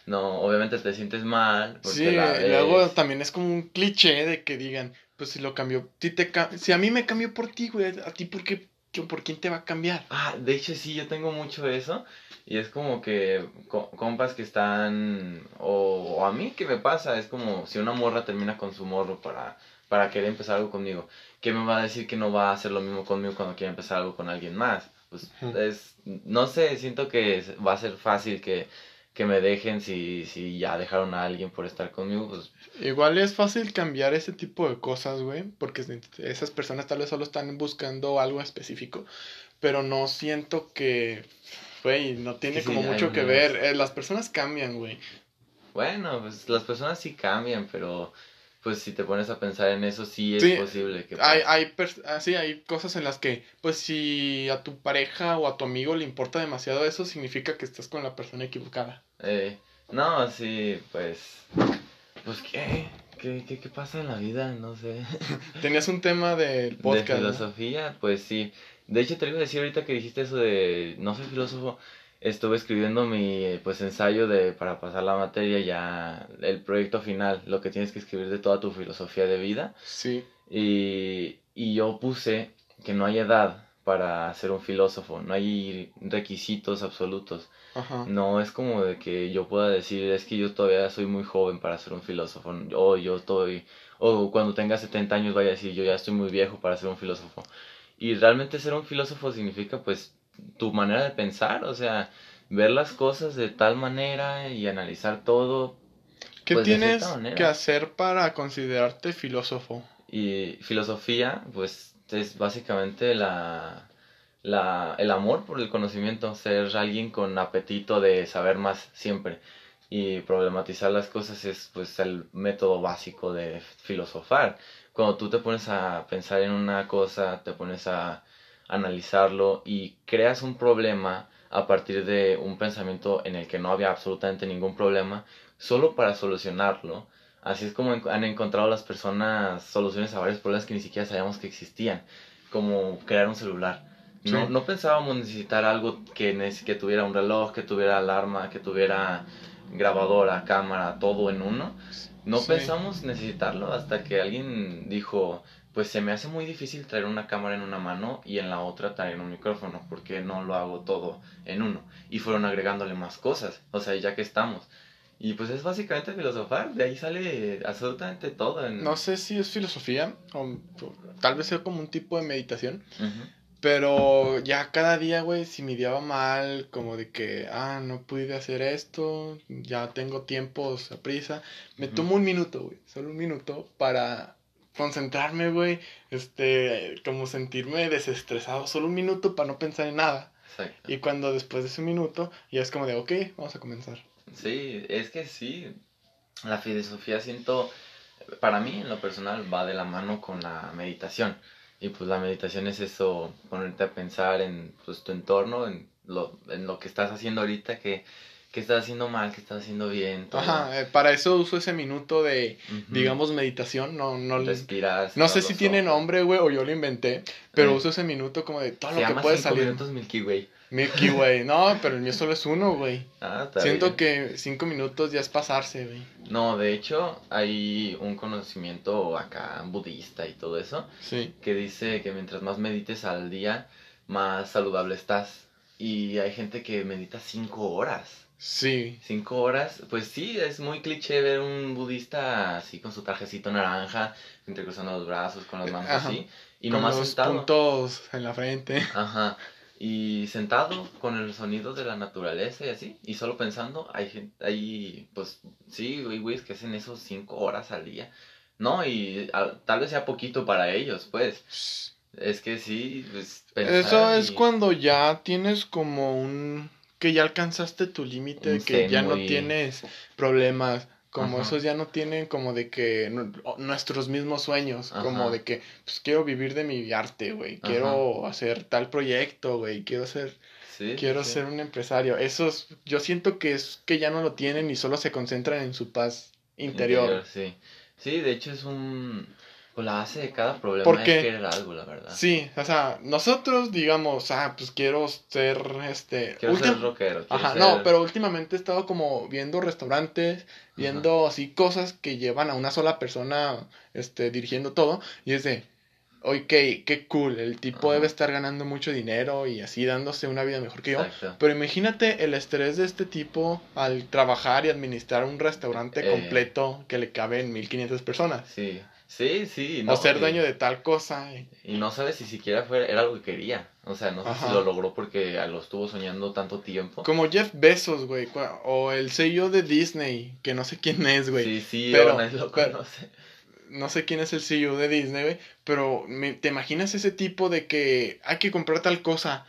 No, obviamente te sientes mal. Porque Sí, la luego también es como un cliché de que digan, pues si lo cambió, si, te ca- si a mí me cambió por ti, güey, a ti por qué, por quién te va a cambiar. Ah, de hecho sí, yo tengo mucho eso. Y es como que co- compas que están. O, o a mí que me pasa, es como si una morra termina con su morro para, para querer empezar algo conmigo. ¿Qué me va a decir que no va a hacer lo mismo conmigo cuando quiera empezar algo con alguien más? Pues es. No sé, siento que va a ser fácil que, que me dejen si, si ya dejaron a alguien por estar conmigo. Pues Igual es fácil cambiar ese tipo de cosas, güey, porque es- esas personas tal vez solo están buscando algo específico, pero no siento que, güey, no tiene sí, como mucho que ver. Eh, las personas cambian, güey. bueno, pues las personas sí cambian, pero pues si te pones a pensar en eso, sí es Sí, posible que Hay, pase. hay, ah, sí, hay cosas en las que, pues si a tu pareja o a tu amigo le importa demasiado eso, significa que estás con la persona equivocada. Eh, no, sí, pues. Pues qué. ¿Qué, qué, qué pasa en la vida? No sé. Tenías un tema del de podcast. ¿no? filosofía, pues sí. De hecho, te iba a decir ahorita que dijiste eso de no soy filósofo. Estuve escribiendo mi pues ensayo de para pasar la materia ya el proyecto final, lo que tienes que escribir de toda tu filosofía de vida. Sí. Y, y yo puse que no hay edad para ser un filósofo, no hay requisitos absolutos. Ajá. No es como de que yo pueda decir, es que yo todavía soy muy joven para ser un filósofo, o yo estoy, o cuando tenga 70 años vaya a decir, yo ya estoy muy viejo para ser un filósofo. Y realmente ser un filósofo significa pues tu manera de pensar, o sea, ver las cosas de tal manera y analizar todo. ¿Qué pues, tienes que hacer para considerarte filósofo? Y filosofía, pues es básicamente la, la, el amor por el conocimiento, ser alguien con apetito de saber más siempre. Y problematizar las cosas es pues el método básico de filosofar. Cuando tú te pones a pensar en una cosa, te pones a analizarlo y creas un problema a partir de un pensamiento en el que no había absolutamente ningún problema, solo para solucionarlo. Así es como han encontrado las personas soluciones a varios problemas que ni siquiera sabíamos que existían, como crear un celular. No, no pensábamos necesitar algo que, que tuviera un reloj, que tuviera alarma, que tuviera grabadora, cámara, todo en uno. No pensamos necesitarlo hasta que alguien dijo, pues se me hace muy difícil traer una cámara en una mano y en la otra traer un micrófono, porque no lo hago todo en uno. Y fueron agregándole más cosas, o sea, ya que estamos. Y pues es básicamente filosofar, de ahí sale absolutamente todo. No sé si es filosofía, o tal vez sea como un tipo de meditación, pero ya cada día, güey, si me iba mal, como de que, ah, no pude hacer esto, ya tengo tiempos a prisa, me tomo un minuto, güey, solo un minuto para concentrarme, güey, este, como sentirme desestresado, solo un minuto para no pensar en nada. Exacto. Y cuando después de ese minuto, ya es como de, ok, vamos a comenzar. Sí, es que sí, la filosofía siento, para mí en lo personal va de la mano con la meditación. Y pues la meditación es eso, ponerte a pensar en pues, tu entorno, en lo, en lo que estás haciendo ahorita, que, que estás haciendo mal, que estás haciendo bien. Ajá, eh, para eso uso ese minuto de, digamos, meditación. No, no, Respiras. No sé si tiene nombre, güey, o yo lo inventé, pero uso ese minuto como de todo lo que puede salir. minutos Milky Way. Milky Way, no, pero el mío solo es uno, güey. Ah, está Siento que cinco minutos ya es pasarse, güey. No, de hecho, hay un conocimiento acá budista y todo eso. Sí. Que dice que mientras más medites al día, más saludable estás. Y hay gente que medita cinco horas. Sí. Cinco horas, pues sí, es muy cliché ver un budista así con su trajecito naranja, entrecruzando los brazos, con las manos así. Y con nomás los puntos en la frente. Ajá y sentado con el sonido de la naturaleza y así, y solo pensando, hay gente, hay, pues, sí, güeyes que hacen eso cinco horas al día, ¿no? Y tal vez sea poquito para ellos, pues. Es que sí, pues, Eso es cuando ya tienes como un... que ya alcanzaste tu límite, que ya no tienes problemas como esos ya no tienen como de que nuestros mismos sueños, como de que pues quiero vivir de mi arte, güey, quiero hacer tal proyecto, güey, quiero ser quiero ser un empresario. Esos yo siento que es que ya no lo tienen y solo se concentran en su paz interior. sí. Sí, de hecho es un pues la base de cada problema es querer algo, la verdad. Sí, o sea, nosotros digamos, ah, pues quiero ser este. Quiero ser rockero. Ajá, no, pero últimamente he estado como viendo restaurantes, viendo así cosas que llevan a una sola persona este, dirigiendo todo, y es de. Ok, qué cool, el tipo debe estar ganando mucho dinero y así dándose una vida mejor que yo. Pero imagínate el estrés de este tipo al trabajar y administrar un restaurante eh. completo que le caben 1500 personas. Sí. Sí, sí. No, o ser dueño de tal cosa. Y no sabes si siquiera fue, era algo que quería. O sea, no sé si lo logró porque lo estuvo soñando tanto tiempo. Como Jeff Bezos, güey. O el CEO de Disney, que no sé quién es, güey. Sí, sí, pero, lo conoce. no sé quién es el CEO de Disney, güey. Pero ¿te imaginas ese tipo de que hay que comprar tal cosa?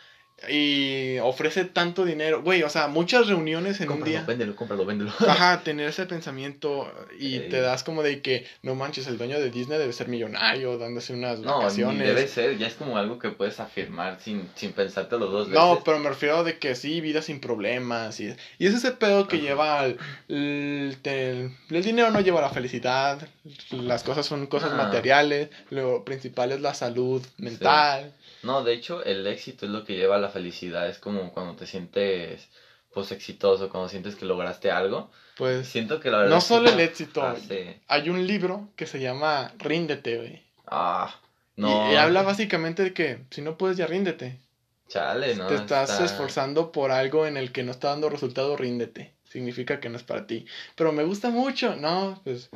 Y ofrece tanto dinero, güey, o sea, muchas reuniones en un día. Véndelo, cómpralo, véndelo. Ajá, tener ese pensamiento y te das como de que, no manches, el dueño de Disney debe ser millonario, dándose unas no, vacaciones. debe ser, ya es como algo que puedes afirmar sin, sin pensarte los dos veces. No, pero me refiero de que sí, vida sin problemas. Y, y es ese pedo que lleva al. El, el, dinero no lleva la felicidad, las cosas son cosas materiales, lo principal es la salud mental. No, de hecho, el éxito es lo que lleva a la felicidad. Es como cuando te sientes pues exitoso, cuando sientes que lograste algo. Pues siento que la verdad. No solo el éxito. Ah, Hay un libro que se llama Ríndete, güey. Ah, no. Y, habla básicamente de que si no puedes ya ríndete. Chale, ¿no? Te estás esforzando por algo en el que no está dando resultado, ríndete. Significa que no es para ti. Pero me gusta mucho, ¿no? Pues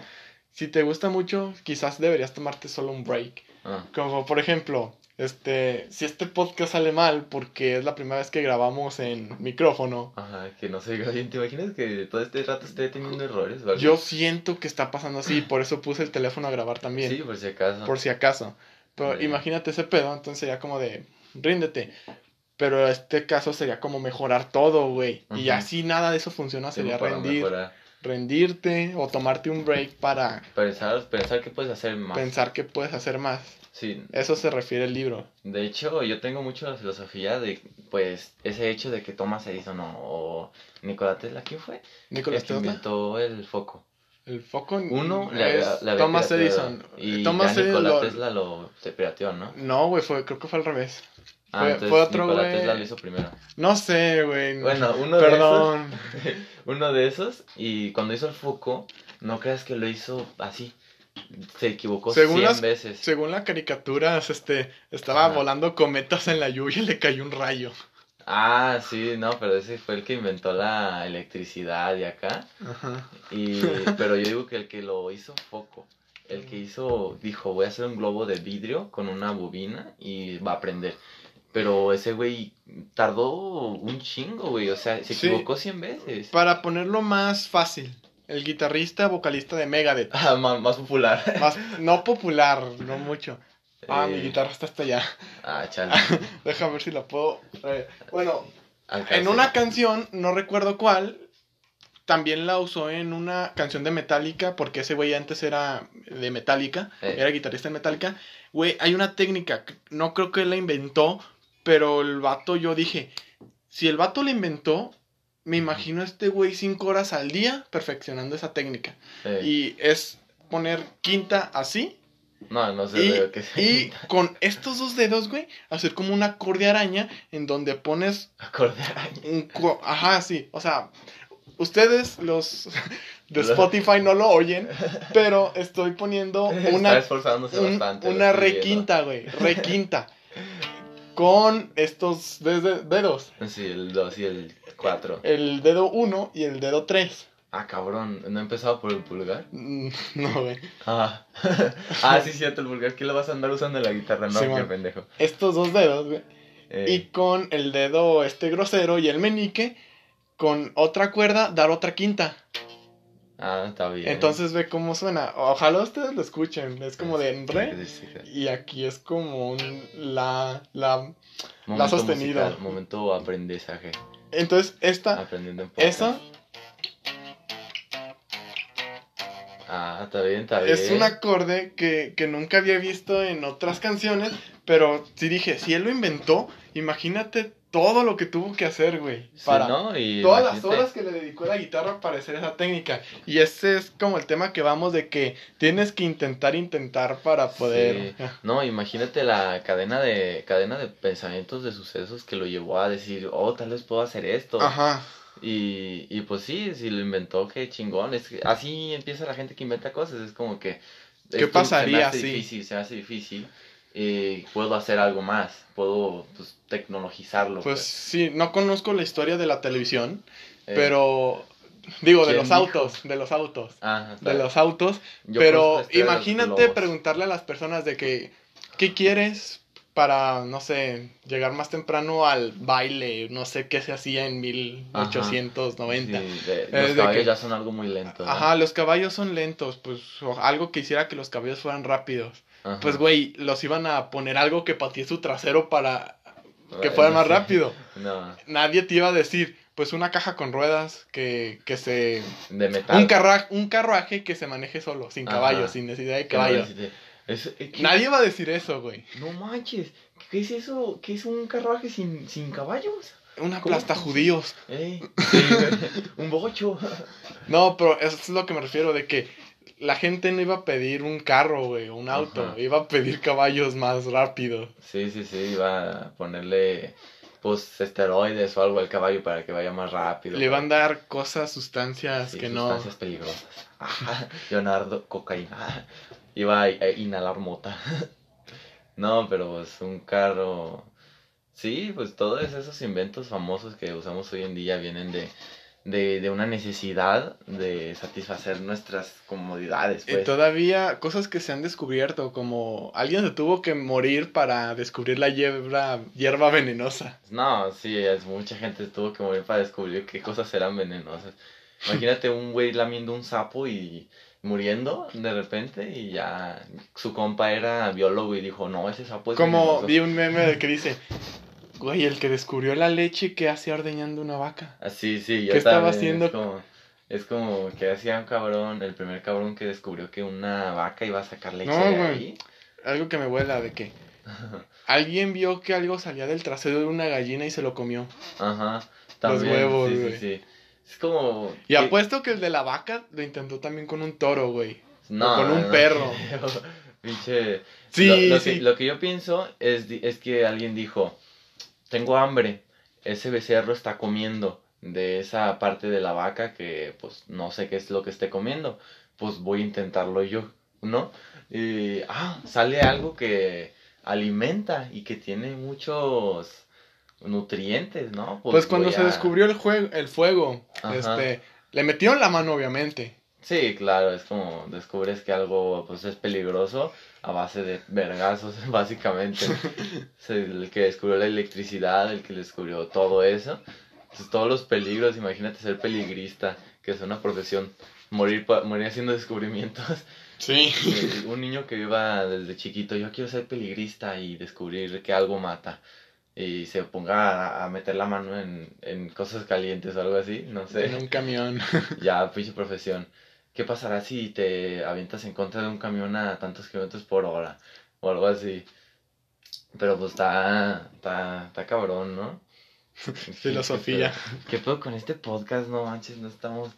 si te gusta mucho, quizás deberías tomarte solo un break. Ah. Como por ejemplo, este, si este podcast sale mal porque es la primera vez que grabamos en micrófono. Ajá, que no se bien. ¿Te imaginas que todo este rato esté teniendo errores? Yo siento que está pasando así, por eso puse el teléfono a grabar también. Sí, por si acaso. Por si acaso. Pero imagínate ese pedo, entonces ya como de, ríndete. Pero este caso sería como mejorar todo, güey. Y así nada de eso funciona, sería rendir, mejorar. rendirte o tomarte un break para Pensar, pensar que puedes hacer más. pensar que puedes hacer más. Sí, Eso se refiere el libro. de hecho yo tengo mucho la filosofía de, pues, ese hecho de que Thomas Edison o, Nikola Tesla, ¿quién fue? Que Tesla. inventó el foco. El foco Uno es le había, le Thomas Edison. Y Thomas ya Edison Nikola lo- Tesla lo se pirateó, ¿no? No, güey, fue, creo que fue al revés. Ah, Fue- entonces fue otro Nikola. Tesla lo hizo primero. No sé, güey. Bueno, uno de Perdón. Uno de esos, y cuando hizo el foco, no creas que lo hizo así. Se equivocó Según 100 las- veces. Según la caricatura, este, estaba volando cometas en la lluvia y le cayó un rayo. Ah, sí, no, pero ese fue el que inventó la electricidad y acá. Ajá. Y, pero yo digo que el que lo hizo foco. El que hizo, dijo, voy a hacer un globo de vidrio con una bobina y va a prender. Pero ese güey tardó un chingo, güey. O sea, se Sí. equivocó 100 veces. Para ponerlo más fácil, el guitarrista vocalista de Megadeth. Ah, más, más popular. Más, no popular, no mucho. Ah, Eh, mi guitarra está hasta allá. Ah, chale. Déjame ver si la puedo. Bueno, en una canción, no recuerdo cuál, también la usó en una canción de Metallica, porque ese güey antes era de Metallica, Eh. era guitarrista de Metallica. Güey, hay una técnica, no creo que él la inventó, pero el vato, yo dije, si el vato la inventó, me imagino a este güey cinco horas al día perfeccionando esa técnica. Y es poner quinta así No, no sé y, de se y con estos dos dedos, güey, hacer como una acorde araña en donde pones Acorde araña. un... Ajá, sí. O sea, ustedes, los de Spotify, no lo oyen, pero estoy poniendo Está una, esforzándose un- bastante. una estoy re viendo. quinta, güey. Re quinta. Con estos dedos. Sí, el 2 y el 4. El dedo 1 y el dedo 3. Ah, cabrón, ¿no he empezado por el pulgar? No, güey. Ah, ah sí, cierto, el pulgar. ¿Qué lo vas a andar usando en la guitarra? No, Sí, qué pendejo. Estos dos dedos, güey. Eh, Y con el dedo este grosero y el meñique, con otra cuerda, dar otra quinta. Ah, está bien. Entonces ve cómo suena. Ojalá ustedes lo escuchen. Es como de re. Y aquí es como un la. la Momento sostenido. musical, momento aprendizaje. Entonces, esta. Aprendiendo en. Esa Ah, está bien, está bien. es un acorde que, que nunca había visto en otras canciones. Pero sí dije, si él lo inventó, imagínate todo lo que tuvo que hacer, güey. Sí, Para ¿no? Y todas las horas que le dedicó a la guitarra para hacer esa técnica. Y ese es como el tema que vamos de que tienes que intentar, intentar para poder. Sí. No, imagínate la cadena de cadena de pensamientos, de sucesos que lo llevó a decir, oh, tal vez puedo hacer esto. Ajá. Y, y pues sí, si lo inventó, qué chingón. Es que así empieza la gente que inventa cosas. Es como que. ¿Qué esto pasaría se me hace difícil, se me hace difícil. Y puedo hacer algo más. Puedo pues, tecnologizarlo. Pues sí, no conozco la historia de la televisión, Eh, pero. Digo, de ¿quién los dijo? autos, de los autos. ah, De los autos. Yo pero imagínate preguntarle a las personas de que. ¿Qué quieres para, no sé, llegar más temprano al baile? No sé qué se hacía en 1890. Sí, de- Es los de caballos que- ya son algo muy lento. ¿no? Ajá, los caballos son lentos, pues algo que hiciera que los caballos fueran rápidos. Ajá. Pues, güey, los iban a poner algo que patee su trasero para que fuera más rápido. No, Nadie te iba a decir, pues una caja con ruedas que, que se... de metal. Un, carra- un carruaje que se maneje solo, sin caballos, sin necesidad de caballos. es- eh, ¿qué- Nadie va a decir eso, güey. No manches, ¿qué es eso? ¿Qué es un carruaje sin, sin caballos? Una plasta judíos. Ey, sí, un bocho. No, pero eso es lo que me refiero, de que la gente no iba a pedir un carro, güey, o un auto. Ajá. Iba a pedir caballos más rápidos. Sí, sí, sí, iba a ponerle pues esteroides o algo al caballo para que vaya más rápido. Le van a dar cosas, sustancias Sí, que no... sustancias peligrosas. Ajá, Leonardo, cocaína. Iba a, a inhalar mota. No, pero es un carro. Sí, pues todos esos inventos famosos que usamos hoy en día vienen de, de, de una necesidad de satisfacer nuestras comodidades. Y Pues. todavía cosas que se han descubierto, como alguien se tuvo que morir para descubrir la hierba, hierba venenosa. No, sí, es, mucha gente tuvo que morir para descubrir qué cosas eran venenosas. Imagínate un güey lamiendo un sapo y muriendo de repente y ya su compa era biólogo y dijo, no, ese sapo es Como venenoso". vi un meme que dice, Güey, el que descubrió la leche que hacía ordeñando una vaca. Ah, sí, sí, yo ¿Qué estaba haciendo? Es como, es como que hacía un cabrón, el primer cabrón que descubrió que una vaca iba a sacar leche No, de güey. ahí. Algo que me vuela de que alguien vio que algo salía del trasero de una gallina y se lo comió. Ajá, también. huevos, sí, güey. sí, sí. Es como... Y que- apuesto que el de la vaca lo intentó también con un toro, güey. No, o con un no perro. Pinche. Sí, lo, lo sí. Que, lo que yo pienso es, es que alguien dijo: Tengo hambre. Ese becerro está comiendo de esa parte de la vaca que, pues, no sé qué es lo que esté comiendo. Pues voy a intentarlo yo, ¿no? Y. Ah, sale algo que alimenta y que tiene muchos nutrientes, ¿no? Pues, cuando se descubrió el, juego, el fuego, Ajá. este, le metieron la mano, obviamente. Sí, claro, es como descubres que algo pues es peligroso a base de vergazos, básicamente. Es el que descubrió la electricidad, el que descubrió todo eso. Entonces, todos los peligros, imagínate ser peligrista, que es una profesión, morir, morir haciendo descubrimientos. Sí. Eh, Un niño que viva desde chiquito, yo quiero ser peligrista y descubrir que algo mata. Y se ponga a, a meter la mano en, en cosas calientes o algo así, no sé. En un camión. Ya, pinche profesión. ¿Qué pasará si te avientas en contra de un camión a tantos kilómetros por hora? O algo así. Pero pues está, está, está cabrón, ¿no? Filosofía. ¿Qué pedo con este podcast? No manches, no estamos,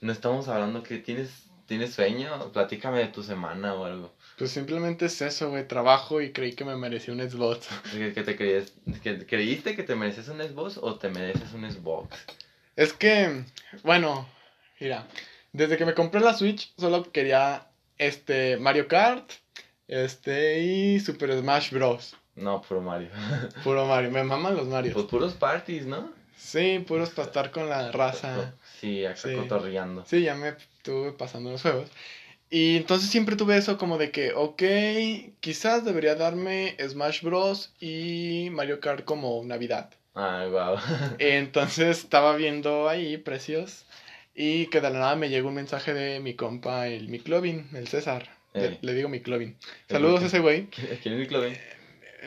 no estamos hablando que tienes, tienes sueño. Platícame de tu semana o algo. Pues simplemente es eso, güey. Trabajo y creí que me merecía un Xbox. ¿Qué, qué te creías? ¿Que- ¿Creíste que te mereces un Xbox o te mereces un Xbox? Es que, bueno, mira, desde que me compré la Switch solo quería este Mario Kart, este y Super Smash Bros. No, puro Mario. Puro Mario, me maman los Mario. Pues puros parties, ¿no? Sí, puros para estar con la raza. Sí, acá Sí. cotorreando. Sí, ya me estuve pasando los juegos. Y entonces siempre tuve eso como de que, ok, quizás debería darme Smash Bros. y Mario Kart como Navidad. Ay, wow. Entonces estaba viendo ahí precios y que de la nada me llegó un mensaje de mi compa, el Miclovin, el César. Le, le digo Miclovin. Saludos a ese güey. ¿Quién es Nickelodeon?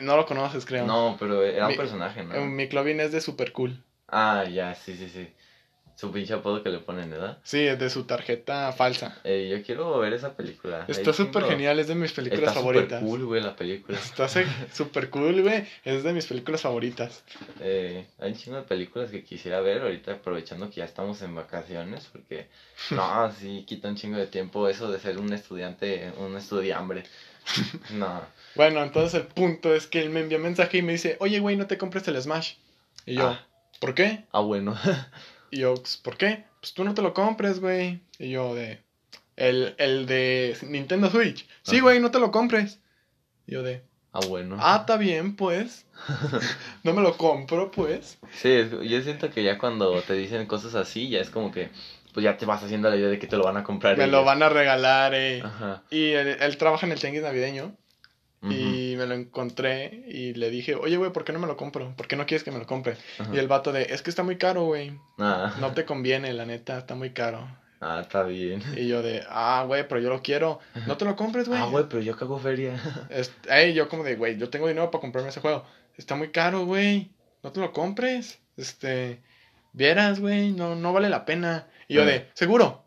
No lo conoces, creo. No, pero era un Mi- personaje, Eh, ¿no? Miclovin es de Super Cool. Ah, ya, sí, sí, sí. Su pinche apodo que le ponen, ¿verdad? Sí, es de su tarjeta falsa. Eh, yo quiero ver esa película. Está súper genial, es de mis películas Está favoritas. súper cool, güey, la película. Está súper cool, güey. Es de mis películas favoritas. Eh, hay un chingo de películas que quisiera ver ahorita, aprovechando que ya estamos en vacaciones, porque no, sí quita un chingo de tiempo eso de ser un estudiante, un estudiambre. No, Bueno, entonces el punto es que él me envía mensaje y me dice, oye, güey, no te compres el Smash. Y yo, Ah. ¿por qué? ah, bueno. Y yo, "Pues, ¿por qué? Pues tú no te lo compres, güey. Y yo, de, el, el de Nintendo Switch. Sí, güey, no te lo compres. Y yo de, ah, bueno. ah, está bien, pues. No me lo compro, pues. Sí, yo siento que ya cuando te dicen cosas así, ya es como que, pues ya te vas haciendo la idea de que te lo van a comprar. Me lo van a regalar, eh. Ajá. Y él, él trabaja en el tianguis navideño. Y me lo encontré y le dije, oye, güey, ¿por qué no me lo compro? ¿Por qué no quieres que me lo compre? Y el vato de, es que está muy caro, güey. Ah, No te conviene, la neta, está muy caro. ah, está bien. Y yo de, ah, güey, pero yo lo quiero. No te lo compres, güey. Ah, güey, pero yo cago feria. Ey, yo como de, güey, yo tengo dinero para comprarme ese juego. Está muy caro, güey. No te lo compres. Este, vieras, güey, no, no vale la pena. Y yo de, seguro.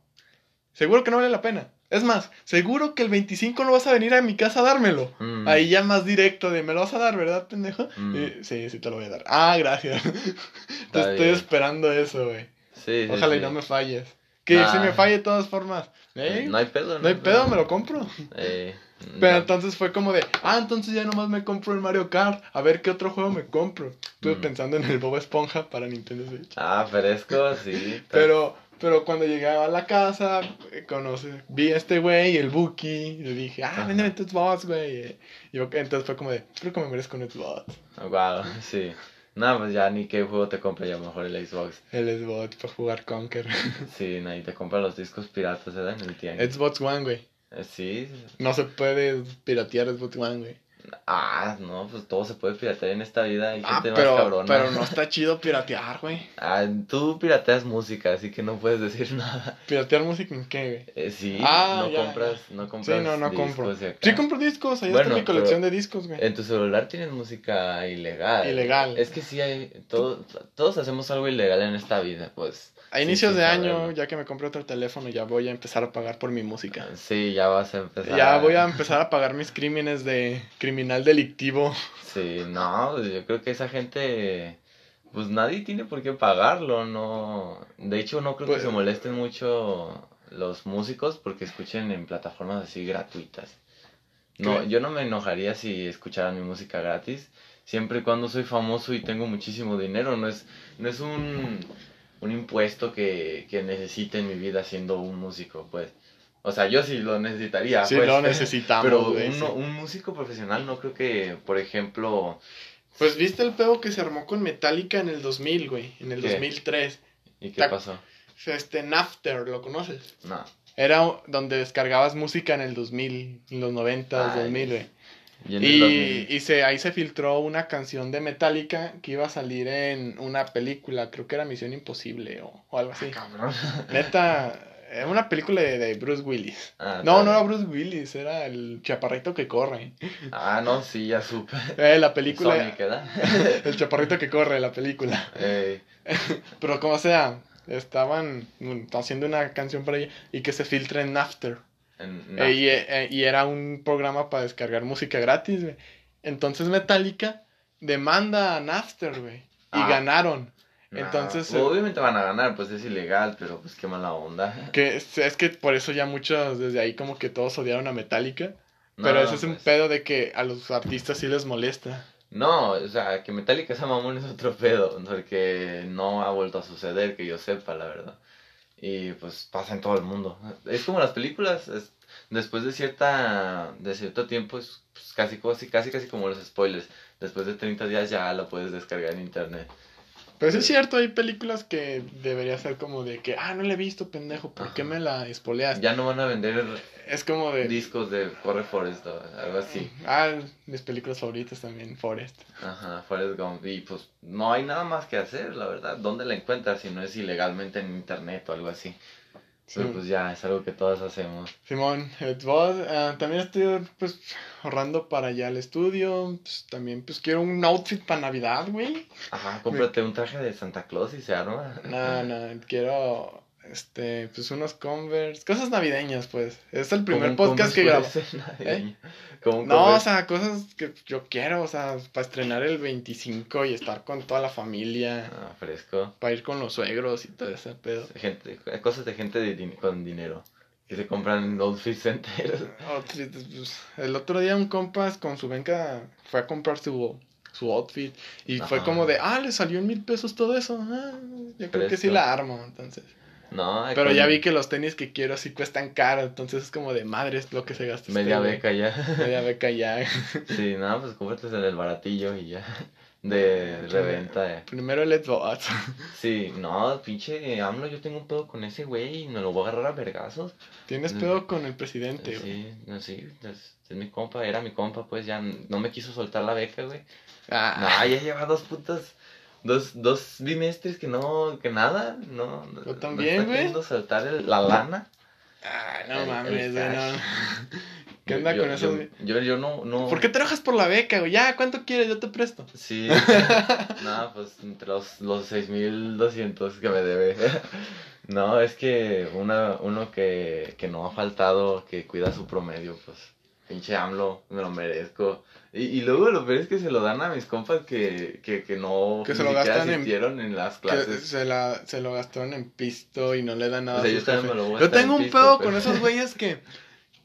Seguro que no vale la pena. Es más, seguro que el 25 no vas a venir a mi casa a dármelo. Mm, Ahí ya más directo de, ¿me lo vas a dar, verdad, pendejo? Mm. Y, sí, sí te lo voy a dar. Ah, gracias. te estoy bien. esperando eso, güey. sí, sí, Ojalá y sí. no me falles. Que Nah. si me falle de todas formas. ¿eh? No hay pedo, No hay pedo, me lo compro. Eh, Pero no. entonces fue como de, ah, entonces ya nomás me compro el Mario Kart. A ver qué otro juego me compro. Estuve Mm. pensando en el Bob Esponja para Nintendo Switch. Ah, fresco, sí. Pero, pero cuando llegué a la casa, eh, conocí, vi a este güey, el Buki, y le dije, ah, véndeme tu Xbox, güey. Y yo, entonces fue como de, creo que me merezco un Xbox. Wow, sí. No, pues ya ni qué juego te compra ya mejor el Xbox. El Xbox para jugar Conker. Sí, nadie te compra los discos piratas, ¿verdad? En el tianguis. Xbox One, güey. Eh, Sí, No se puede piratear Xbox One, güey. Ah, no, pues todo se puede piratear en esta vida. Hay Ah, gente pero, más cabrona. pero no está chido piratear, güey. Ah, tú pirateas música, así que no puedes decir nada. ¿Piratear música en qué, güey? Eh, sí, Ah, no ya, compras, no compras Sí, no, no discos compro. Sí compro discos, ahí Bueno, está mi colección de discos, güey. En tu celular tienes música ilegal. Ilegal. Es que sí hay, todo, todos hacemos algo ilegal en esta vida, pues. A sí, inicios de año, saberlo. ya que me compré otro teléfono, ya voy a empezar a pagar por mi música. Sí, ya vas a empezar. Ya voy a empezar a pagar mis crímenes de criminal delictivo. Sí, no, pues yo creo que esa gente, pues nadie tiene por qué pagarlo, no. De hecho, no creo Pues- que se molesten mucho los músicos porque escuchen en plataformas así gratuitas. No, ¿Qué? yo no me enojaría si escucharan mi música gratis, siempre y cuando soy famoso y tengo muchísimo dinero, no es, no es un, un impuesto que, que necesite en mi vida siendo un músico, pues. O sea, yo sí lo necesitaría, Sí, pues. lo necesitamos, Pero güey, un, sí. un músico profesional no creo que, por ejemplo, Pues viste el pedo que se armó con Metallica en el 2000, güey, en el ¿Qué? 2003. ¿y qué Ta- pasó? Este Napster, ¿lo conoces? No. Era donde descargabas música en el 2000, en los 90, Ay, 2000, güey. Y Y, 2000, y se, ahí se filtró una canción de Metallica que iba a salir en una película, creo que era Misión Imposible o, o algo así. cabrón. Neta, era una película de, de Bruce Willis. Ah, No, no era. Bruce Willis, era el chaparrito que corre. Ah, no, sí, ya supe. Eh, la película. Sonic, ¿verdad? El chaparrito que corre, la película. Ey, Pero como sea, estaban mm, haciendo una canción para ella y que se filtra en Napster. Eh, y, eh, y era un programa para descargar música gratis, güey. Entonces Metallica demanda a Napster, güey. Y Ah. ganaron. nah, entonces, eh, Obviamente van a ganar, pues es ilegal, pero pues qué mala onda. Que es, es que por eso ya muchos desde ahí como que todos odiaron a Metallica. Pero No, ese es un pues, pedo de que a los artistas sí les molesta. No, o sea, que Metallica sea mamón es otro pedo, porque no ha vuelto a suceder, que yo sepa, la verdad. Y pues pasa en todo el mundo. Es como las películas, es- después de cierta de cierto tiempo es pues, casi, casi, casi, casi como los spoilers. Después de 30 días ya lo puedes descargar en internet. Pero sí es cierto, hay películas que debería ser como de que, ah, no la he visto, pendejo, ¿por qué me la espoleaste? Ya no van a vender Es como de... discos de Corre Forest o algo así. Ah, mis películas favoritas también, Forest. Ajá, Forrest Gump. Y pues no hay nada más que hacer, la verdad. ¿Dónde la encuentras si no es ilegalmente en internet o algo así? Sí. Pero pues ya, es algo que todos hacemos. Simón, vos, ah, también estoy pues ahorrando para allá al estudio, pues también pues quiero un outfit para Navidad, güey. Ajá, cómprate un traje de Santa Claus y se arma. No, no, quiero este pues unos Converse, cosas navideñas, pues. Es el primer podcast que grabo. un No, o sea, cosas que yo quiero, o sea, para estrenar el 25 y estar con toda la familia, Ah, fresco. para ir con los suegros y todo ese pedo. Gente, cosas de gente de din- con dinero. Que se compran outfits enteros. Pues, el otro día un compas con su venca fue a comprar su, su outfit y fue como de, ah, le salió en mil pesos todo eso. Ah, yo creo que sí la armo, entonces. No, Pero ya vi que los tenis que quiero sí cuestan caro, entonces es como de madre es lo que se gasta. este Media beca ya. Media beca ya. Sí, nada, pues cómprate en el baratillo y ya. De reventa. eh. Primero el Xbox. Sí, no, pinche AMLO, yo tengo un pedo con ese güey y me lo voy a agarrar a vergazos. Tienes pedo con el presidente, güey. Sí, no, sí, es, es mi compa, era mi compa, pues ya no me quiso soltar la beca, güey. Ah, No, ya lleva dos putas, dos, dos bimestres que no, que nada, no. no- Yo no también, güey. queriendo soltar el- la lana. ah, no El- mames, güey, no. ¿Qué onda yo, con eso? Yo, yo, yo no, no. ¿Por qué te enojas por la beca, güey? Ya, ¿cuánto quieres? Yo te presto. Sí. no, pues entre los, los 6200 que me debe. no, es que una, uno que, que no ha faltado, que cuida su promedio, pues. Pinche AMLO, me lo merezco. Y, y luego lo peor es que se lo dan a mis compas que, que, que no Que se lo gastan en- asistieron en, las clases. se, la, se lo gastaron en pisto y no le dan nada O sea, yo también me lo voy a Yo gastar en tengo un pisto, pedo pero- con esos güeyes que,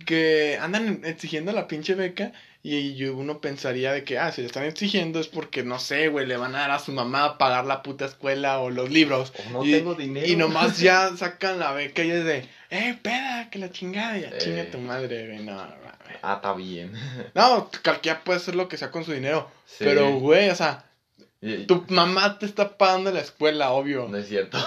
que andan exigiendo la pinche beca y uno pensaría de que, ah, si le están exigiendo es porque, no sé, güey, le van a dar a su mamá a pagar la puta escuela o los libros. O no y, tengo dinero. Y nomás ya sacan la beca y es de, eh, peda, que la chingada, ya Eh. chinga tu madre, güey, no, Ah, está bien. No, cualquiera puede hacer lo que sea con su dinero. Sí. Pero, güey, o sea, Y- Tu mamá te está pagando la escuela, obvio. No es cierto.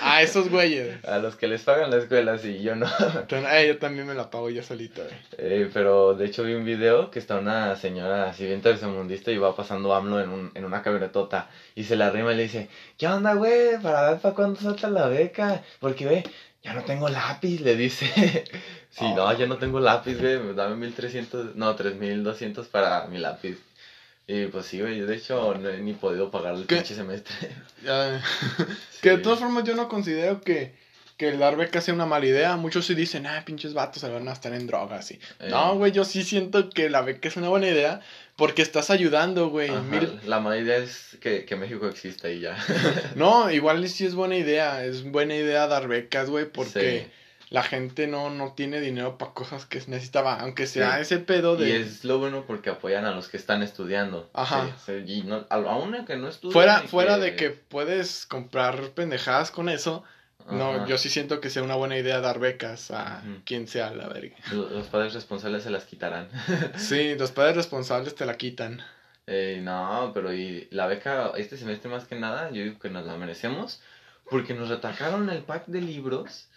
A esos güeyes. A los que les pagan la escuela, sí, yo no. Entonces, eh, yo también me la pago yo solito, eh. Eh, pero de hecho vi un video que está una señora así bien tercermundista y va pasando AMLO en, un, en una camionetota y se la arrima y le dice, ¿qué onda, güey? Para ver para cuándo salta la beca. Porque, ve, ya no tengo lápiz, le dice. Sí, Oh. no, ya no tengo lápiz, güey, dame 1300, no, 3200 para mi lápiz. Y pues sí, güey, de hecho no he ni podido pagar el ¿Qué? pinche semestre. Ya. Que de todas formas yo no considero que, que el dar becas sea una mala idea. Muchos sí dicen, ah, pinches vatos se van a estar en drogas. Y... Eh. No, güey, yo sí siento que la beca es una buena idea porque estás ayudando, güey. Mil- La mala idea es que, que México exista y ya. No, igual sí es buena idea. Es buena idea dar becas, güey, porque Sí. La gente no, no tiene dinero para cosas que necesitaba. Aunque sea Sí. ese pedo de... Y es lo bueno porque apoyan a los que están estudiando. Ajá. Sí, sí, y no, a- aún que no estudian. Fuera, fuera de que puedes comprar pendejadas con eso, no, Ajá. yo sí siento que sea una buena idea dar becas a Ujú. quien sea la verga. Lo- Los padres responsables se las quitarán. Sí, los padres responsables te la quitan. Eh, no, pero y la beca este semestre más que nada, yo digo que nos la merecemos porque nos retacaron el pack de libros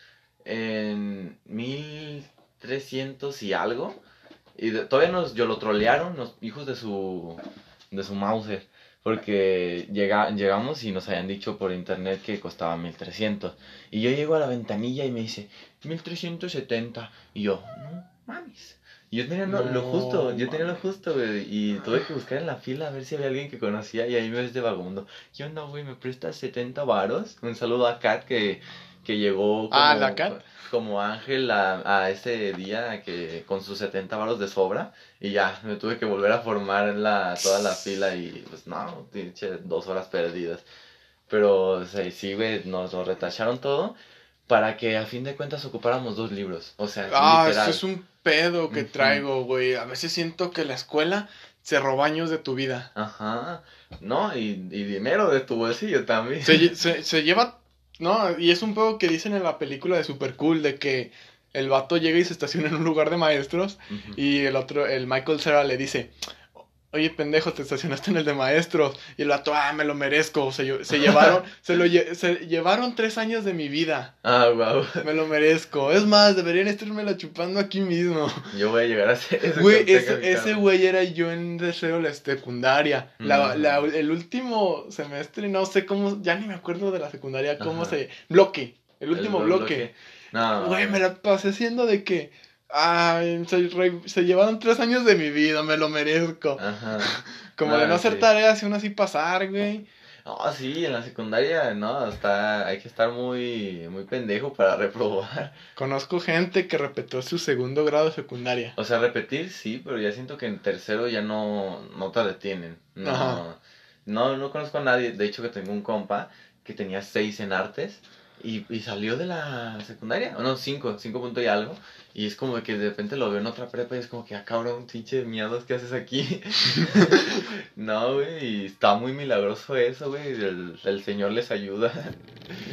en 1300 y algo. Y de- todavía nos yo lo trolearon los hijos de su de su Mauser porque llega, llegamos y nos habían dicho por internet que costaba 1300 y yo llego a la ventanilla y me dice 1370 y yo no mames yo tenía lo, lo No, justo yo tenía lo justo güey y tuve que buscar en la fila a ver si había alguien que conocía y ahí me ves de vagabundo. ¿qué onda güey me prestas 70 varos? un saludo a Kat que que llegó como, Ah, como ángel a, a ese día que con sus 70 varos de sobra y ya me tuve que volver a formar en la toda la fila y pues no, pinche dos horas perdidas. Pero o sea, sí, güey, nos lo retacharon todo para que a fin de cuentas ocupáramos dos libros. O sea, Ah, literal. eso es un pedo que traigo, güey. A veces siento que la escuela se roba años de tu vida. Ajá. No, y, y dinero de tu bolsillo también. Se, se, se lleva... No, y es un pedo que dicen en la película de Super Cool, de que el vato llega y se estaciona en un lugar de maestros y el otro, el Michael Cera le dice, oye pendejo, te estacionaste en el de maestros. Y el vato, ah, me lo merezco. Se, se llevaron, se lo lle- se llevaron tres años de mi vida. Ah, wow. Me lo merezco. Es más, deberían estármela chupando aquí mismo. Yo voy a llegar a ser ese Güey, ese, ese güey era yo en deseo la secundaria. La, Mm. la- el último semestre, no sé cómo, ya ni me acuerdo de la secundaria, cómo Ajá. se... Bloque, el último El bloque. No, Güey, me la pasé haciendo de que... Ay, se, re- se llevaron tres años de mi vida, me lo merezco. Ajá. Como de no ah, hacer sí. tareas y aún así pasar, güey. No, sí, en la secundaria, no, está, hay que estar muy, muy pendejo para reprobar. Conozco gente que repetió su segundo grado de secundaria. O sea, repetir sí, pero ya siento que en tercero ya no, no te detienen. No, Ajá. no, no conozco a nadie. De hecho, que tengo un compa que tenía seis en artes y, y salió de la secundaria. O no, cinco, cinco punto y algo. Y es como que de repente lo veo en otra prepa y es como que, ah, cabrón, pinche miados, ¿qué haces aquí? no, güey, y está muy milagroso eso, güey. El, el Señor les ayuda.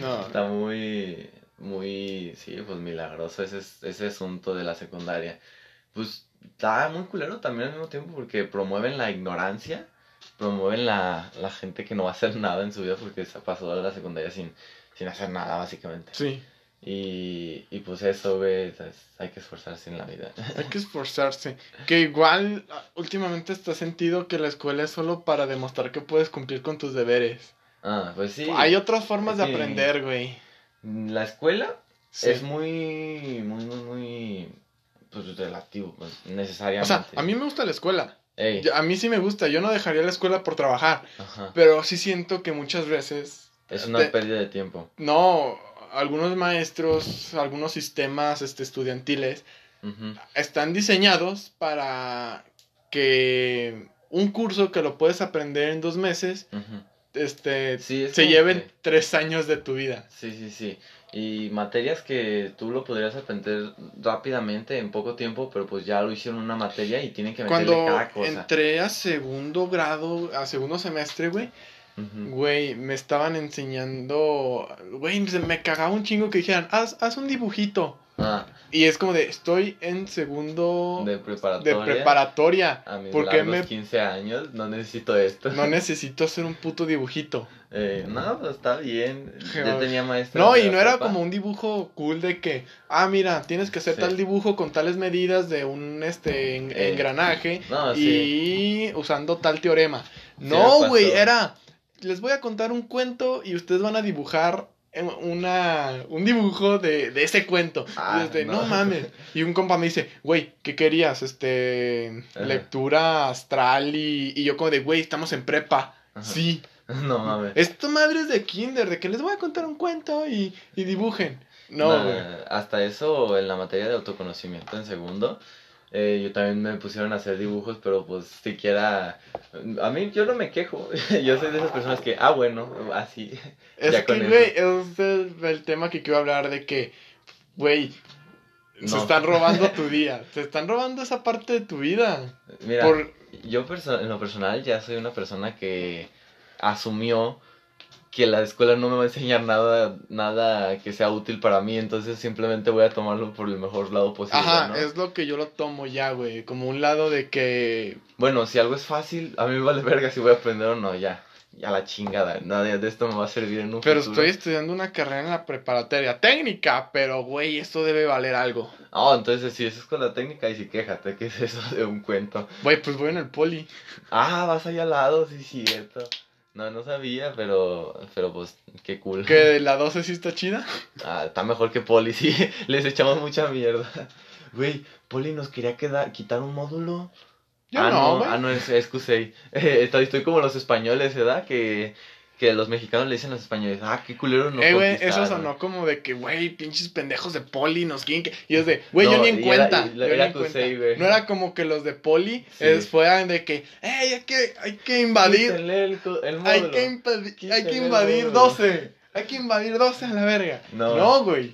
No, Está muy, muy, sí, pues milagroso ese, ese asunto de la secundaria. Pues está muy culero también al mismo tiempo porque promueven la ignorancia, promueven la, la gente que no va a hacer nada en su vida porque se pasó a la secundaria sin, sin hacer nada, básicamente. sí. Y, y pues eso, güey, hay que esforzarse en la vida. Hay que esforzarse. Que igual últimamente está sentido que la escuela es solo para demostrar que puedes cumplir con tus deberes. Ah, pues sí. Hay otras formas de aprender, güey. La escuela Sí. es muy, muy, muy, muy, pues relativo, pues, O necesariamente. sea, a mí me gusta la escuela. Ey, A mí sí me gusta. Yo no dejaría la escuela por trabajar. ajá. Pero sí siento que muchas veces. Es una te- pérdida de tiempo. No, algunos maestros, algunos sistemas este, estudiantiles están diseñados para que un curso que lo puedes aprender en dos meses, este, Sí, es se lleven que- tres años de tu vida. Sí, sí, sí. Y materias que tú lo podrías aprender rápidamente en poco tiempo, pero pues ya lo hicieron una materia y tienen que meterle Cuando cada cosa. entré a segundo grado, a segundo semestre, güey, Ujú. güey, me estaban enseñando, güey, me cagaba un chingo que dijeran, haz, haz un dibujito. Ah, Y es como de, estoy en segundo de de preparatoria. A mis ¿Por qué largos me 15 años no necesito esto. no necesito hacer un puto dibujito? Eh, no, pues está bien. Ya tenía maestra. No, y no era prepa. como un dibujo cool de que, ah, mira, tienes que hacer Sí. tal dibujo con tales medidas de un este en- Eh, engranaje No, sí. y usando tal teorema. No, güey, era les voy a contar un cuento y ustedes van a dibujar una un dibujo de, de ese cuento. Ah, desde, no. no. mames. Y un compa me dice, güey, ¿qué querías? Este, Ajá. lectura astral y, y yo como de, güey, estamos en prepa. Ajá. Sí. No mames. Esto madre es de kinder, de que les voy a contar un cuento y, y dibujen. No, Nah, hasta eso en la materia de autoconocimiento en segundo. Eh, yo también me pusieron a hacer dibujos, pero pues siquiera... A mí yo no me quejo. yo soy de esas personas que, ah, bueno, así. Es ya que, güey, es el, el tema que quiero hablar de que, güey, se están robando tu día. Se están robando esa parte de tu vida. Mira, Por, yo en lo personal ya soy una persona que asumió que la escuela no me va a enseñar nada, nada que sea útil para mí, entonces simplemente voy a tomarlo por el mejor lado posible. ajá, ¿no? es lo que yo lo tomo ya, güey. Como un lado de que, Bueno, si algo es fácil, a mí me vale verga si voy a aprender o no, ya. Ya la chingada, nada de esto me va a servir en un pero futuro. estoy estudiando una carrera en la preparatoria técnica, pero, güey, esto debe valer algo. Oh, entonces si eso es con la técnica y si quéjate, ¿qué es eso de un cuento? Güey, pues voy en el poli. Ah, vas allá al lado, sí, cierto. No, no sabía, pero, pero pues, qué cool. Que la 12 sí está chida. Ah, está mejor que Poli, sí. Les echamos mucha mierda. Güey, Poli nos quería quedar, quitar un módulo. Yo ah, no, güey. Ah, no, es, es. Eh, estoy como los españoles, ¿verdad? Que, que los mexicanos le dicen a los españoles, ah, qué culero nos eh, güey, eso conquistaron". sonó como de que, güey, pinches pendejos de poli nos quieren que... Y es de, güey, No, yo ni en cuenta. era- yo era ni cuenta. güey. No era como que los de poli Sí. es, fueran de que, hey, hay que, hay que invadir, el, el hay que, hay que invadir módulo. 12. Hay que invadir 12 a la verga. No. No, güey.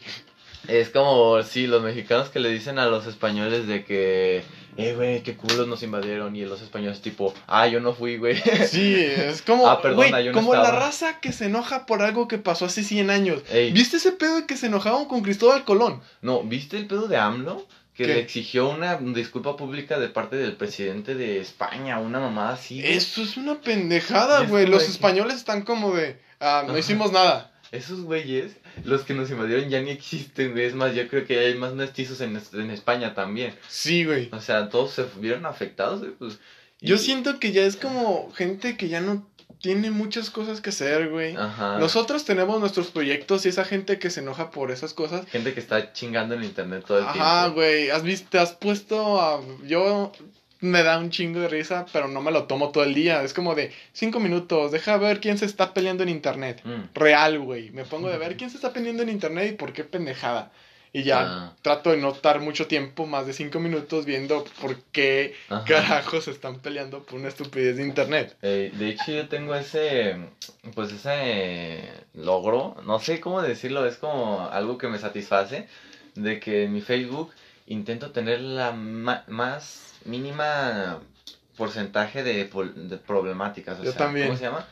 Es como, sí, los mexicanos que le dicen a los españoles de que, eh, güey, qué culos nos invadieron. Y los españoles tipo, ah, yo no fui, güey. Sí, es como, Ah, perdona, güey, yo no como la raza que se enoja por algo que pasó hace 100 años. Ey, ¿Viste ese pedo de que se enojaban con Cristóbal Colón? No, ¿viste el pedo de AMLO? Que ¿Qué? le exigió una disculpa pública de parte del presidente de España, una mamada así. Eso es una pendejada, güey. Los españoles están como de, ah, no hicimos nada. Esos güeyes, los que nos invadieron ya ni existen, güey. Es más, yo creo que hay más mestizos en, en España también. Sí, güey. O sea, todos se vieron afectados, güey. Pues, y- Yo siento que ya es como gente que ya no tiene muchas cosas que hacer, güey. Ajá. Nosotros tenemos nuestros proyectos y esa gente que se enoja por esas cosas. Gente que está chingando en internet todo el Ajá, tiempo. güey. Has visto, te has puesto a. Yo me da un chingo de risa, pero no me lo tomo todo el día. Es como de cinco minutos, deja ver quién se está peleando en internet. Mm. Real, güey. Me pongo de ver quién se está peleando en internet y por qué pendejada. Y ya Ah. trato de no estar mucho tiempo, más de cinco minutos, viendo por qué Ajá. carajos están peleando por una estupidez de internet. Eh, de hecho, yo tengo ese, pues ese logro, no sé cómo decirlo, es como algo que me satisface, de que en mi Facebook intento tener la más mínima porcentaje de, pol- de problemáticas. O Yo sea, también. ¿Cómo se llama?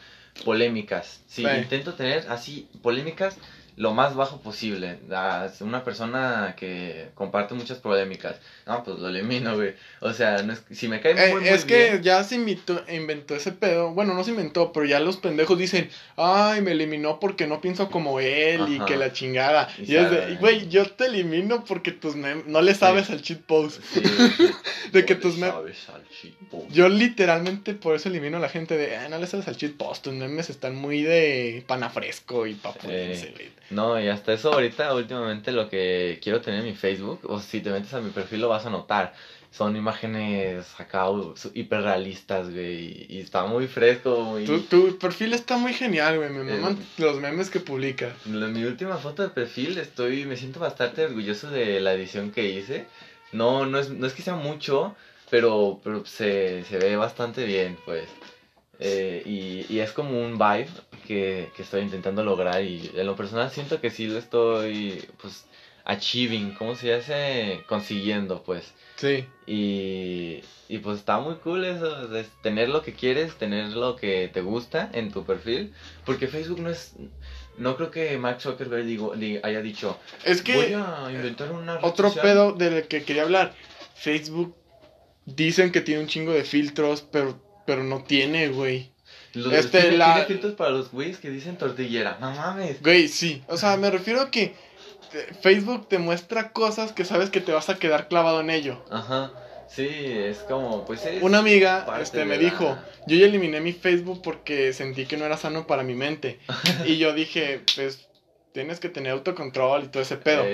Polémicas. Sí, Sí. intento tener así polémicas lo más bajo posible. Es una persona que comparte muchas polémicas. No, pues lo elimino, güey. O sea, no es, si me cae Eh, muy, es que bien- ya se invitó- inventó ese pedo. Bueno, no se inventó, pero ya los pendejos dicen, ay, me eliminó porque no pienso como él y Ajá. que la chingada. Y Y, es de, güey, yo te elimino porque tus memes, no le sabes al cheat post. Sí, sí. De que No tus memes... Yo literalmente por eso elimino a la gente de, "Ah, no le sabes al cheat post, tus memes están muy de panafresco y papulense, güey". No, y hasta eso ahorita últimamente lo que quiero tener en mi Facebook, o si te metes a mi perfil lo vas a notar, son imágenes acá hiperrealistas, güey, y está muy fresco, muy... Tu, tu perfil está muy genial, güey, me Eh. maman los memes que publica. En mi última foto de perfil estoy, me siento bastante orgulloso de la edición que hice. No, no es, no es que sea mucho, pero, pero se, se ve bastante bien, pues. Eh, y, y es como un vibe que, que estoy intentando lograr y en lo personal siento que sí lo estoy, pues, achieving, ¿cómo se dice? Consiguiendo, pues. Sí. Y, y pues está muy cool eso, de tener lo que quieres, tener lo que te gusta en tu perfil, porque Facebook no es, no creo que Mark Zuckerberg digo, di- haya dicho, Es que voy a inventar una otro social". pedo del que quería hablar. Facebook dicen que tiene un chingo de filtros, pero, pero no tiene, güey. Los, Este, tiene, la- tiene filtros para los güeyes que dicen tortillera. No mames. Güey, sí. O sea, me refiero a que Facebook te muestra cosas que sabes que te vas a quedar clavado en ello. Ajá. Sí, es como, pues es. Una amiga este, me la- dijo, yo ya eliminé mi Facebook porque sentí que no era sano para mi mente. y yo dije, pues tienes que tener autocontrol y todo ese pedo.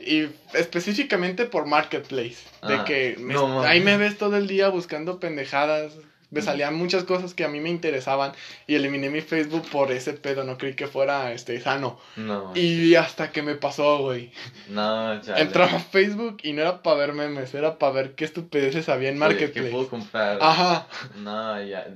Y específicamente por Marketplace. De Ah, que me- no mames. ahí me ves todo el día buscando pendejadas. Me salían muchas cosas que a mí me interesaban y eliminé mi Facebook por ese pedo. No creí que fuera este, sano. no. Y hasta que me pasó, güey. No, chale. Entraba a Facebook y no era para ver memes, era para ver qué estupideces había en Oye, ¿Qué Marketplace. puedo comprar? Ajá, No, ya.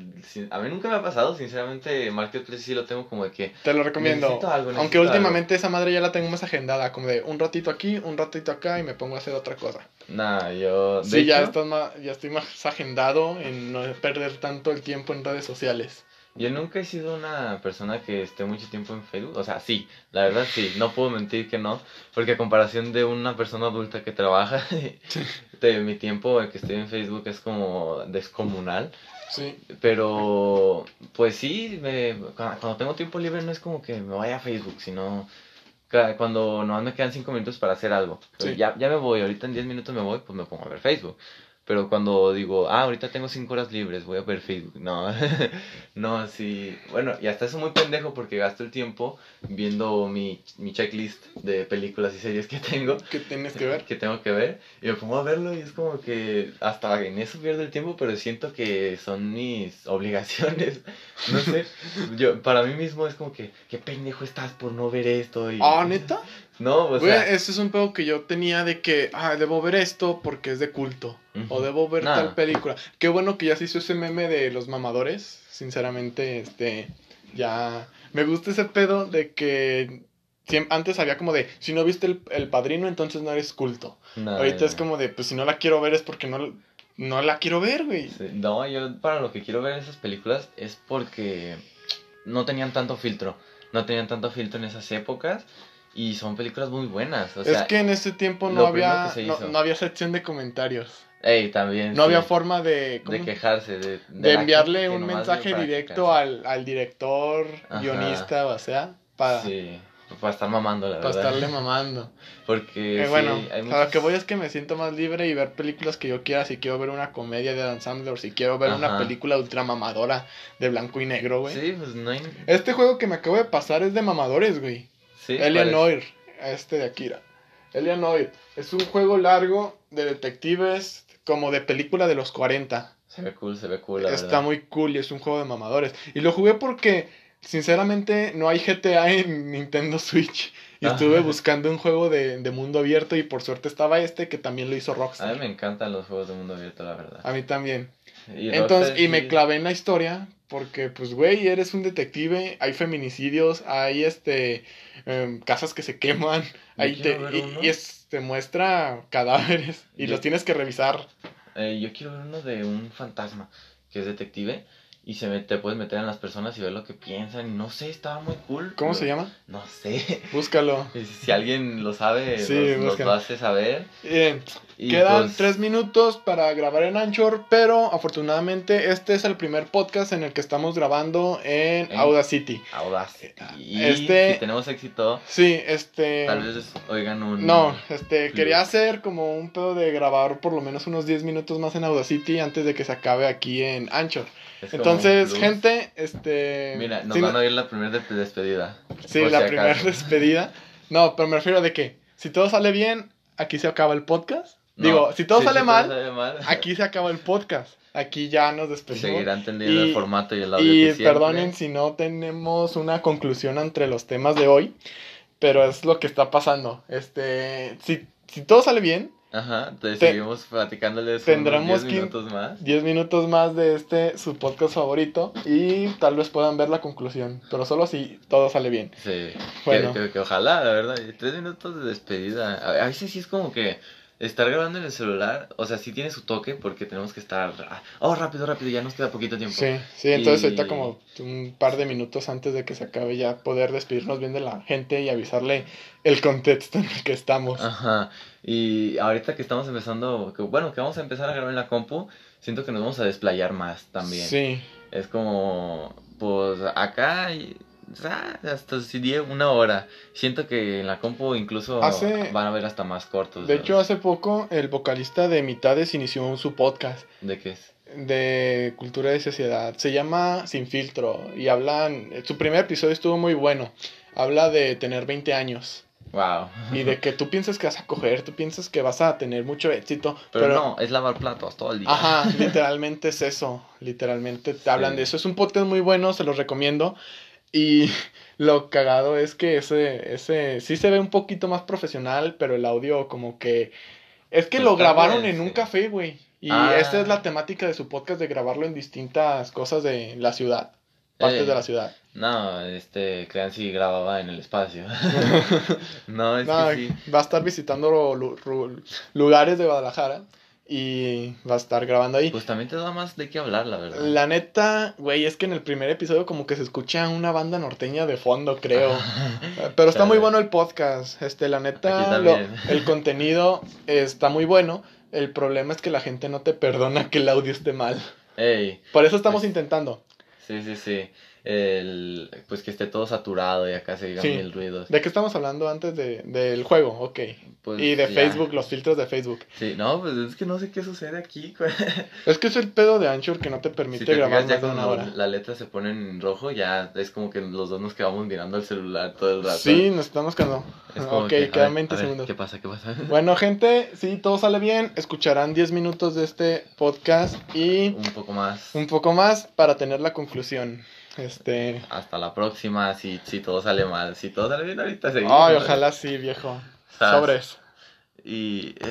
a mí nunca me ha pasado, sinceramente. Marketplace sí lo tengo como de que. te lo recomiendo. Necesito algo, Aunque últimamente esa madre ya la tengo más agendada, como de un ratito aquí, un ratito acá y me pongo a hacer otra cosa. Nah, yo. De Sí, ya, estás más, ya estoy más agendado en no perder tanto el tiempo en redes sociales. Yo nunca he sido una persona que esté mucho tiempo en Facebook. O sea, sí, la verdad sí, no puedo mentir que no. Porque a comparación de una persona adulta que trabaja, de mi tiempo que estoy en Facebook es como descomunal. Sí, Pero, pues sí, me, cuando tengo tiempo libre no es como que me vaya a Facebook, sino cuando nomás me quedan 5 minutos para hacer algo. Sí. Ya, ya me voy, ahorita en 10 minutos me voy, pues me pongo a ver Facebook. Pero cuando digo, ah, ahorita tengo 5 horas libres, voy a ver Facebook. No, no, sí. Bueno, y hasta eso muy pendejo porque gasto el tiempo viendo mi, mi checklist de películas y series que tengo ¿qué tienes que ver? que tengo que ver y me pongo a verlo y es como que hasta en eso pierdo el tiempo pero siento que son mis obligaciones no sé yo para mí mismo es como que qué pendejo estás por no ver esto y Ah, ¿neta? no o Güey, sea ese es un pedo que yo tenía de que, ah, debo ver esto porque es de culto. O debo ver Nah. tal película. Qué bueno que ya se hizo ese meme de los mamadores. Sinceramente, este, ya... Me gusta ese pedo de que... antes había como de, si no viste el, el padrino, entonces no eres culto. Ahorita es como de, pues si no la quiero ver es porque no, no la quiero ver, güey. Sí, no yo para lo que quiero ver esas películas es porque no tenían tanto filtro no tenían tanto filtro en esas épocas y son películas muy buenas o sea es que en ese tiempo no había, no, había sección de comentarios. ey, también No sí, había forma de... ¿cómo? de quejarse de, de enviarle que un mensaje para directo al, al director, Ajá. guionista, o sea, para, Sí, para estar mamando, la para verdad. estarle mamando. Porque Eh, sí, bueno, hay a lo que voy es que me siento más libre y ver películas que yo quiera. Si quiero ver una comedia de Adam Sandler, si quiero ver una película ultra mamadora de blanco y negro, güey. Sí, pues no hay... Este juego que me acabo de pasar es de mamadores, güey. Sí, este de Akira. Eleanor, es un juego largo de detectives como de película de los 40. Se ve cool, se ve cool, la Está verdad. muy cool y es un juego de mamadores. Y lo jugué porque, sinceramente, no hay GTA en Nintendo Switch. Y Ajá. estuve buscando un juego de, de mundo abierto y por suerte estaba este que también lo hizo A Rockstar. mí me encantan los juegos de mundo abierto, la verdad. A mí también. Y Entonces, Rockstar y me clavé en la historia porque, pues, güey, eres un detective, hay feminicidios, hay, este, em, casas que se queman, ahí te, y, uno. y es- te muestra cadáveres y Yo- los tienes que revisar. eh, yo quiero ver uno de un fantasma que es detective y se me- te puedes meter en las personas y ver lo que piensan. No sé, estaba muy cool. ¿Cómo se llama? No sé. Búscalo. Si alguien lo sabe, Sí, nos, lo hace saber. Bien. Y Quedan pues, tres minutos para grabar en Anchor, pero afortunadamente este es el primer podcast en el que estamos grabando en En- Audacity. Audacity. Y Este- si tenemos éxito, Sí, este... tal vez oigan un... No, este, plus. quería hacer como un pedo de grabar por lo menos unos 10 minutos más en Audacity antes de que se acabe aquí en Anchor. Es Entonces, gente, este... Mira, nos sí, van a oír la primera de- despedida. sí, la si primera despedida. No, pero me refiero de que si todo sale bien, aquí se acaba el podcast. No, Digo, si todo sí, sale si mal, sale mal, aquí se acaba el podcast. Aquí ya nos despedimos. seguirán teniendo Y- el formato y el audio Y que perdonen si no tenemos una conclusión entre los temas de hoy, pero es lo que está pasando. Este, si, si todo sale bien, Ajá, entonces Te- seguimos platicándoles tendremos unos 10 que- minutos más. 10 minutos más de este su podcast favorito y tal vez puedan ver la conclusión, pero solo si todo sale bien. Sí, Bueno. que, que- que ojalá, la verdad. y Tres minutos de despedida. A veces sí es como que estar grabando en el celular, o sea, sí tiene su toque porque tenemos que estar, ah, oh, rápido, rápido, ya nos queda poquito tiempo. Sí, sí, entonces Y- ahorita como un par de minutos antes de que se acabe ya poder despedirnos bien de la gente y avisarle el contexto en el que estamos. Ajá, y ahorita que estamos empezando, que, bueno, que vamos a empezar a grabar en la compu, siento que nos vamos a desplayar más también. Sí, Es como, pues acá, y- hasta si die una hora. Siento que en la compu incluso Hace- van a ver hasta más cortos. de hecho hace poco el vocalista de Mitades inició su podcast ¿De qué es? de cultura y sociedad. Se llama Sin Filtro y hablan, su primer episodio estuvo muy bueno. Habla de tener 20 años Wow. y de que tú piensas que vas a coger, tú piensas que vas a tener mucho éxito, Pero, no, es lavar platos todo el día. Ajá, literalmente es eso. Literalmente te hablan Sí. de eso. Es un podcast muy bueno, se los recomiendo. Y lo cagado es que ese, ese sí se ve un poquito más profesional, pero el audio como que... Es que Pues lo grabaron en un café, güey. Y Ah. esta es la temática de su podcast, de grabarlo en distintas cosas de la ciudad. Partes Eh. de la ciudad. No, este, Clancy grababa en el espacio. no, es No, que sí. Va a estar visitando lugares de Guadalajara y va a estar grabando ahí. Pues también te da más de qué hablar, la verdad. La neta, güey, es que en el primer episodio como que se escucha una banda norteña de fondo, creo. Pero está muy bueno el podcast. Este, la neta, lo- el contenido está muy bueno. El problema es que la gente no te perdona que el audio esté mal. Ey, Por eso estamos Pues- intentando. sí, sí, sí. El, pues que esté todo saturado y acá se digan Sí. mil ruidos. ¿De qué estamos hablando antes de, del juego? Ok. Pues, y de ya. Facebook, los filtros de Facebook. Sí, no, pues es que no sé qué sucede aquí. Es que es el pedo de Anchor que no te permite Si te grabar fijas, ya más de una hora. la letra se pone en rojo, ya es como que los dos nos quedamos mirando el celular todo el rato. Sí, nos estamos quedando. Es Ok, que, a quedan ver, 20 a ver, segundos. ¿Qué pasa? ¿Qué pasa? Bueno, gente, si todo sale bien, escucharán 10 minutos de este podcast y Un poco más. un poco más para tener la conclusión. Este. Hasta la próxima, si, si todo sale mal. Si todo sale bien, ahorita seguimos. Ay, ojalá sí, viejo. Sobres. Y